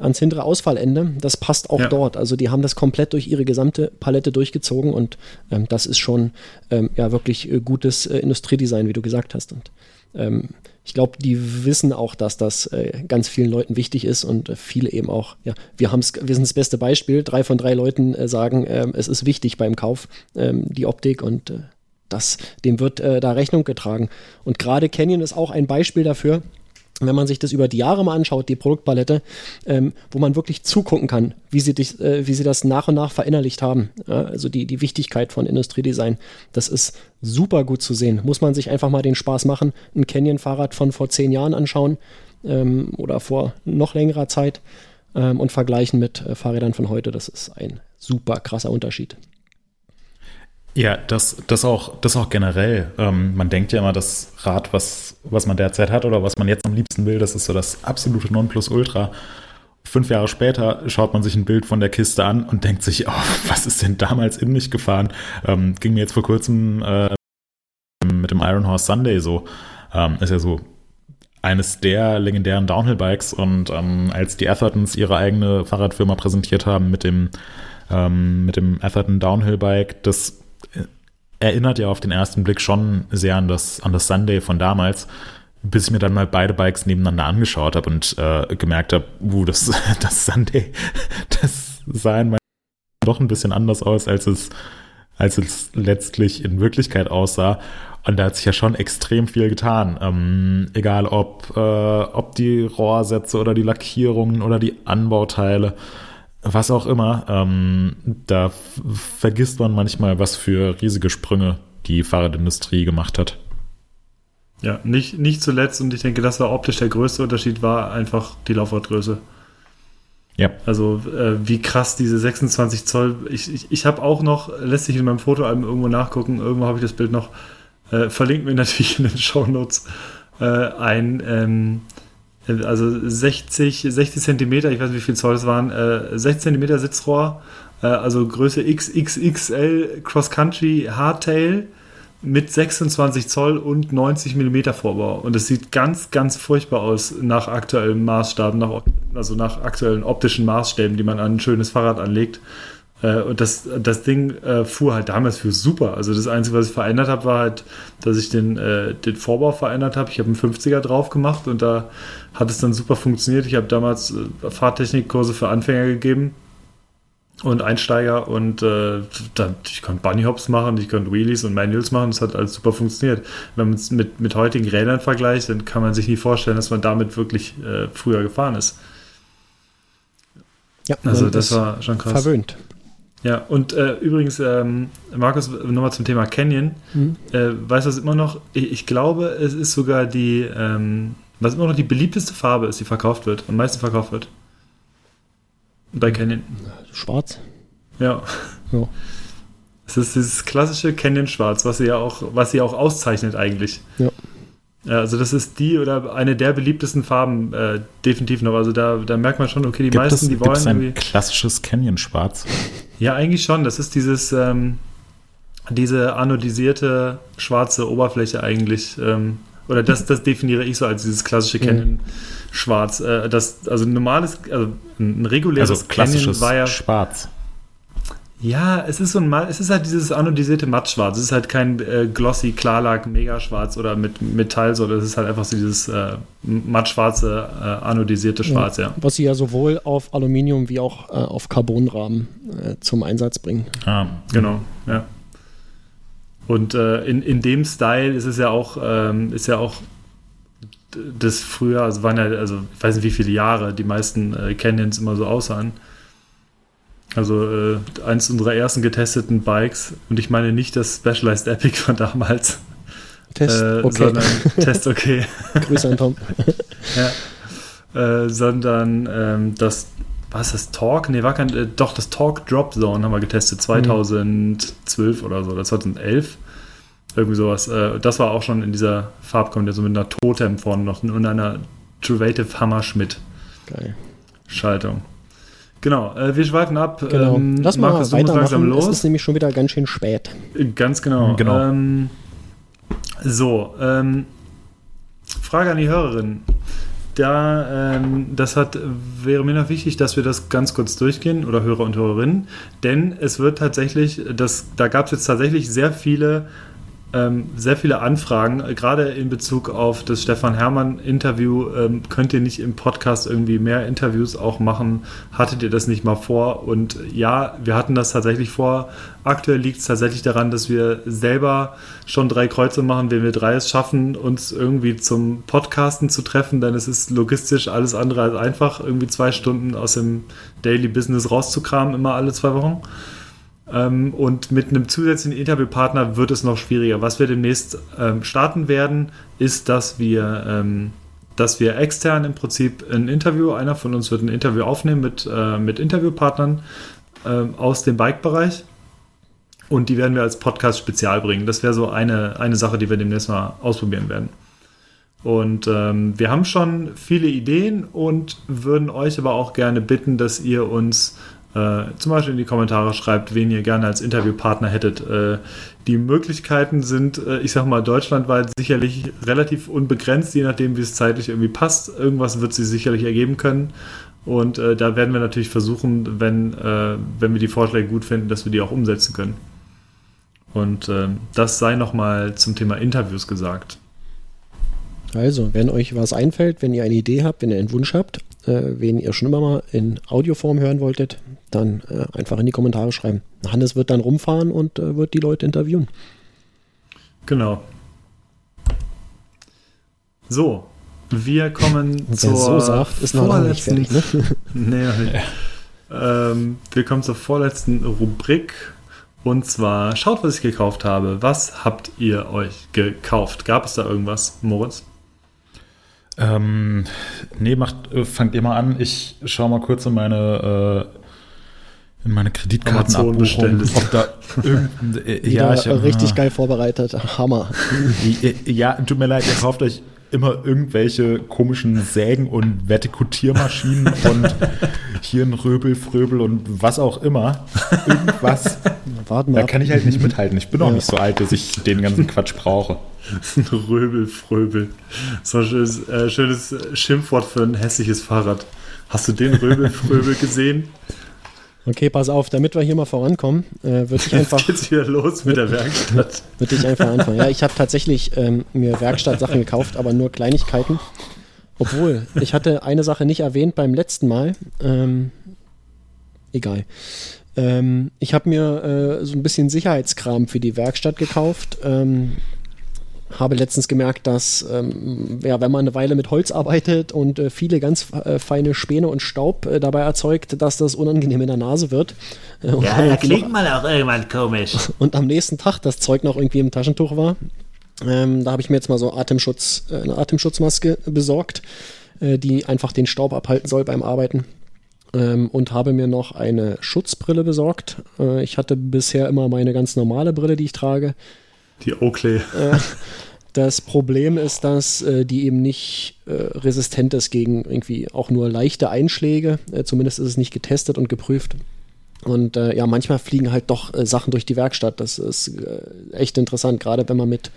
ans hintere Ausfallende. Das passt auch ja. dort. Also die haben das komplett durch ihre gesamte Palette durchgezogen und ähm, das ist schon ähm, ja wirklich äh, gutes äh, Industriedesign, wie du gesagt hast. Und ähm, ich glaube, die wissen auch, dass das äh, ganz vielen Leuten wichtig ist und äh, viele eben auch, ja, wir haben's, wir sind das beste Beispiel. Drei von drei Leuten äh, sagen, ähm, es ist wichtig beim Kauf, ähm, die Optik und äh, das, dem wird da Rechnung getragen. Und gerade Canyon ist auch ein Beispiel dafür, wenn man sich das über die Jahre mal anschaut, die Produktpalette, ähm, wo man wirklich zugucken kann, wie sie, dich, äh, wie sie das nach und nach verinnerlicht haben. Ja, also die, die Wichtigkeit von Industriedesign, das ist super gut zu sehen. Muss man sich einfach mal den Spaß machen, ein Canyon-Fahrrad von vor zehn Jahren anschauen ähm, oder vor noch längerer Zeit ähm, und vergleichen mit äh, Fahrrädern von heute. Das ist ein super krasser Unterschied.
Ja, das, das, auch, das auch generell. Ähm, man denkt ja immer, das Rad, was, was man derzeit hat oder was man jetzt am liebsten will, das ist so das absolute Nonplusultra. Fünf Jahre später schaut man sich ein Bild von der Kiste an und denkt sich, oh, was ist denn damals in mich gefahren? Ähm, ging mir jetzt vor kurzem äh, mit dem Iron Horse Sunday so. Ähm, ist ja so eines der legendären Downhill-Bikes und ähm, als die Athertons ihre eigene Fahrradfirma präsentiert haben mit dem, ähm, mit dem Atherton Downhill-Bike, das erinnert ja auf den ersten Blick schon sehr an das, an das Sunday von damals, bis ich mir dann mal beide Bikes nebeneinander angeschaut habe und äh, gemerkt habe, uh, das, das Sunday, das sah in meinem doch ein bisschen anders aus, als es, als es letztlich in Wirklichkeit aussah. Und da hat sich ja schon extrem viel getan. Ähm, egal ob, äh, ob die Rohrsätze oder die Lackierungen oder die Anbauteile was auch immer, ähm, da vergisst man manchmal, was für riesige Sprünge die Fahrradindustrie gemacht hat.
Ja, nicht, nicht zuletzt, und ich denke, das war optisch der größte Unterschied, war einfach die Laufradgröße. Ja. Also, äh, wie krass diese 26 Zoll. Ich, ich, ich habe auch noch, lässt sich in meinem Fotoalbum irgendwo nachgucken, irgendwo habe ich das Bild noch, äh, verlinkt mir natürlich in den Show Notes äh, ein. Ähm, also 60, 60 Zentimeter, ich weiß nicht, wie viel Zoll es waren, äh, 60 Zentimeter Sitzrohr, äh, also Größe XXXL Cross Country Hardtail mit 26 Zoll und 90 Millimeter Vorbau. Und es sieht ganz, ganz furchtbar aus nach aktuellen Maßstaben, nach, also nach aktuellen optischen Maßstäben, die man an ein schönes Fahrrad anlegt. Äh, und das, das Ding äh, fuhr halt damals für super. Also das Einzige, was ich verändert habe, war halt, dass ich den, äh, den Vorbau verändert habe. Ich habe einen 50er drauf gemacht und da hat es dann super funktioniert. Ich habe damals äh, Fahrtechnikkurse für Anfänger gegeben und Einsteiger und äh, dann, ich konnte Bunnyhops machen, ich konnte Wheelies und Manuals machen, das hat alles super funktioniert. Wenn man es mit, mit heutigen Rädern vergleicht, dann kann man sich nie vorstellen, dass man damit wirklich äh, früher gefahren ist.
Ja, also das war schon krass. Verwöhnt.
Ja, und äh, übrigens, ähm, Markus, nochmal zum Thema Canyon. Mhm. Äh, weißt du was immer noch? Ich, ich, glaube, es ist sogar die, ähm, was immer noch die beliebteste Farbe ist, die verkauft wird, am meisten verkauft wird. Bei Canyon.
Schwarz.
Ja. ja. Es ist dieses klassische Canyon-Schwarz, was sie ja auch, was sie auch auszeichnet eigentlich. Ja. Also das ist die oder eine der beliebtesten Farben äh, definitiv noch. Also da, da merkt man schon, okay, die
gibt
meisten,
es,
die wollen. Gibt
es ein klassisches Canyon-Schwarz?
Ja, eigentlich schon. Das ist dieses, ähm, diese anodisierte schwarze Oberfläche eigentlich. Ähm, oder das, das definiere ich so als dieses klassische mhm. Canyon-Schwarz. Äh, das, also normales, also ein reguläres
also klassisches Canyon war ja. Schwarz.
Ja, es ist so ein es ist halt dieses anodisierte Mattschwarz. Es ist halt kein äh, glossy Klarlack Megaschwarz oder mit Metall, sondern es ist halt einfach so dieses äh, mattschwarze äh, anodisierte Schwarz, ja, ja,
Was sie ja sowohl auf Aluminium wie auch äh, auf Carbonrahmen äh, zum Einsatz bringen.
Ah, genau, ja. Und äh, in, in dem Style ist es ja auch, ähm, ist ja auch das früher, also waren ja, also ich weiß nicht wie viele Jahre die meisten äh, Canyons immer so aussahen. Also äh, eins unserer ersten getesteten Bikes, und ich meine nicht das Specialized Epic von damals.
Test, äh, okay.
Sondern Test, okay.
Grüße an Tom.
ja. Äh, sondern ähm, das, was ist das, Talk? Nee, war kein, äh, doch, das Talk Drop Zone haben wir getestet, 2012 mhm. oder so, oder 2011. Irgendwie sowas. Äh, das war auch schon in dieser Farbkombination mit einer Totem vorne noch und einer Truvative Hammerschmidt.
Geil.
Schaltung. Genau, äh, wir schweifen ab.
Genau. Ähm, Lass mal Markus, weitermachen. Los. Es ist nämlich schon wieder ganz schön spät.
Ganz genau. genau. Ähm, so, ähm, Frage an die Hörerin. Da, ähm, das hat, wäre mir noch wichtig, dass wir das ganz kurz durchgehen, oder Hörer und Hörerinnen, denn es wird tatsächlich, das, da gab es jetzt tatsächlich sehr viele ähm, sehr viele Anfragen, äh, gerade in Bezug auf das Stefan Hermann-Interview. Ähm, könnt ihr nicht im Podcast irgendwie mehr Interviews auch machen? Hattet ihr das nicht mal vor? Und ja, wir hatten das tatsächlich vor. Aktuell liegt es tatsächlich daran, dass wir selber schon drei Kreuze machen, wenn wir drei es schaffen, uns irgendwie zum Podcasten zu treffen, denn es ist logistisch alles andere als einfach, irgendwie zwei Stunden aus dem Daily Business rauszukramen, immer alle zwei Wochen. Ähm, und mit einem zusätzlichen Interviewpartner wird es noch schwieriger. Was wir demnächst ähm, starten werden, ist, dass wir, ähm, dass wir extern im Prinzip ein Interview, einer von uns wird ein Interview aufnehmen mit, äh, mit Interviewpartnern ähm, aus dem Bike-Bereich. Und die werden wir als Podcast spezial bringen. Das wäre so eine, eine Sache, die wir demnächst mal ausprobieren werden. Und ähm, wir haben schon viele Ideen und würden euch aber auch gerne bitten, dass ihr uns äh, zum Beispiel in die Kommentare schreibt, wen ihr gerne als Interviewpartner hättet. Äh, die Möglichkeiten sind, äh, ich sag mal, deutschlandweit sicherlich relativ unbegrenzt, je nachdem, wie es zeitlich irgendwie passt. Irgendwas wird sie sicherlich ergeben können. Und äh, da werden wir natürlich versuchen, wenn, äh, wenn wir die Vorschläge gut finden, dass wir die auch umsetzen können. Und äh, das sei nochmal zum Thema Interviews gesagt.
Also, wenn euch was einfällt, wenn ihr eine Idee habt, wenn ihr einen Wunsch habt, äh, wen ihr schon immer mal in Audioform hören wolltet, dann äh, einfach in die Kommentare schreiben. Hannes wird dann rumfahren und äh, wird die Leute interviewen.
Genau. So, wir kommen
Wer
zur
so sagt, ist noch nicht
vorletzten
fertig. Ne?
Nee, noch nicht. Ähm, wir kommen zur vorletzten Rubrik. Und zwar, schaut, was ich gekauft habe. Was habt ihr euch gekauft? Gab es da irgendwas, Moritz?
Ähm, nee, macht, äh, fangt ihr mal an. Ich schaue mal kurz in meine, äh, in meine Kreditkartenabbuchung, ob da irgendein, äh,
Ja,
ja, ich,
richtig geil vorbereitet. Hammer.
Ja, tut mir leid, ihr kauft euch immer irgendwelche komischen Sägen und Vertikutiermaschinen und Hirnröbel, Fröbel und was auch immer. Irgendwas.
Warten wir
Da
ab.
kann ich halt nicht mithalten. Ich bin auch
Ja.
nicht so alt, dass ich den ganzen Quatsch brauche.
Röbel, Fröbel. So ein schönes, äh, schönes Schimpfwort für ein hässliches Fahrrad. Hast du den Röbel, Fröbel gesehen?
Okay, pass auf, damit wir hier mal vorankommen, äh, würde ich
Jetzt
einfach,
geht's wieder los mit der Werkstatt.
würde ich einfach anfangen. Ja, ich habe tatsächlich ähm, mir Werkstattsachen gekauft, aber nur Kleinigkeiten. Obwohl, ich hatte eine Sache nicht erwähnt beim letzten Mal. Ähm, egal. Ähm, ich habe mir äh, so ein bisschen Sicherheitskram für die Werkstatt gekauft. Ähm, habe letztens gemerkt, dass ähm, ja, wenn man eine Weile mit Holz arbeitet und äh, viele ganz äh, feine Späne und Staub äh, dabei erzeugt, dass das unangenehm in der Nase wird.
Ja, da klingt man auch irgendwann komisch.
und am nächsten Tag das Zeug noch irgendwie im Taschentuch war. Ähm, da habe ich mir jetzt mal so Atemschutz, äh, eine Atemschutzmaske besorgt, äh, die einfach den Staub abhalten soll beim Arbeiten. Ähm, und habe mir noch eine Schutzbrille besorgt. Äh, ich hatte bisher immer meine ganz normale Brille, die ich trage.
Die Oakley.
Das Problem ist, dass äh, die eben nicht äh, resistent ist gegen irgendwie auch nur leichte Einschläge. Äh, zumindest ist es nicht getestet und geprüft. Und äh, ja, manchmal fliegen halt doch äh, Sachen durch die Werkstatt. Das ist äh, echt interessant, gerade wenn man mit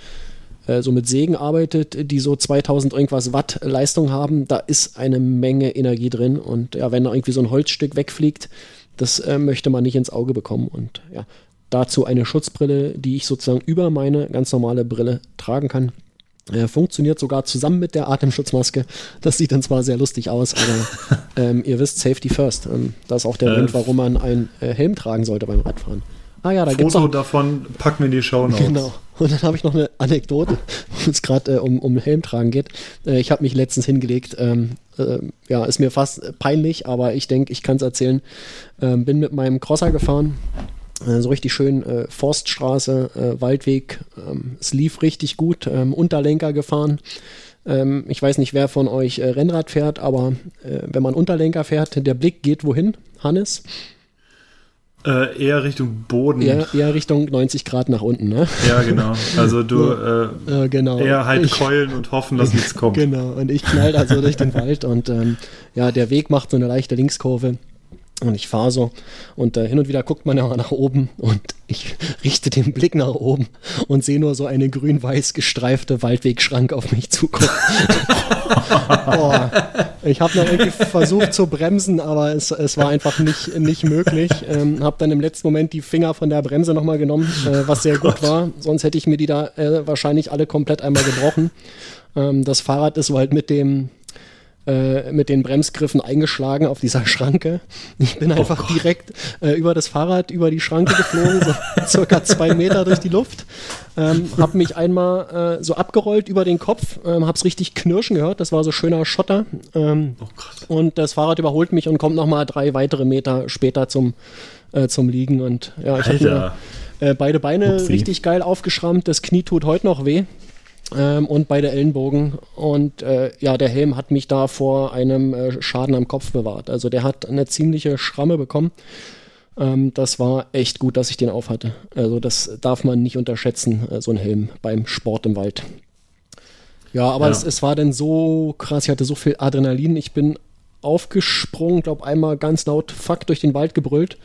äh, so mit Sägen arbeitet, die so 2000 irgendwas Watt Leistung haben. Da ist eine Menge Energie drin. Und ja, wenn da irgendwie so ein Holzstück wegfliegt, das äh, möchte man nicht ins Auge bekommen. Und ja, dazu eine Schutzbrille, die ich sozusagen über meine ganz normale Brille tragen kann. Äh, funktioniert sogar zusammen mit der Atemschutzmaske. Das sieht dann zwar sehr lustig aus, aber ähm, ihr wisst, Safety First. Ähm, das ist auch der
Äh,
Grund, warum man einen äh, Helm tragen sollte beim Radfahren. Ah ja, da gibt's
Foto
auch
davon packen wir in die Show Notes.
Genau. Und dann habe ich noch eine Anekdote, wo es gerade äh, um, um Helmtragen geht. Äh, ich habe mich letztens hingelegt. Ähm, äh, ja, ist mir fast peinlich, aber ich denke, ich kann es erzählen. Ähm, bin mit meinem Crosser gefahren. Äh, so richtig schön äh, Forststraße, äh, Waldweg. Ähm, es lief richtig gut. Ähm, Unterlenker gefahren. Ähm, ich weiß nicht, wer von euch äh, Rennrad fährt, aber äh, wenn man Unterlenker fährt, der Blick geht wohin? Hannes?
Äh, eher Richtung Boden.
Eher, eher Richtung 90 Grad nach unten, ne?
Ja, genau. Also du Äh,
genau.
eher halt
Ich-
keulen und hoffen, dass nichts kommt.
Genau, und ich knall da so durch den Wald und ähm, ja, der Weg macht so eine leichte Linkskurve und ich fahre so und äh, hin und wieder guckt man ja mal nach oben und Ich richte den Blick nach oben und sehe nur so eine grün-weiß gestreifte Waldwegschrank auf mich zukommen. Boah. Ich habe noch irgendwie versucht zu bremsen, aber es, es war einfach nicht, nicht möglich. Ähm, habe dann im letzten Moment die Finger von der Bremse nochmal genommen, äh, was sehr gut war. Sonst hätte ich mir die da äh, wahrscheinlich alle komplett einmal gebrochen. Ähm, das Fahrrad ist so halt mit dem äh, mit den Bremsgriffen eingeschlagen auf dieser Schranke. Ich bin einfach direkt äh, über das Fahrrad, über die Schranke geflogen, so circa zwei Meter durch die Luft. Ähm, hab mich einmal äh, so abgerollt über den Kopf, ähm, hab's richtig knirschen gehört, das war so schöner Schotter. Ähm, und das Fahrrad überholt mich und kommt nochmal drei weitere Meter später zum, äh, zum Liegen. Und ja, ich habe mir äh, beide Beine
Upsi.
richtig geil aufgeschrammt, das Knie tut heute noch weh ähm, und beide Ellenbogen. Und äh, ja, der Helm hat mich da vor einem äh, Schaden am Kopf bewahrt. Also der hat eine ziemliche Schramme bekommen. Ähm, das war echt gut, dass ich den aufhatte. Also das darf man nicht unterschätzen, äh, so ein Helm beim Sport im Wald. Ja, aber
Ja.
Es, es war dann so krass, ich hatte so viel Adrenalin. Ich bin aufgesprungen, glaube einmal ganz laut Fuck durch den Wald gebrüllt.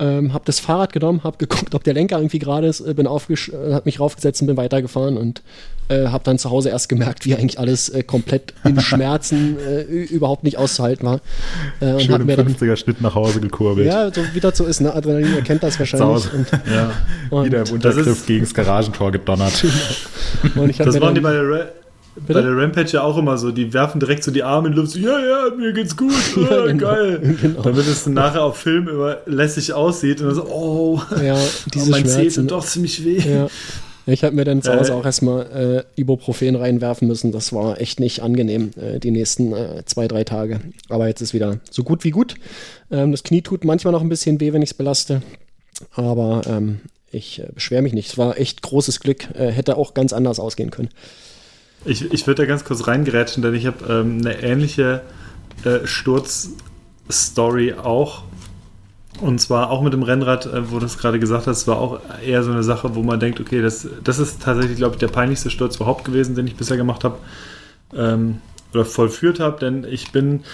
Ähm, hab das Fahrrad genommen, hab geguckt, ob der Lenker irgendwie gerade ist, äh, bin aufgesch äh, hab mich raufgesetzt und bin weitergefahren und äh, hab dann zu Hause erst gemerkt, wie eigentlich alles äh, komplett in Schmerzen äh, überhaupt nicht auszuhalten war. Äh, und
Schön
hab
im
mir dann
50er Schnitt nach Hause gekurbelt.
ja, so wie das so ist, ne? Adrenalin erkennt das wahrscheinlich. Und,
Ja.
und,
Wieder im Untergriff gegen das Garagentor gedonnert.
und ich hab
Das
mir
machen die bei der, Ra bei der Rampage ja auch immer so. Die werfen direkt so die Arme in die Luft. So, ja, ja, mir geht's gut.
Ja,
Ah,
genau.
Geil.
Genau.
Damit es nachher auf Film immer lässig aussieht. Und dann so, oh,
ja, diese
oh mein Zeh tut doch ziemlich weh.
Ja. Ich habe mir dann zu Hause
Äh.
auch erstmal äh, Ibuprofen reinwerfen müssen. Das war echt nicht angenehm, äh, die nächsten äh, zwei, drei Tage. Aber jetzt ist wieder so gut wie gut. Ähm, das Knie tut manchmal noch ein bisschen weh, wenn ich es belaste. Aber ähm, ich äh, beschwere mich nicht. Es war echt großes Glück. Äh, hätte auch ganz anders ausgehen können.
Ich, ich würde da ganz kurz reingerätschen, denn ich habe ähm, eine ähnliche äh, Sturzstory auch. Und zwar auch mit dem Rennrad, äh, wo du es gerade gesagt hast, war auch eher so eine Sache, wo man denkt, okay, das, das ist tatsächlich, glaube ich, der peinlichste Sturz überhaupt gewesen, den ich bisher gemacht habe ähm, oder vollführt habe, denn ich bin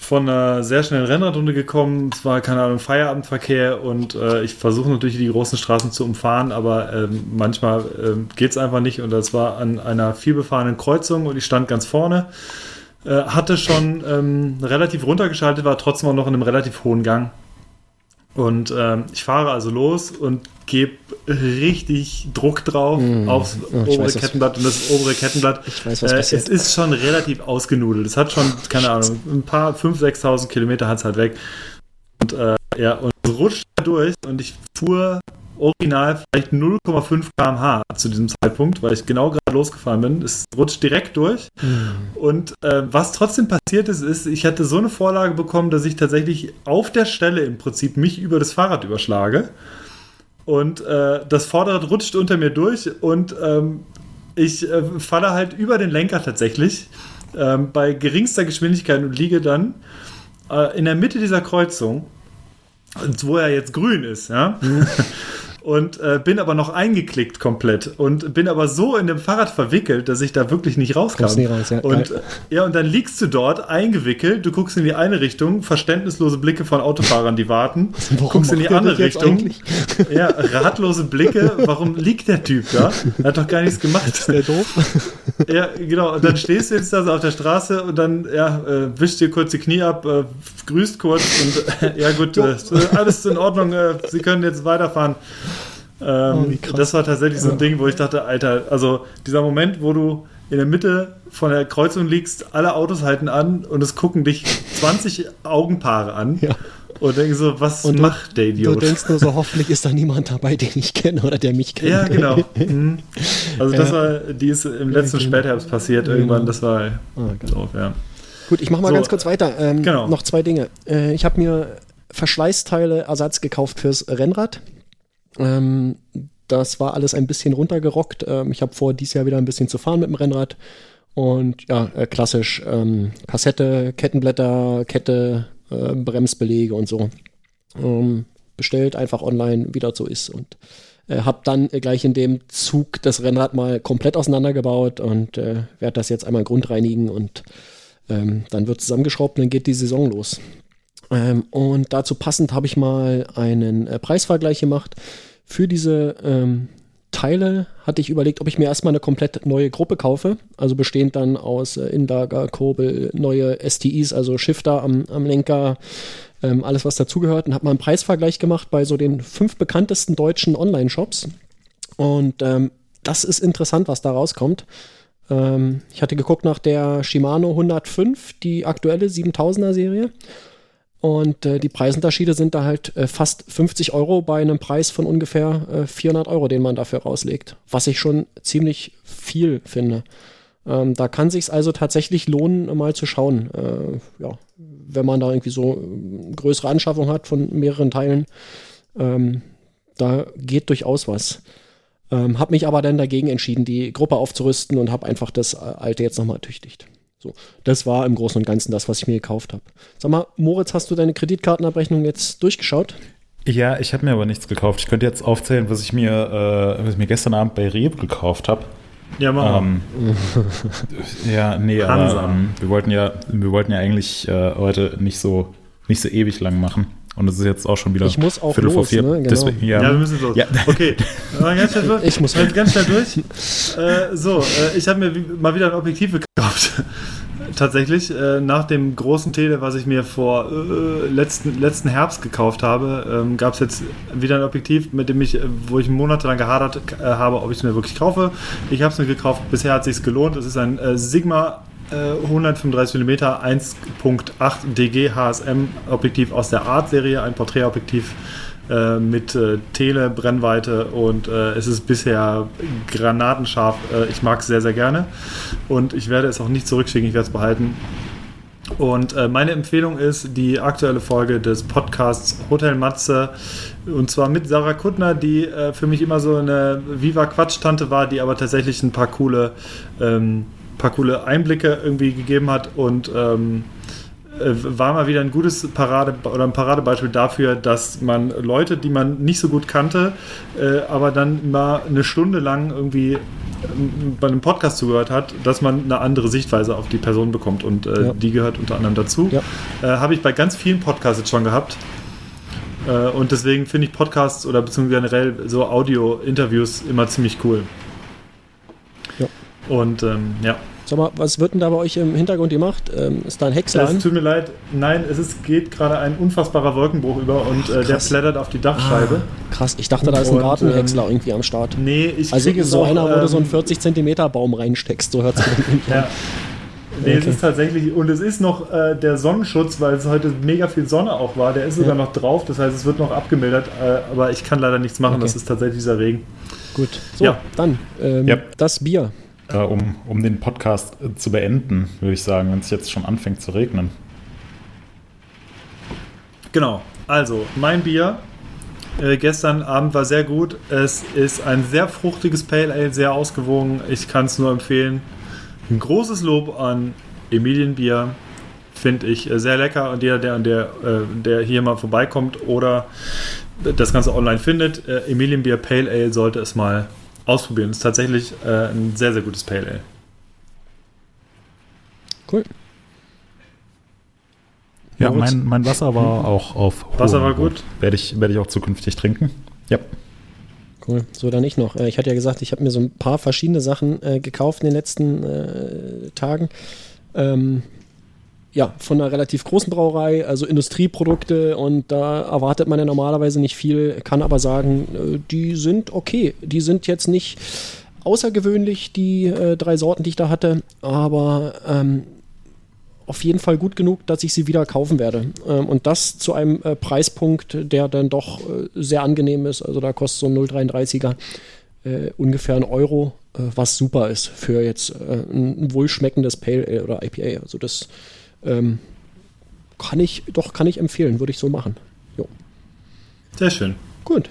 von einer sehr schnellen Rennradrunde gekommen. Es war, keine Ahnung, Feierabendverkehr und äh, ich versuche natürlich die großen Straßen zu umfahren, aber ähm, manchmal ähm, geht es einfach nicht und das war an einer vielbefahrenen Kreuzung und ich stand ganz vorne. Äh, hatte schon ähm, relativ runtergeschaltet, war trotzdem auch noch in einem relativ hohen Gang. Und ähm, ich fahre also los und gebe richtig Druck drauf aufs
Ja, ich
obere
weiß,
Kettenblatt und das obere Kettenblatt.
Ich weiß, was
äh,
passiert.
es ist schon relativ ausgenudelt. Es hat schon, keine Ahnung, ein paar 5.000, 6.000 Kilometer hat es halt weg. Und äh, ja, und es rutscht da durch und ich fuhr original vielleicht 0,5 km/h zu diesem Zeitpunkt, weil ich genau gerade losgefahren bin. Es rutscht direkt durch. Und äh, was trotzdem passiert ist, ist, ich hatte so eine Vorlage bekommen, dass ich tatsächlich auf der Stelle im Prinzip mich über das Fahrrad überschlage. Und äh, das Vorderrad rutscht unter mir durch und ähm, ich äh, falle halt über den Lenker tatsächlich ähm, bei geringster Geschwindigkeit und liege dann äh, in der Mitte dieser Kreuzung, wo er jetzt grün ist, ja. Und äh, bin aber noch eingeklickt komplett und bin aber so in dem Fahrrad verwickelt, dass ich da wirklich nicht rauskam.
Kommst nie raus, ja,
und, äh, ja, und dann liegst du dort eingewickelt, du guckst in die eine Richtung, verständnislose Blicke von Autofahrern, die warten,
Warum
guckst in die andere Richtung.
eigentlich?
Ja, ratlose Blicke, warum liegt der Typ da? Er hat doch gar nichts gemacht.
Ist der doof?
Ja, genau. Und dann stehst du jetzt da so auf der Straße und dann, ja, äh, wischst dir kurz die Knie ab, äh, grüßt kurz und äh, ja gut, äh, alles in Ordnung, äh, Sie können jetzt weiterfahren. Ähm,
Oh,
das war tatsächlich so ein Ding, wo ich dachte, Alter, also dieser Moment, wo du in der Mitte von der Kreuzung liegst, alle Autos halten an und es gucken dich 20 Augenpaare an
Ja.
und denken so, was
Und du-
macht der
Du
Idiot?
denkst nur so, hoffentlich ist da niemand dabei, den ich kenne oder der mich kennt.
Ja, genau. Mhm. Also das
Ja.
war, die ist im letzten
genau.
Spätherbst passiert irgendwann, das war
Ah,
doof, ja.
Gut, ich mache mal
So,
ganz kurz weiter. Ähm,
genau.
Noch zwei Dinge. Äh, ich habe mir Verschleißteile Ersatz gekauft fürs Rennrad. Ähm, das war alles ein bisschen runtergerockt. Ähm, ich habe vor, dieses Jahr wieder ein bisschen zu fahren mit dem Rennrad. Und ja, äh, klassisch ähm, Kassette, Kettenblätter, Kette, äh, Bremsbelege und so. Ähm, bestellt, einfach online, wie das so ist. Und äh, habe dann äh, gleich in dem Zug das Rennrad mal komplett auseinandergebaut und äh, werde das jetzt einmal grundreinigen und ähm, dann wird zusammengeschraubt und dann geht die Saison los. Ähm, und dazu passend habe ich mal einen äh, Preisvergleich gemacht. Für diese ähm, Teile hatte ich überlegt, ob ich mir erstmal eine komplett neue Gruppe kaufe, also bestehend dann aus äh, Inlager, Kurbel, neue STIs, also Shifter am, am Lenker, ähm, alles was dazugehört und habe mal einen Preisvergleich gemacht bei so den fünf bekanntesten deutschen Online-Shops. Und ähm, das ist interessant, was da rauskommt. Ähm, ich hatte geguckt nach der Shimano 105, die aktuelle 7000er Serie. Und äh, die Preisunterschiede sind da halt äh, fast 50 Euro bei einem Preis von ungefähr äh, 400 Euro, den man dafür rauslegt. Was ich schon ziemlich viel finde. Ähm, da kann sich also tatsächlich lohnen, mal zu schauen. Äh, ja, wenn man da irgendwie so äh, größere Anschaffung hat von mehreren Teilen. Ähm, da geht durchaus was. Ähm, hab mich aber dann dagegen entschieden, die Gruppe aufzurüsten und habe einfach das äh, alte jetzt nochmal ertüchtigt. So, das war im Großen und Ganzen das, was ich mir gekauft habe. Sag mal, Moritz, hast du deine Kreditkartenabrechnung jetzt durchgeschaut?
Ja, ich habe mir aber nichts gekauft. Ich könnte jetzt aufzählen, was ich mir, äh, was ich mir gestern Abend bei Rewe gekauft habe.
Ja, mach mal.
Ähm, ja, nee, aber ähm, wir wollten ja, wir wollten ja eigentlich äh, heute nicht so, nicht so ewig lang machen. Und es ist jetzt auch schon wieder
Ich muss auch
Viertel vor
los,
vier.
ne? Genau.
Deswegen, ja,
Ja, wir müssen los.
Ja.
Okay, ganz schnell durch.
Ich muss
Halt ganz schnell durch. Äh, so, äh, ich habe mir wie- mal wieder ein Objektiv gekauft. Tatsächlich, äh, nach dem großen Tele, was ich mir vor äh, letzten, letzten Herbst gekauft habe, ähm, gab es jetzt wieder ein Objektiv, mit dem ich, äh, wo ich monatelang gehadert äh, habe, ob ich es mir wirklich kaufe. Ich habe es mir gekauft, bisher hat es sich gelohnt. Es ist ein äh, Sigma 135 mm 1.8 DG HSM Objektiv aus der Art-Serie, ein Porträtobjektiv äh, mit äh, Tele-Brennweite und äh, es ist bisher granatenscharf. Äh, ich mag es sehr, sehr gerne und ich werde es auch nicht zurückschicken, ich werde es behalten. Und äh, meine Empfehlung ist die aktuelle Folge des Podcasts Hotel Matze und zwar mit Sarah Kuttner, die für mich immer so eine Viva Quatsch-Tante war, die aber tatsächlich ein paar coole, ähm, paar coole Einblicke irgendwie gegeben hat und ähm, äh, war mal wieder ein gutes Parade oder ein Paradebeispiel dafür, dass man Leute, die man nicht so gut kannte, äh, aber dann mal eine Stunde lang irgendwie ähm, bei einem Podcast zugehört hat, dass man eine andere Sichtweise auf die Person bekommt und äh,
Ja.
die gehört unter anderem dazu.
Ja.
Äh, Habe ich bei ganz vielen Podcasts jetzt schon gehabt. Äh, und deswegen finde ich Podcasts oder beziehungsweise generell so Audio-Interviews immer ziemlich cool. Und ähm, ja.
Sag mal, was wird denn da bei euch im Hintergrund gemacht? Ähm, ist da ein Häcksler
Es tut mir leid, nein, es ist, geht gerade ein unfassbarer Wolkenbruch über und äh, der flattert auf die Dachscheibe.
Krass, ich dachte, da ist ein Gartenhäcksler irgendwie am Start.
Nee, ich
Also so
noch,
einer, wo du so einen
ähm,
40 Zentimeter Baum reinsteckst, so hört sich irgendwie
Ja. Nee, es
Okay.
ist tatsächlich, und es ist noch äh, der Sonnenschutz, weil es heute mega viel Sonne auch war, der ist sogar
Ja.
noch drauf, das heißt, es wird noch abgemildert, äh, aber ich kann leider nichts machen,
Okay.
das ist tatsächlich dieser Regen.
Gut, so,
Ja.
dann ähm,
Ja.
das Bier.
Äh, um, um den Podcast äh, zu beenden, würde ich sagen, wenn es jetzt schon anfängt zu regnen.
Genau, also mein Bier äh, gestern Abend war sehr gut. Es ist ein sehr fruchtiges Pale Ale, sehr ausgewogen. Ich kann es nur empfehlen. Ein großes Lob an Emilienbier. Finde ich äh, sehr lecker und jeder, der, der, äh, der hier mal vorbeikommt oder das Ganze online findet, Emilienbier Pale Ale sollte es mal ausprobieren. Ist tatsächlich äh, ein sehr, sehr gutes Pale Ale.
Cool.
Ja, mein, mein Wasser war auch auf
Wasser war gut?
Werde ich, werde ich auch zukünftig trinken. Ja.
Cool. So, dann ich noch. Äh, Ich hatte ja gesagt, ich habe mir so ein paar verschiedene Sachen äh, gekauft in den letzten äh, Tagen. Ähm, ja, von einer relativ großen Brauerei, also Industrieprodukte und da erwartet man ja normalerweise nicht viel, kann aber sagen, äh, die sind okay. Die sind jetzt nicht außergewöhnlich, die äh, drei Sorten, die ich da hatte, aber ähm, auf jeden Fall gut genug, dass ich sie wieder kaufen werde. Ähm, und das zu einem äh, Preispunkt, der dann doch äh, sehr angenehm ist. Also da kostet so ein 0,33er äh, ungefähr ein Euro, äh, was super ist für jetzt ein, ein wohlschmeckendes Pale Ale oder IPA. Also das ähm, kann ich, doch kann ich empfehlen, würde ich so machen. Jo.
Sehr schön.
Gut.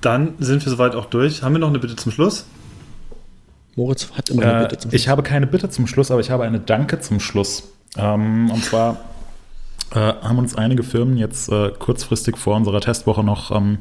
Dann sind wir soweit auch durch. Haben wir noch eine Bitte zum Schluss?
Moritz hat immer eine
Äh,
Bitte zum
ich habe keine Bitte zum Schluss, aber ich habe eine Danke zum Schluss. Ähm, und zwar äh, haben uns einige Firmen jetzt äh, kurzfristig vor unserer Testwoche noch ähm,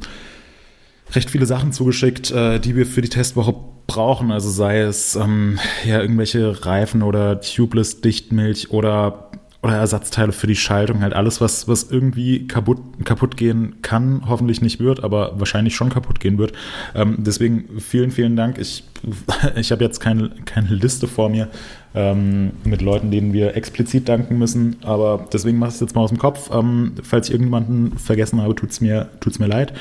recht viele Sachen zugeschickt, äh, die wir für die Testwoche brauchen. Also sei es ähm, ja irgendwelche Reifen oder Tubeless Dichtmilch oder oder Ersatzteile für die Schaltung, halt alles, was, was irgendwie kaputt, kaputt gehen kann, hoffentlich nicht wird, aber wahrscheinlich schon kaputt gehen wird. Ähm, deswegen vielen, vielen Dank. Ich, ich habe jetzt keine, keine Liste vor mir ähm, mit Leuten, denen wir explizit danken müssen, aber deswegen mache ich es jetzt mal aus dem Kopf. Ähm, falls ich irgendjemanden vergessen habe, tut's mir, tut's mir leid.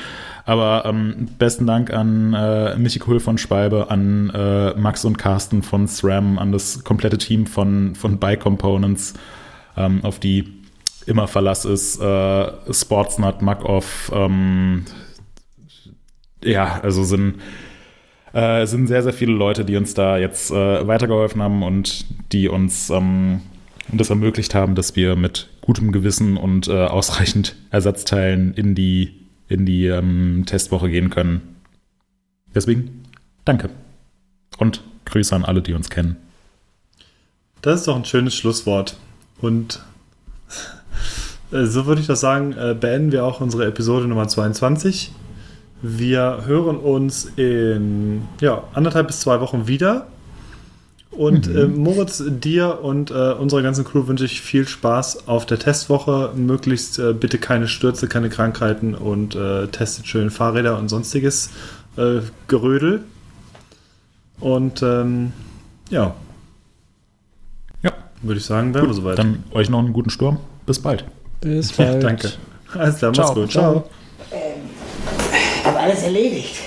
Aber ähm, besten Dank an äh, Michi Kohl von Schwalbe, an äh, Max und Carsten von SRAM, an das komplette Team von, von Bike Components, ähm, auf die immer Verlass ist, äh, Sportsnut, Muck-Off, ähm, ja, also sind, äh, sind sehr, sehr viele Leute, die uns da jetzt äh, weitergeholfen haben und die uns ähm, das ermöglicht haben, dass wir mit gutem Gewissen und äh, ausreichend Ersatzteilen in die, in die ähm, Testwoche gehen können. Deswegen danke. Und Grüße an alle, die uns kennen.
Das ist doch ein schönes Schlusswort. Und äh, so würde ich das sagen, äh, beenden wir auch unsere Episode Nummer 22. Wir hören uns in ja, anderthalb bis zwei Wochen wieder. Und äh, Moritz, dir und äh, unserer ganzen Crew wünsche ich viel Spaß auf der Testwoche. Möglichst äh, bitte keine Stürze, keine Krankheiten und äh, testet schön Fahrräder und sonstiges äh, Gerödel. Und ähm, ja,
Ja,
würde ich sagen, wären wir soweit.
dann euch noch einen guten Sturm. Bis bald.
Bis
Ja,
bald.
danke. Alles klar, mach's
Ciao.
gut. Ciao.
Hab alles erledigt.